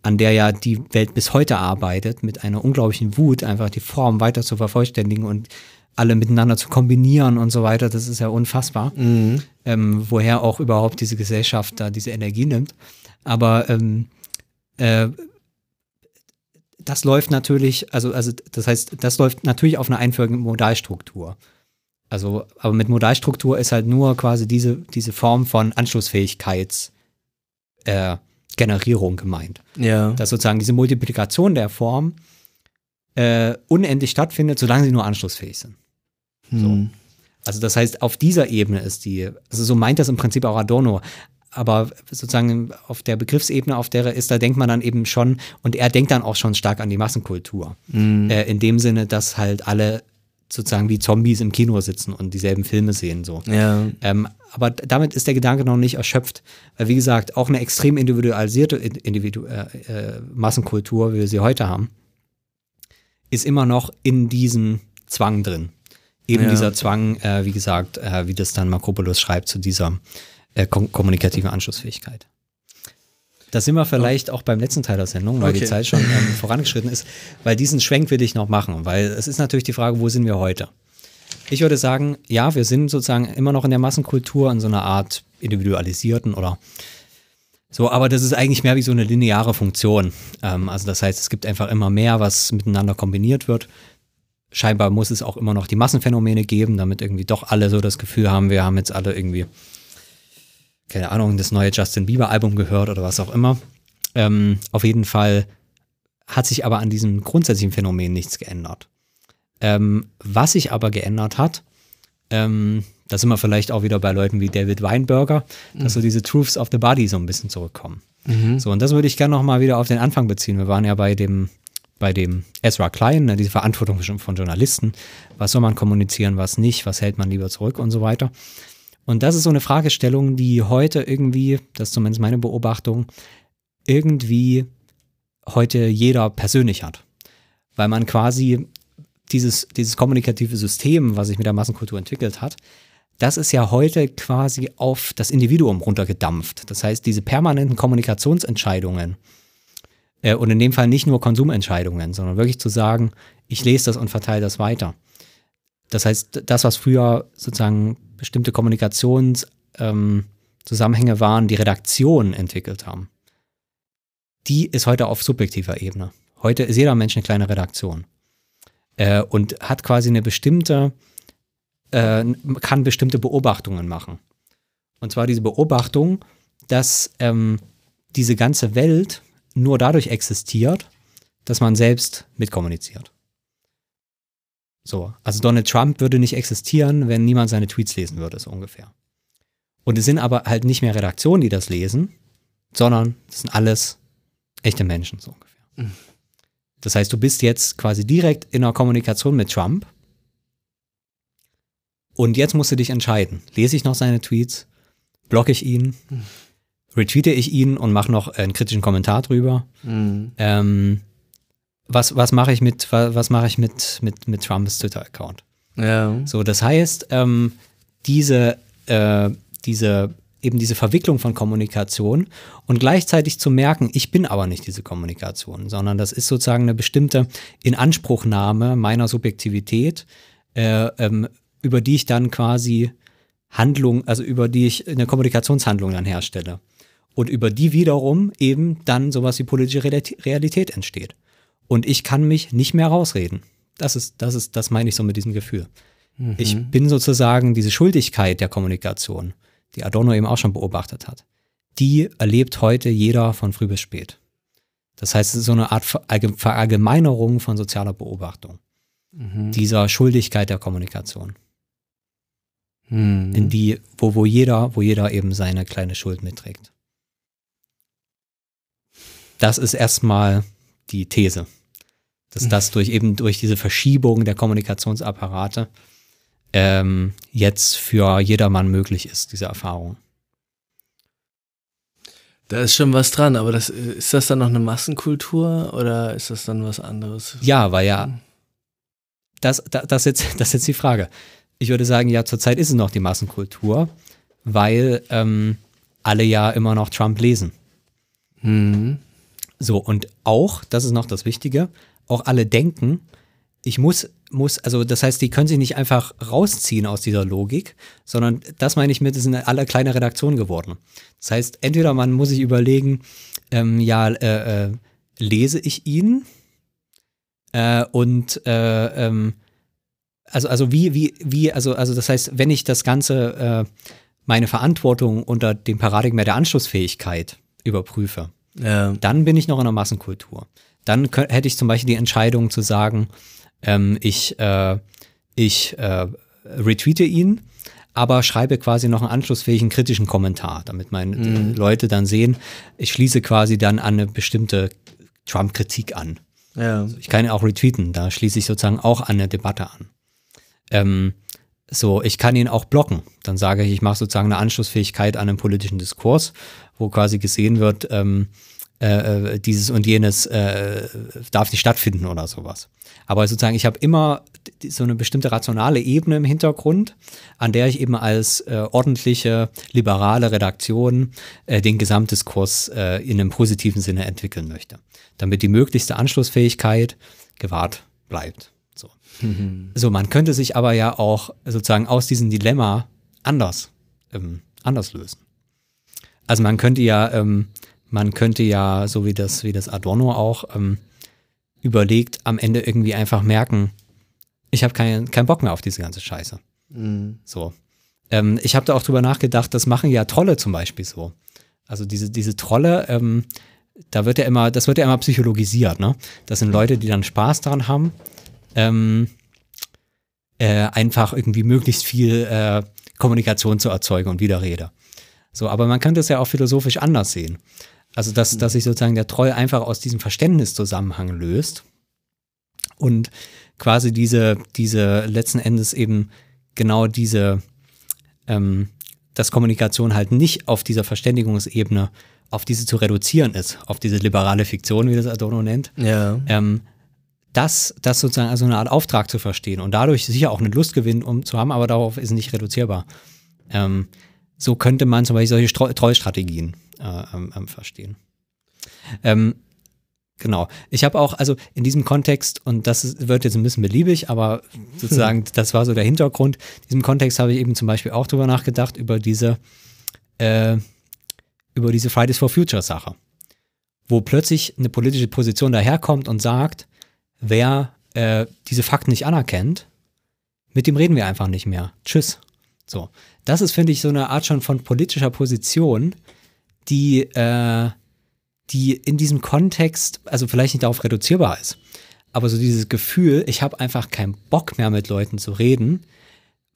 an der ja die Welt bis heute arbeitet, mit einer unglaublichen Wut, einfach die Form weiter zu vervollständigen und alle miteinander zu kombinieren und so weiter, das ist ja unfassbar. Mhm. Ähm, woher auch überhaupt diese Gesellschaft da diese Energie nimmt. Aber ähm, äh, das läuft natürlich, also, also das heißt, das läuft natürlich auf einer einförmigen Modalstruktur. Also, aber mit Modalstruktur ist halt nur quasi diese, diese Form von Anschlussfähigkeitsgenerierung äh, gemeint. Ja. Dass sozusagen diese Multiplikation der Form äh, unendlich stattfindet, solange sie nur anschlussfähig sind. So. Hm. Also das heißt, auf dieser Ebene ist die, also so meint das im Prinzip auch Adorno. Aber sozusagen auf der Begriffsebene, auf der er ist, da denkt man dann eben schon, und er denkt dann auch schon stark an die Massenkultur. Mhm. Äh, in dem Sinne, dass halt alle sozusagen wie Zombies im Kino sitzen und dieselben Filme sehen. So. Ja. Ähm, aber damit ist der Gedanke noch nicht erschöpft. Weil, wie gesagt, auch eine extrem individualisierte Individu äh, äh, Massenkultur, wie wir sie heute haben, ist immer noch in diesem Zwang drin eben ja. dieser Zwang, äh, wie gesagt, äh, wie das dann Makropolis schreibt, zu dieser äh, kom kommunikativen Anschlussfähigkeit. Da sind wir vielleicht auch beim letzten Teil der Sendung, weil okay. die Zeit schon ähm, vorangeschritten ist, weil diesen Schwenk will ich noch machen, weil es ist natürlich die Frage, wo sind wir heute? Ich würde sagen, ja, wir sind sozusagen immer noch in der Massenkultur, in so einer Art individualisierten oder so, aber das ist eigentlich mehr wie so eine lineare Funktion. Ähm, also das heißt, es gibt einfach immer mehr, was miteinander kombiniert wird scheinbar muss es auch immer noch die Massenphänomene geben, damit irgendwie doch alle so das Gefühl haben, wir haben jetzt alle irgendwie, keine Ahnung, das neue Justin Bieber-Album gehört oder was auch immer. Ähm, auf jeden Fall hat sich aber an diesem grundsätzlichen Phänomen nichts geändert. Ähm, was sich aber geändert hat, ähm, da sind wir vielleicht auch wieder bei Leuten wie David Weinberger, mhm. dass so diese Truths of the Body so ein bisschen zurückkommen. Mhm. So, und das würde ich gerne nochmal wieder auf den Anfang beziehen. Wir waren ja bei dem bei dem Ezra Klein, ne, diese Verantwortung von Journalisten, was soll man kommunizieren, was nicht, was hält man lieber zurück und so weiter. Und das ist so eine Fragestellung, die heute irgendwie, das ist zumindest meine Beobachtung, irgendwie heute jeder persönlich hat. Weil man quasi dieses, dieses kommunikative System, was sich mit der Massenkultur entwickelt hat, das ist ja heute quasi auf das Individuum runtergedampft. Das heißt, diese permanenten Kommunikationsentscheidungen, äh, und in dem Fall nicht nur Konsumentscheidungen, sondern wirklich zu sagen, ich lese das und verteile das weiter. Das heißt, das, was früher sozusagen bestimmte Kommunikationszusammenhänge ähm, waren, die Redaktionen entwickelt haben, die ist heute auf subjektiver Ebene. Heute ist jeder Mensch eine kleine Redaktion äh, und hat quasi eine bestimmte, äh, kann bestimmte Beobachtungen machen. Und zwar diese Beobachtung, dass ähm, diese ganze Welt nur dadurch existiert, dass man selbst mitkommuniziert. So, also Donald Trump würde nicht existieren, wenn niemand seine Tweets lesen würde, so ungefähr. Und es sind aber halt nicht mehr Redaktionen, die das lesen, sondern das sind alles echte Menschen, so ungefähr. Mhm. Das heißt, du bist jetzt quasi direkt in einer Kommunikation mit Trump und jetzt musst du dich entscheiden. Lese ich noch seine Tweets? Blocke ich ihn? Mhm retweete ich ihn und mache noch einen kritischen Kommentar drüber. Mhm. Ähm, was was mache ich mit was mache ich mit mit mit Trumps Twitter-Account? Ja. So, das heißt, ähm, diese äh, diese eben diese Verwicklung von Kommunikation und gleichzeitig zu merken, ich bin aber nicht diese Kommunikation, sondern das ist sozusagen eine bestimmte Inanspruchnahme meiner Subjektivität, äh, ähm, über die ich dann quasi Handlung, also über die ich eine Kommunikationshandlung dann herstelle und über die wiederum eben dann sowas wie politische Realität entsteht. Und ich kann mich nicht mehr rausreden. Das ist, das ist, das meine ich so mit diesem Gefühl. Mhm. Ich bin sozusagen diese Schuldigkeit der Kommunikation, die Adorno eben auch schon beobachtet hat. die erlebt heute jeder von früh bis spät. Das heißt, es ist so eine Art Verallgemeinerung von sozialer Beobachtung. Mhm. Dieser Schuldigkeit der Kommunikation. Mhm. In die, wo, wo jeder, wo jeder eben seine kleine Schuld mitträgt. Das ist erstmal die These. Dass das durch eben durch diese Verschiebung der Kommunikationsapparate ähm, jetzt für jedermann möglich ist, diese Erfahrung. Da ist schon was dran, aber das, ist das dann noch eine Massenkultur oder ist das dann was anderes? Ja, weil ja, das, das, das, jetzt, das ist jetzt die Frage. Ich würde sagen, ja, zurzeit ist es noch die Massenkultur, weil ähm, alle ja immer noch Trump lesen. Mhm. So, und auch, das ist noch das Wichtige, auch alle denken, ich muss, muss, also das heißt, die können sich nicht einfach rausziehen aus dieser Logik, sondern das meine ich mit, es sind alle kleine Redaktionen geworden. Das heißt, entweder man muss sich überlegen, ähm, ja, äh, äh, lese ich ihn äh, und äh, ähm, also, also wie, wie, wie, also, also das heißt, wenn ich das Ganze, äh, meine Verantwortung unter dem Paradigma der Anschlussfähigkeit überprüfe, ja. dann bin ich noch in der Massenkultur. Dann hätte ich zum Beispiel die Entscheidung zu sagen, ähm, ich, äh, ich äh, retweete ihn, aber schreibe quasi noch einen anschlussfähigen kritischen Kommentar, damit meine mhm. Leute dann sehen, ich schließe quasi dann an eine bestimmte Trump-Kritik an. Ja. Also ich kann ihn auch retweeten, da schließe ich sozusagen auch an eine Debatte an. Ähm, so, ich kann ihn auch blocken. Dann sage ich, ich mache sozusagen eine Anschlussfähigkeit an einen politischen Diskurs, wo quasi gesehen wird, ähm, äh, äh, dieses und jenes äh, darf nicht stattfinden oder sowas. Aber sozusagen, ich habe immer so eine bestimmte rationale Ebene im Hintergrund, an der ich eben als äh, ordentliche, liberale Redaktion äh, den Gesamtdiskurs äh, in einem positiven Sinne entwickeln möchte, damit die möglichste Anschlussfähigkeit gewahrt bleibt. So. Mhm. so, man könnte sich aber ja auch sozusagen aus diesem Dilemma anders, ähm, anders lösen. Also man könnte ja ähm, man könnte ja, so wie das, wie das Adorno auch ähm, überlegt, am Ende irgendwie einfach merken, ich habe keinen kein Bock mehr auf diese ganze Scheiße. Mhm. So. Ähm, ich habe da auch drüber nachgedacht, das machen ja Trolle zum Beispiel so. Also diese, diese Trolle, ähm, da wird ja immer, das wird ja immer psychologisiert, ne? Das sind Leute, die dann Spaß daran haben, ähm, äh, einfach irgendwie möglichst viel äh, Kommunikation zu erzeugen und Widerrede. So, aber man könnte es ja auch philosophisch anders sehen. Also, dass, dass sich sozusagen der Troll einfach aus diesem Verständniszusammenhang löst und quasi diese, diese letzten Endes eben genau diese, ähm, dass Kommunikation halt nicht auf dieser Verständigungsebene, auf diese zu reduzieren ist, auf diese liberale Fiktion, wie das Adorno nennt. Ja. Ähm, das, das sozusagen als eine Art Auftrag zu verstehen und dadurch sicher auch einen Lustgewinn um zu haben, aber darauf ist nicht reduzierbar. Ähm, so könnte man zum Beispiel solche Treustrategien äh, ähm, ähm, verstehen. Ähm, genau. Ich habe auch, also in diesem Kontext, und das wird jetzt ein bisschen beliebig, aber sozusagen, hm. das war so der Hintergrund. In diesem Kontext habe ich eben zum Beispiel auch drüber nachgedacht, über diese, äh, über diese Fridays for Future Sache. Wo plötzlich eine politische Position daherkommt und sagt, wer äh, diese Fakten nicht anerkennt, mit dem reden wir einfach nicht mehr. Tschüss. So. Das ist, finde ich, so eine Art schon von politischer Position, die, äh, die in diesem Kontext, also vielleicht nicht darauf reduzierbar ist, aber so dieses Gefühl, ich habe einfach keinen Bock mehr mit Leuten zu reden,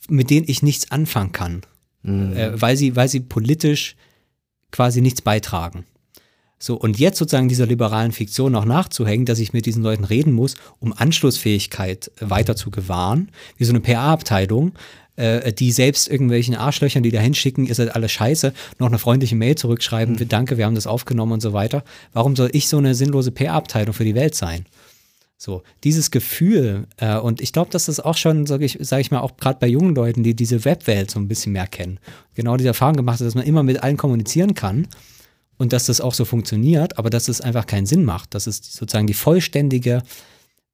mit denen ich nichts anfangen kann, mhm. äh, weil, sie, weil sie politisch quasi nichts beitragen. So, und jetzt sozusagen dieser liberalen Fiktion noch nachzuhängen, dass ich mit diesen Leuten reden muss, um Anschlussfähigkeit weiter zu gewahren, wie so eine PA-Abteilung, äh, die selbst irgendwelchen Arschlöchern, die da hinschicken, ihr seid alle scheiße, noch eine freundliche Mail zurückschreiben, mhm. danke, wir haben das aufgenommen und so weiter. Warum soll ich so eine sinnlose PR-Abteilung für die Welt sein? So, dieses Gefühl, äh, und ich glaube, dass das auch schon, sage ich, sag ich mal, auch gerade bei jungen Leuten, die diese Webwelt so ein bisschen mehr kennen, genau diese Erfahrung gemacht hat, dass man immer mit allen kommunizieren kann und dass das auch so funktioniert, aber dass es einfach keinen Sinn macht, dass es sozusagen die vollständige,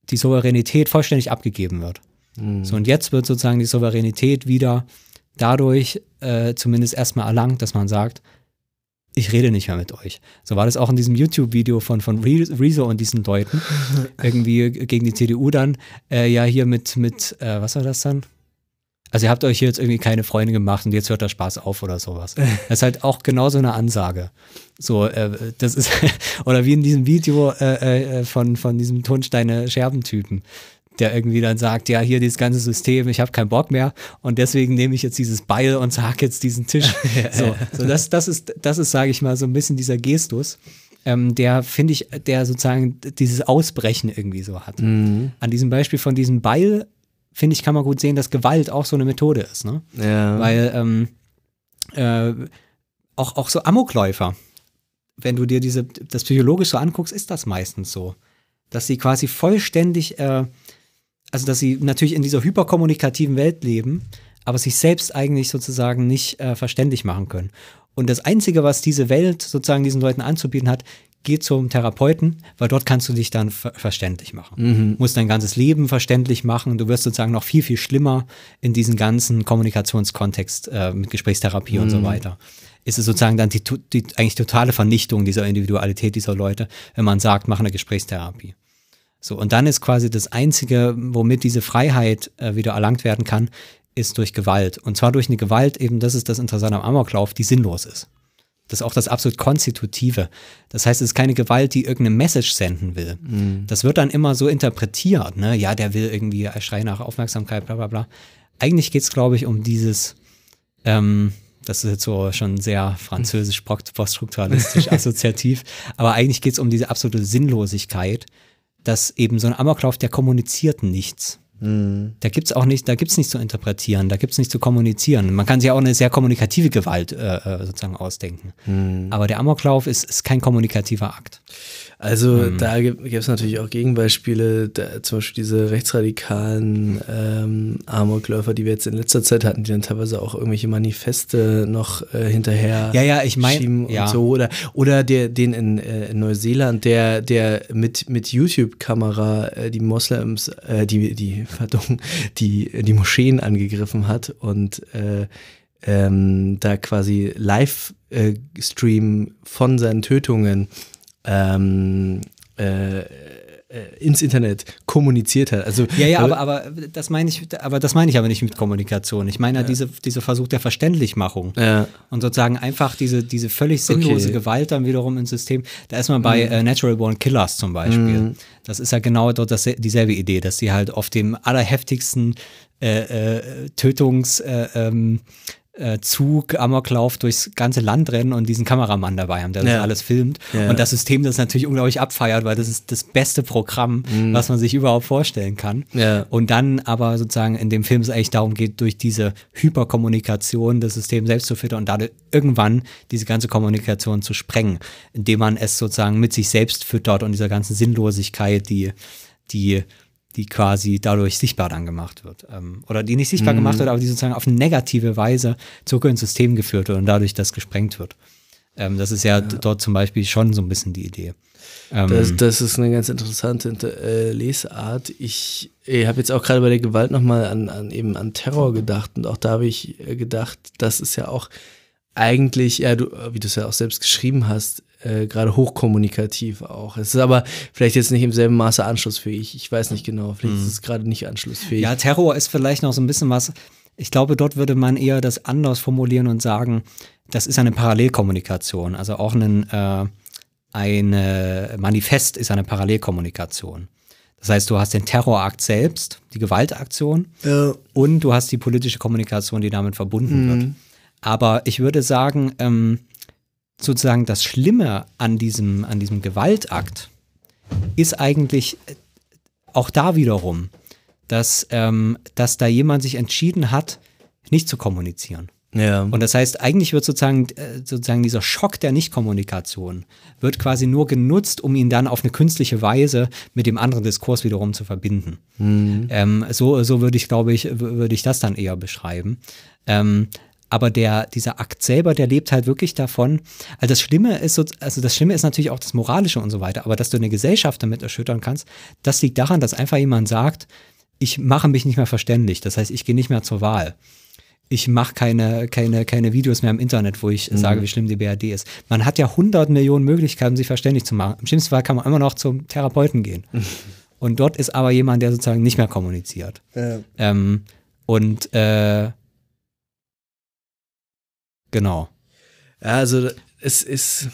die Souveränität vollständig abgegeben wird. Mhm. So, und jetzt wird sozusagen die Souveränität wieder dadurch äh, zumindest erstmal erlangt, dass man sagt, ich rede nicht mehr mit euch. So war das auch in diesem YouTube-Video von, von Rezo und diesen Leuten. Irgendwie gegen die CDU dann. Äh, ja, hier mit, mit äh, was war das dann? Also ihr habt euch jetzt irgendwie keine Freunde gemacht und jetzt hört der Spaß auf oder sowas. Das ist halt auch genau so eine Ansage. So, äh, das ist, oder wie in diesem Video äh, äh, von, von diesem Tonsteine-Scherbentypen, der irgendwie dann sagt, ja, hier dieses ganze System, ich habe keinen Bock mehr und deswegen nehme ich jetzt dieses Beil und sag jetzt diesen Tisch. so, so das, das ist, das ist, sage ich mal, so ein bisschen dieser Gestus. Ähm, der finde ich, der sozusagen dieses Ausbrechen irgendwie so hat. Mhm. An diesem Beispiel von diesem Beil finde ich, kann man gut sehen, dass Gewalt auch so eine Methode ist. Ne? Ja. Weil ähm, äh, auch, auch so Amokläufer, wenn du dir diese, das psychologisch so anguckst, ist das meistens so. Dass sie quasi vollständig, äh, also dass sie natürlich in dieser hyperkommunikativen Welt leben, aber sich selbst eigentlich sozusagen nicht äh, verständlich machen können. Und das Einzige, was diese Welt sozusagen diesen Leuten anzubieten hat, geh zum Therapeuten, weil dort kannst du dich dann ver verständlich machen. Mhm. Musst dein ganzes Leben verständlich machen und du wirst sozusagen noch viel, viel schlimmer in diesen ganzen Kommunikationskontext äh, mit Gesprächstherapie mhm. und so mhm. weiter. Ist es sozusagen dann die, die eigentlich totale Vernichtung dieser Individualität dieser Leute, wenn man sagt, mach eine Gesprächstherapie. So, und dann ist quasi das Einzige, womit diese Freiheit äh, wieder erlangt werden kann, ist durch Gewalt. Und zwar durch eine Gewalt, eben das ist das Interessante am Amoklauf, die sinnlos ist. Das ist auch das absolut Konstitutive. Das heißt, es ist keine Gewalt, die irgendeine Message senden will. Mhm. Das wird dann immer so interpretiert, ne? Ja, der will irgendwie, schreit nach Aufmerksamkeit, bla bla bla. Eigentlich geht es, glaube ich, um dieses, ähm, das ist jetzt so schon sehr französisch poststrukturalistisch assoziativ, aber eigentlich geht es um diese absolute Sinnlosigkeit, dass eben so ein Amoklauf, der kommuniziert nichts. Mhm. Da gibt es auch nicht, da gibt es nichts zu interpretieren, da gibt es nichts zu kommunizieren. Man kann sich auch eine sehr kommunikative Gewalt äh, äh sozusagen ausdenken. Mhm. Aber der Amoklauf ist, ist kein kommunikativer Akt. Also mhm. da gibt es natürlich auch Gegenbeispiele, da, zum Beispiel diese rechtsradikalen ähm, Amokläufer, die wir jetzt in letzter Zeit hatten, die dann teilweise auch irgendwelche Manifeste noch äh, hinterher ja, ja, ich mein, ja. so. Oder, oder der, den in, äh, in Neuseeland, der, der mit, mit YouTube-Kamera äh, die Moslems, äh, die, die, pardon, die, die Moscheen angegriffen hat und äh, ähm, da quasi Livestream äh, von seinen Tötungen ähm, äh, äh, ins Internet kommuniziert hat. Also ja, ja, aber, aber das meine ich, aber das meine ich aber nicht mit Kommunikation. Ich meine ja, diese, diese Versuch der Verständlichmachung ja. und sozusagen einfach diese, diese völlig sinnlose okay. Gewalt dann wiederum ins System. Da ist man bei mhm. äh, Natural Born Killers zum Beispiel. Mhm. Das ist ja genau dort das, dieselbe Idee, dass sie halt auf dem allerheftigsten äh, äh, Tötungs äh, ähm, äh, Zug, Amoklauf durchs ganze Land rennen und diesen Kameramann dabei haben, der das alles filmt. Ja. Und das System das natürlich unglaublich abfeiert, weil das ist das beste Programm, mhm. was man sich überhaupt vorstellen kann. Ja. Und dann aber sozusagen in dem Film es eigentlich darum geht, durch diese Hyperkommunikation das System selbst zu füttern und dadurch irgendwann diese ganze Kommunikation zu sprengen, indem man es sozusagen mit sich selbst füttert und dieser ganzen Sinnlosigkeit, die, die die quasi dadurch sichtbar dann gemacht wird. Ähm, oder die nicht sichtbar mhm. gemacht wird, aber die sozusagen auf eine negative Weise zurück ins System geführt wird und dadurch das gesprengt wird. Ähm, das ist ja, ja, dort zum Beispiel schon so ein bisschen die Idee. Ähm, das, das, ist eine ganz interessante äh, Lesart. Ich, ich habe jetzt auch gerade bei der Gewalt nochmal an, an eben an Terror gedacht und auch da habe ich äh, gedacht, das ist ja auch eigentlich, ja, du, wie du es ja auch selbst geschrieben hast, äh, gerade hochkommunikativ auch. Es ist aber vielleicht jetzt nicht im selben Maße anschlussfähig. Ich weiß nicht genau. Vielleicht mhm. ist es gerade nicht anschlussfähig. Ja, Terror ist vielleicht noch so ein bisschen was. Ich glaube, dort würde man eher das anders formulieren und sagen, das ist eine Parallelkommunikation. Also auch ein äh, eine Manifest ist eine Parallelkommunikation. Das heißt, du hast den Terrorakt selbst, die Gewaltaktion ja. und du hast die politische Kommunikation, die damit verbunden mhm. wird. Aber ich würde sagen, ähm, sozusagen das Schlimme an diesem, an diesem Gewaltakt ist eigentlich äh, auch da wiederum, dass, ähm, dass da jemand sich entschieden hat, nicht zu kommunizieren. Ja. Und das heißt, eigentlich wird sozusagen, äh, sozusagen dieser Schock der Nichtkommunikation wird quasi nur genutzt, um ihn dann auf eine künstliche Weise mit dem anderen Diskurs wiederum zu verbinden. Mhm. Ähm, so, so würde ich, glaube ich, würde ich das dann eher beschreiben. Ähm, aber der, dieser Akt selber, der lebt halt wirklich davon. Also das Schlimme ist so, also das Schlimme ist natürlich auch das Moralische und so weiter, aber dass du eine Gesellschaft damit erschüttern kannst, das liegt daran, dass einfach jemand sagt, ich mache mich nicht mehr verständlich. Das heißt, ich gehe nicht mehr zur Wahl. Ich mache keine, keine, keine Videos mehr im Internet, wo ich mhm. sage, wie schlimm die BRD ist. Man hat ja hundert Millionen Möglichkeiten, sich verständlich zu machen. Im schlimmsten Fall kann man immer noch zum Therapeuten gehen. Und dort ist aber jemand, der sozusagen nicht mehr kommuniziert. Ja. Ähm, Und äh, genau. Also es ist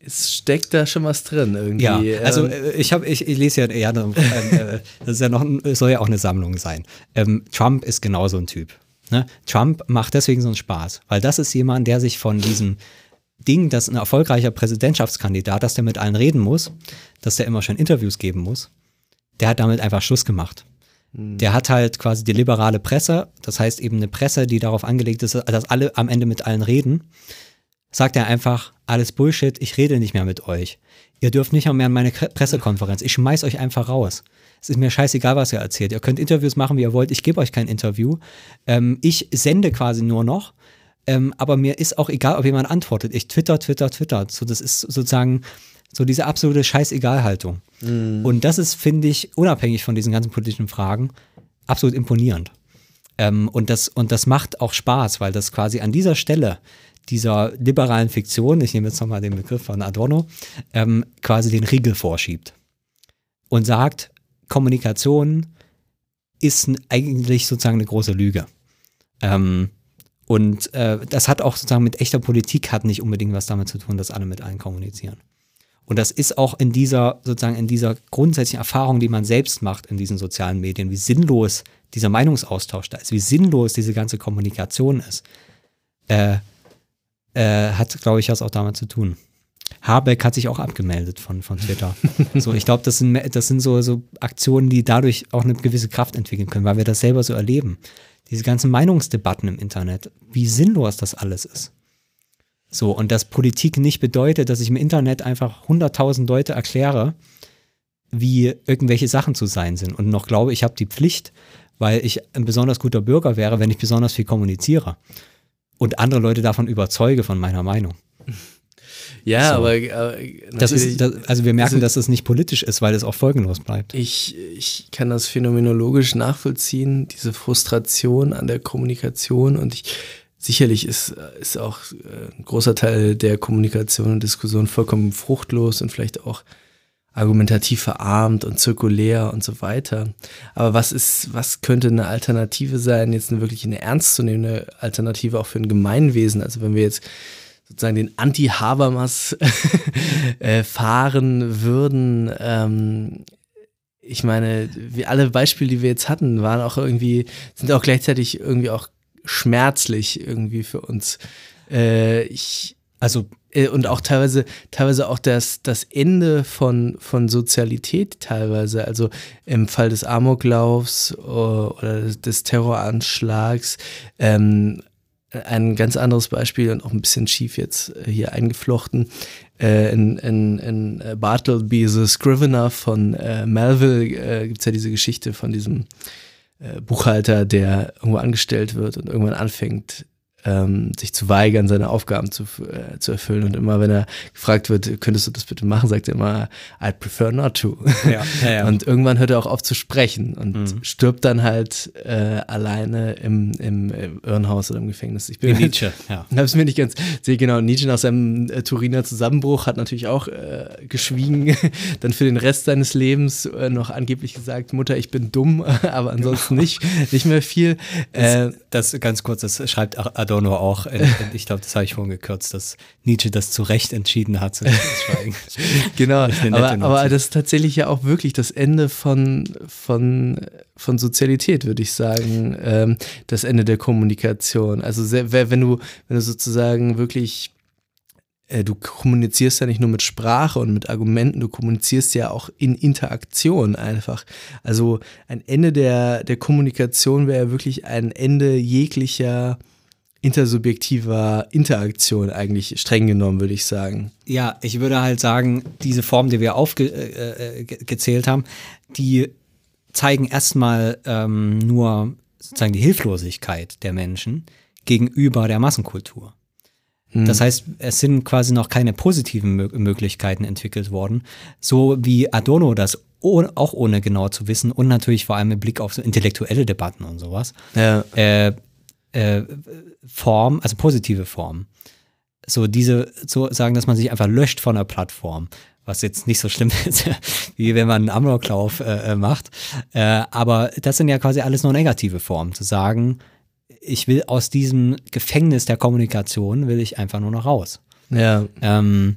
es steckt da schon was drin irgendwie. Ja, also ähm, äh, ich habe, ich, ich, lese ja, ja ähm, äh, das ist ja noch, soll ja auch eine Sammlung sein. Ähm, Trump ist genauso ein Typ. Ne? Trump macht deswegen so einen Spaß, weil das ist jemand, der sich von diesem Ding, dass ein erfolgreicher Präsidentschaftskandidat, dass der mit allen reden muss, dass der immer schon Interviews geben muss, der hat damit einfach Schluss gemacht. Mhm. Der hat halt quasi die liberale Presse, das heißt eben eine Presse, die darauf angelegt ist, dass alle am Ende mit allen reden sagt er einfach, alles Bullshit, ich rede nicht mehr mit euch. Ihr dürft nicht mehr an meine Pressekonferenz. Ich schmeiß euch einfach raus. Es ist mir scheißegal, was ihr erzählt. Ihr könnt Interviews machen, wie ihr wollt. Ich gebe euch kein Interview. Ähm, ich sende quasi nur noch. Ähm, aber mir ist auch egal, ob jemand antwortet. Ich twitter, twitter, twitter. So, das ist sozusagen so diese absolute Scheißegalhaltung. Mhm. Und das ist, finde ich, unabhängig von diesen ganzen politischen Fragen, absolut imponierend. Ähm, und, das, und das macht auch Spaß, weil das quasi an dieser Stelle dieser liberalen Fiktion, ich nehme jetzt nochmal den Begriff von Adorno, ähm, quasi den Riegel vorschiebt und sagt, Kommunikation ist eigentlich sozusagen eine große Lüge. Ähm, und äh, das hat auch sozusagen mit echter Politik hat nicht unbedingt was damit zu tun, dass alle mit allen kommunizieren. Und das ist auch in dieser, sozusagen in dieser grundsätzlichen Erfahrung, die man selbst macht in diesen sozialen Medien, wie sinnlos dieser Meinungsaustausch da ist, wie sinnlos diese ganze Kommunikation ist. Äh, äh, hat, glaube ich, was auch damit zu tun. Habeck hat sich auch abgemeldet von, von Twitter. so, ich glaube, das sind, das sind so, so Aktionen, die dadurch auch eine gewisse Kraft entwickeln können, weil wir das selber so erleben. Diese ganzen Meinungsdebatten im Internet, wie sinnlos das alles ist. So, und dass Politik nicht bedeutet, dass ich im Internet einfach 100.000 Leute erkläre, wie irgendwelche Sachen zu sein sind und noch glaube, ich habe die Pflicht, weil ich ein besonders guter Bürger wäre, wenn ich besonders viel kommuniziere und andere Leute davon überzeuge von meiner Meinung. Ja, so. aber äh, das ist, das, also wir merken, also, dass es nicht politisch ist, weil es auch folgenlos bleibt. Ich, ich kann das phänomenologisch nachvollziehen, diese Frustration an der Kommunikation und ich sicherlich ist, ist auch äh, ein großer Teil der Kommunikation und Diskussion vollkommen fruchtlos und vielleicht auch argumentativ verarmt und zirkulär und so weiter. Aber was ist, was könnte eine Alternative sein, jetzt eine wirklich eine ernstzunehmende Alternative auch für ein Gemeinwesen? Also wenn wir jetzt sozusagen den Anti-Habermas äh, fahren würden, ähm, ich meine, wie alle Beispiele, die wir jetzt hatten, waren auch irgendwie, sind auch gleichzeitig irgendwie auch schmerzlich irgendwie für uns. Äh, ich, also äh, und auch teilweise, teilweise auch das, das Ende von, von Sozialität teilweise. Also im Fall des Amoklaufs äh, oder des Terroranschlags. Ähm, ein ganz anderes Beispiel und auch ein bisschen schief jetzt äh, hier eingeflochten. Äh, in, in, in Bartleby the Scrivener von Melville gibt es ja diese Geschichte von diesem Buchhalter, der irgendwo angestellt wird und irgendwann anfängt, ähm, sich zu weigern, seine Aufgaben zu, äh, zu erfüllen. Und immer, wenn er gefragt wird, könntest du das bitte machen, sagt er immer, I'd prefer not to. Ja, ja, ja. Und irgendwann hört er auch auf zu sprechen und mhm. stirbt dann halt äh, alleine im, im, im, Irrenhaus oder im Gefängnis. Ich bin Wie Nietzsche, ja. Habe es mir nicht ganz sehe genau. Nietzsche nach seinem äh, Turiner Zusammenbruch hat natürlich auch äh, geschwiegen, dann für den Rest seines Lebens äh, noch angeblich gesagt, Mutter, ich bin dumm, aber ansonsten genau. nicht, nicht mehr viel. Das, äh, das ganz kurz, das schreibt Adorno auch, äh, ich glaube, das habe ich vorhin gekürzt, dass Nietzsche das zu Recht entschieden hat. genau, aber, aber das ist tatsächlich ja auch wirklich das Ende von, von, von Sozialität, würde ich sagen, ähm, das Ende der Kommunikation. Also sehr, wenn du, wenn du sozusagen wirklich äh, du kommunizierst ja nicht nur mit Sprache und mit Argumenten, du kommunizierst ja auch in Interaktion einfach. Also ein Ende der, der Kommunikation wäre ja wirklich ein Ende jeglicher intersubjektiver Interaktion eigentlich streng genommen, würde ich sagen. Ja, ich würde halt sagen, diese Formen, die wir aufgezählt äh, äh haben, die zeigen erstmal ähm, nur sozusagen die Hilflosigkeit der Menschen gegenüber der Massenkultur. Hm. Das heißt, es sind quasi noch keine positiven Mö Möglichkeiten entwickelt worden, so wie Adorno das ohne, auch ohne genau zu wissen und natürlich vor allem mit Blick auf so intellektuelle Debatten und sowas, ja. äh, äh, Form, also positive Form. So diese, so sagen, dass man sich einfach löscht von der Plattform. was jetzt nicht so schlimm ist, wie wenn man einen Amoklauf äh, äh, macht. Äh, aber das sind ja quasi alles nur negative Formen, zu sagen, ich will aus diesem Gefängnis der Kommunikation, will ich einfach nur noch raus. Ja. Ähm,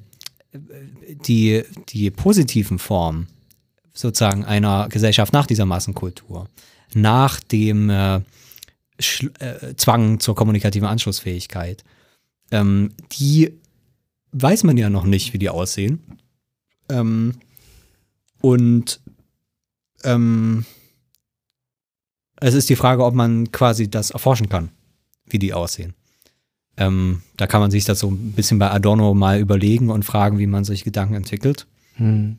die, die positiven Formen sozusagen einer Gesellschaft nach dieser Massenkultur, nach dem äh, äh, Zwang zur kommunikativen Anschlussfähigkeit, ähm, die weiß man ja noch nicht, wie die aussehen. Ähm, und ähm, es ist die Frage, ob man quasi das erforschen kann, wie die aussehen. Ähm, da kann man sich das so ein bisschen bei Adorno mal überlegen und fragen, wie man solche Gedanken entwickelt. Hm.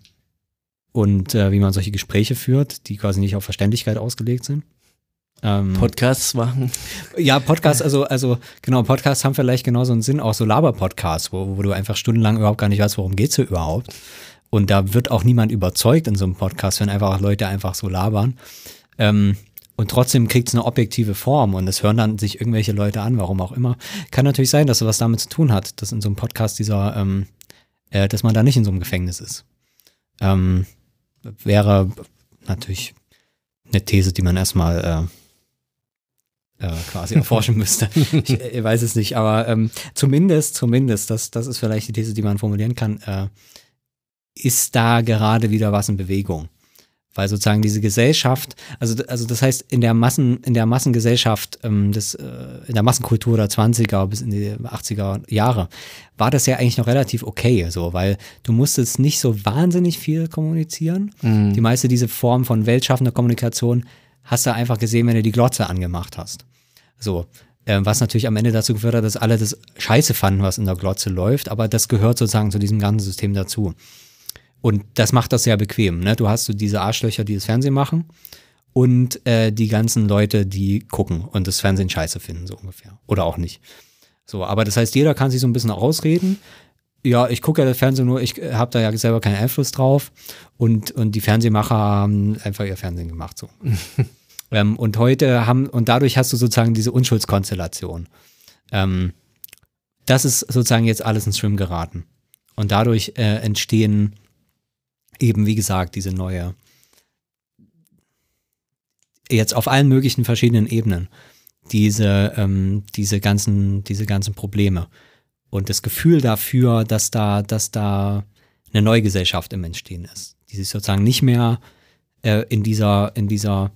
Und äh, wie man solche Gespräche führt, die quasi nicht auf Verständlichkeit ausgelegt sind. Ähm, Podcasts machen. Ja, Podcasts, also, also genau, Podcasts haben vielleicht genauso einen Sinn, auch so Laber-Podcasts, wo, wo du einfach stundenlang überhaupt gar nicht weißt, worum geht's hier überhaupt. Und da wird auch niemand überzeugt in so einem Podcast, wenn einfach Leute einfach so labern. Ähm, und trotzdem kriegt es eine objektive Form und es hören dann sich irgendwelche Leute an, warum auch immer. Kann natürlich sein, dass es was damit zu tun hat, dass in so einem Podcast dieser, ähm, äh, dass man da nicht in so einem Gefängnis ist. Ähm, wäre natürlich eine These, die man erstmal äh, äh, quasi erforschen müsste. Ich, äh, weiß es nicht, aber ähm, zumindest, zumindest, das, das ist vielleicht die These, die man formulieren kann, äh, ist da gerade wieder was in Bewegung. Weil sozusagen diese Gesellschaft, also, also das heißt, in der Massen, in der Massengesellschaft, ähm, des, äh, in der Massenkultur der 20er bis in die 80er Jahre, war das ja eigentlich noch relativ okay, so, weil du musstest nicht so wahnsinnig viel kommunizieren. Mhm. Die meiste diese Form von weltschaffender Kommunikation hast du einfach gesehen, wenn du die Glotze angemacht hast. So. Äh, was natürlich am Ende dazu geführt hat, dass alle das scheiße fanden, was in der Glotze läuft, aber das gehört sozusagen zu diesem ganzen System dazu. Und das macht das sehr bequem. Ne? Du hast so diese Arschlöcher, die das Fernsehen machen und äh, die ganzen Leute, die gucken und das Fernsehen scheiße finden, so ungefähr. Oder auch nicht. So, aber das heißt, jeder kann sich so ein bisschen ausreden. Ja, ich gucke ja das Fernsehen nur, ich habe da ja selber keinen Einfluss drauf. Und, und die Fernsehmacher haben einfach ihr Fernsehen gemacht. So. ähm, und heute haben, und dadurch hast du sozusagen diese Unschuldskonstellation. Ähm, das ist sozusagen jetzt alles ins Schwimmen geraten. Und dadurch äh, entstehen eben, wie gesagt, diese neue, jetzt auf allen möglichen verschiedenen Ebenen, diese, ähm, diese, ganzen, diese ganzen Probleme. Und das Gefühl dafür, dass da, dass da eine neue Gesellschaft im Entstehen ist, die sich sozusagen nicht mehr äh, in dieser, in dieser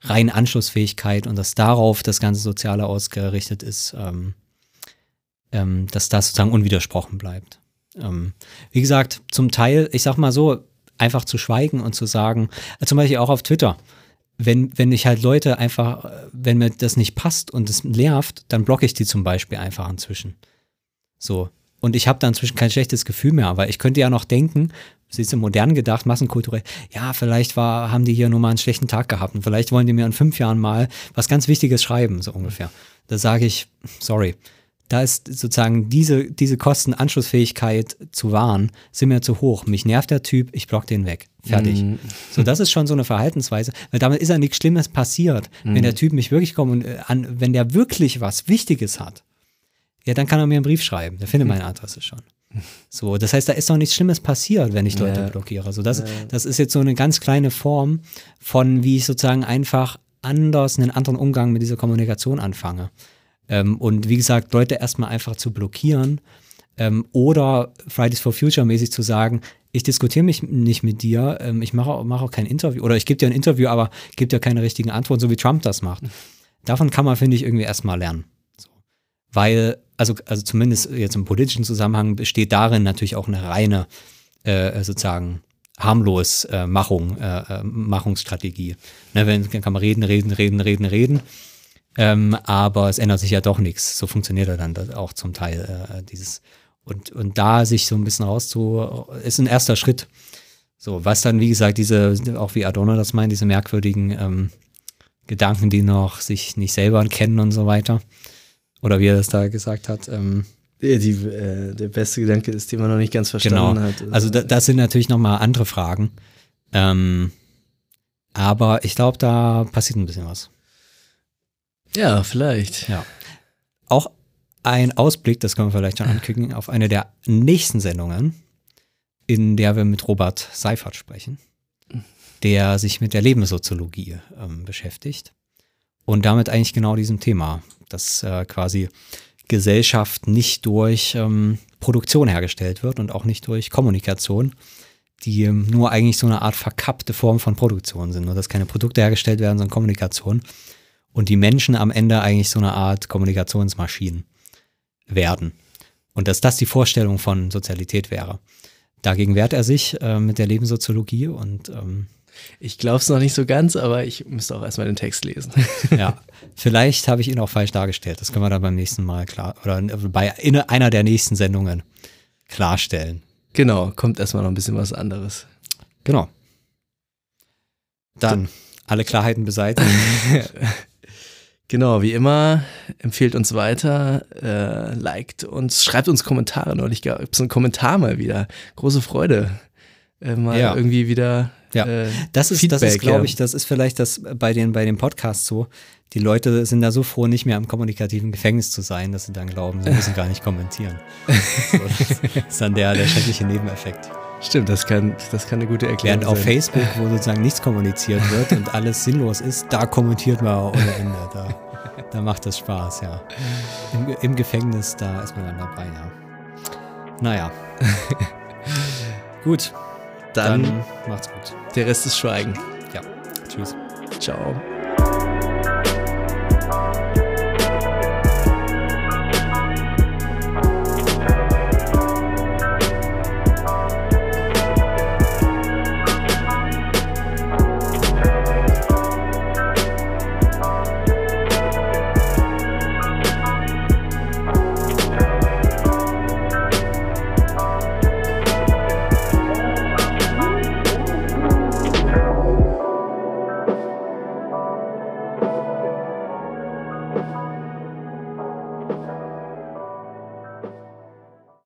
reinen Anschlussfähigkeit und dass darauf das ganze Soziale ausgerichtet ist, ähm, ähm, dass das sozusagen unwidersprochen bleibt. Ähm, wie gesagt, zum Teil, ich sag mal so, einfach zu schweigen und zu sagen, äh, zum Beispiel auch auf Twitter, wenn, wenn ich halt Leute einfach, äh, wenn mir das nicht passt und es nervt, dann blocke ich die zum Beispiel einfach inzwischen. So. Und ich habe da inzwischen kein schlechtes Gefühl mehr, aber ich könnte ja noch denken, sie ist modern gedacht, massenkulturell, ja, vielleicht war, haben die hier nur mal einen schlechten Tag gehabt und vielleicht wollen die mir in fünf Jahren mal was ganz Wichtiges schreiben, so ungefähr. Da sage ich, sorry, da ist sozusagen diese, diese Kostenanschlussfähigkeit zu wahren, sind mir zu hoch. Mich nervt der Typ, ich block den weg. Fertig. Mm. So, das ist schon so eine Verhaltensweise, weil damit ist ja nichts Schlimmes passiert. Mm. Wenn der Typ mich wirklich kommt und äh, an, wenn der wirklich was Wichtiges hat, ja, dann kann er mir einen Brief schreiben. Der findet meine Adresse schon. So, das heißt, da ist doch nichts Schlimmes passiert, wenn ich Leute ja. blockiere. So, das, ja. das ist jetzt so eine ganz kleine Form von, wie ich sozusagen einfach anders einen anderen Umgang mit dieser Kommunikation anfange. Ähm, und wie gesagt, Leute erstmal einfach zu blockieren ähm, oder Fridays for Future mäßig zu sagen, ich diskutiere mich nicht mit dir, ähm, ich mache, mache auch kein Interview oder ich gebe dir ein Interview, aber gebe dir keine richtigen Antworten, so wie Trump das macht. Davon kann man, finde ich, irgendwie erstmal lernen. Weil, also, also zumindest jetzt im politischen Zusammenhang besteht darin natürlich auch eine reine, äh, sozusagen, harmlos äh, Machung, äh, äh Machungsstrategie. Ne, wenn, kann man reden, reden, reden, reden, reden. Ähm, aber es ändert sich ja doch nichts. So funktioniert er dann auch zum Teil äh, dieses. Und, und da sich so ein bisschen rauszu, ist ein erster Schritt. So, was dann, wie gesagt, diese, auch wie Adorno das meint, diese merkwürdigen ähm, Gedanken, die noch sich nicht selber kennen und so weiter. Oder wie er das da gesagt hat. Ähm, die, die, äh, der beste Gedanke ist, den man noch nicht ganz verstanden genau. hat. Also da, das sind natürlich nochmal andere Fragen. Ähm, aber ich glaube, da passiert ein bisschen was. Ja, vielleicht. Ja. Auch ein Ausblick, das können wir vielleicht schon ankündigen, auf eine der nächsten Sendungen in der wir mit Robert Seifert sprechen, der sich mit der Lebenssoziologie ähm, beschäftigt und damit eigentlich genau diesem Thema, dass äh, quasi Gesellschaft nicht durch ähm, Produktion hergestellt wird und auch nicht durch Kommunikation, die ähm, nur eigentlich so eine Art verkappte Form von Produktion sind. Nur dass keine Produkte hergestellt werden, sondern Kommunikation. Und die Menschen am Ende eigentlich so eine Art Kommunikationsmaschinen werden. Und dass das die Vorstellung von Sozialität wäre. Dagegen wehrt er sich äh, mit der Lebenssoziologie und ähm, ich glaube es noch nicht so ganz, aber ich müsste auch erstmal den Text lesen. ja, vielleicht habe ich ihn auch falsch dargestellt. Das können wir dann beim nächsten Mal klar oder bei einer der nächsten Sendungen klarstellen. Genau, kommt erstmal noch ein bisschen was anderes. Genau. Dann alle Klarheiten beseitigt. Genau, wie immer, empfehlt uns weiter, äh, liked uns, schreibt uns Kommentare. Neulich gab es einen Kommentar mal wieder. Große Freude. Äh, mal ja. irgendwie wieder. Ja, äh, das ist, Feedback, das ist, glaube ich, das ist vielleicht das bei den, bei den Podcasts so. Die Leute sind da so froh, nicht mehr im kommunikativen Gefängnis zu sein, dass sie dann glauben, sie müssen gar nicht kommentieren. so, das ist dann der, der schreckliche Nebeneffekt. Stimmt, das kann, das kann eine gute Erklärung Während sein. auf Facebook, wo sozusagen nichts kommuniziert wird und alles sinnlos ist, da kommentiert man ohne Ende. Da, da macht das Spaß, ja. Im, Im, Gefängnis, da ist man dann dabei, ja. Naja. gut. Dann, dann macht's gut. Der Rest ist Schweigen. Ja. Tschüss. Ciao.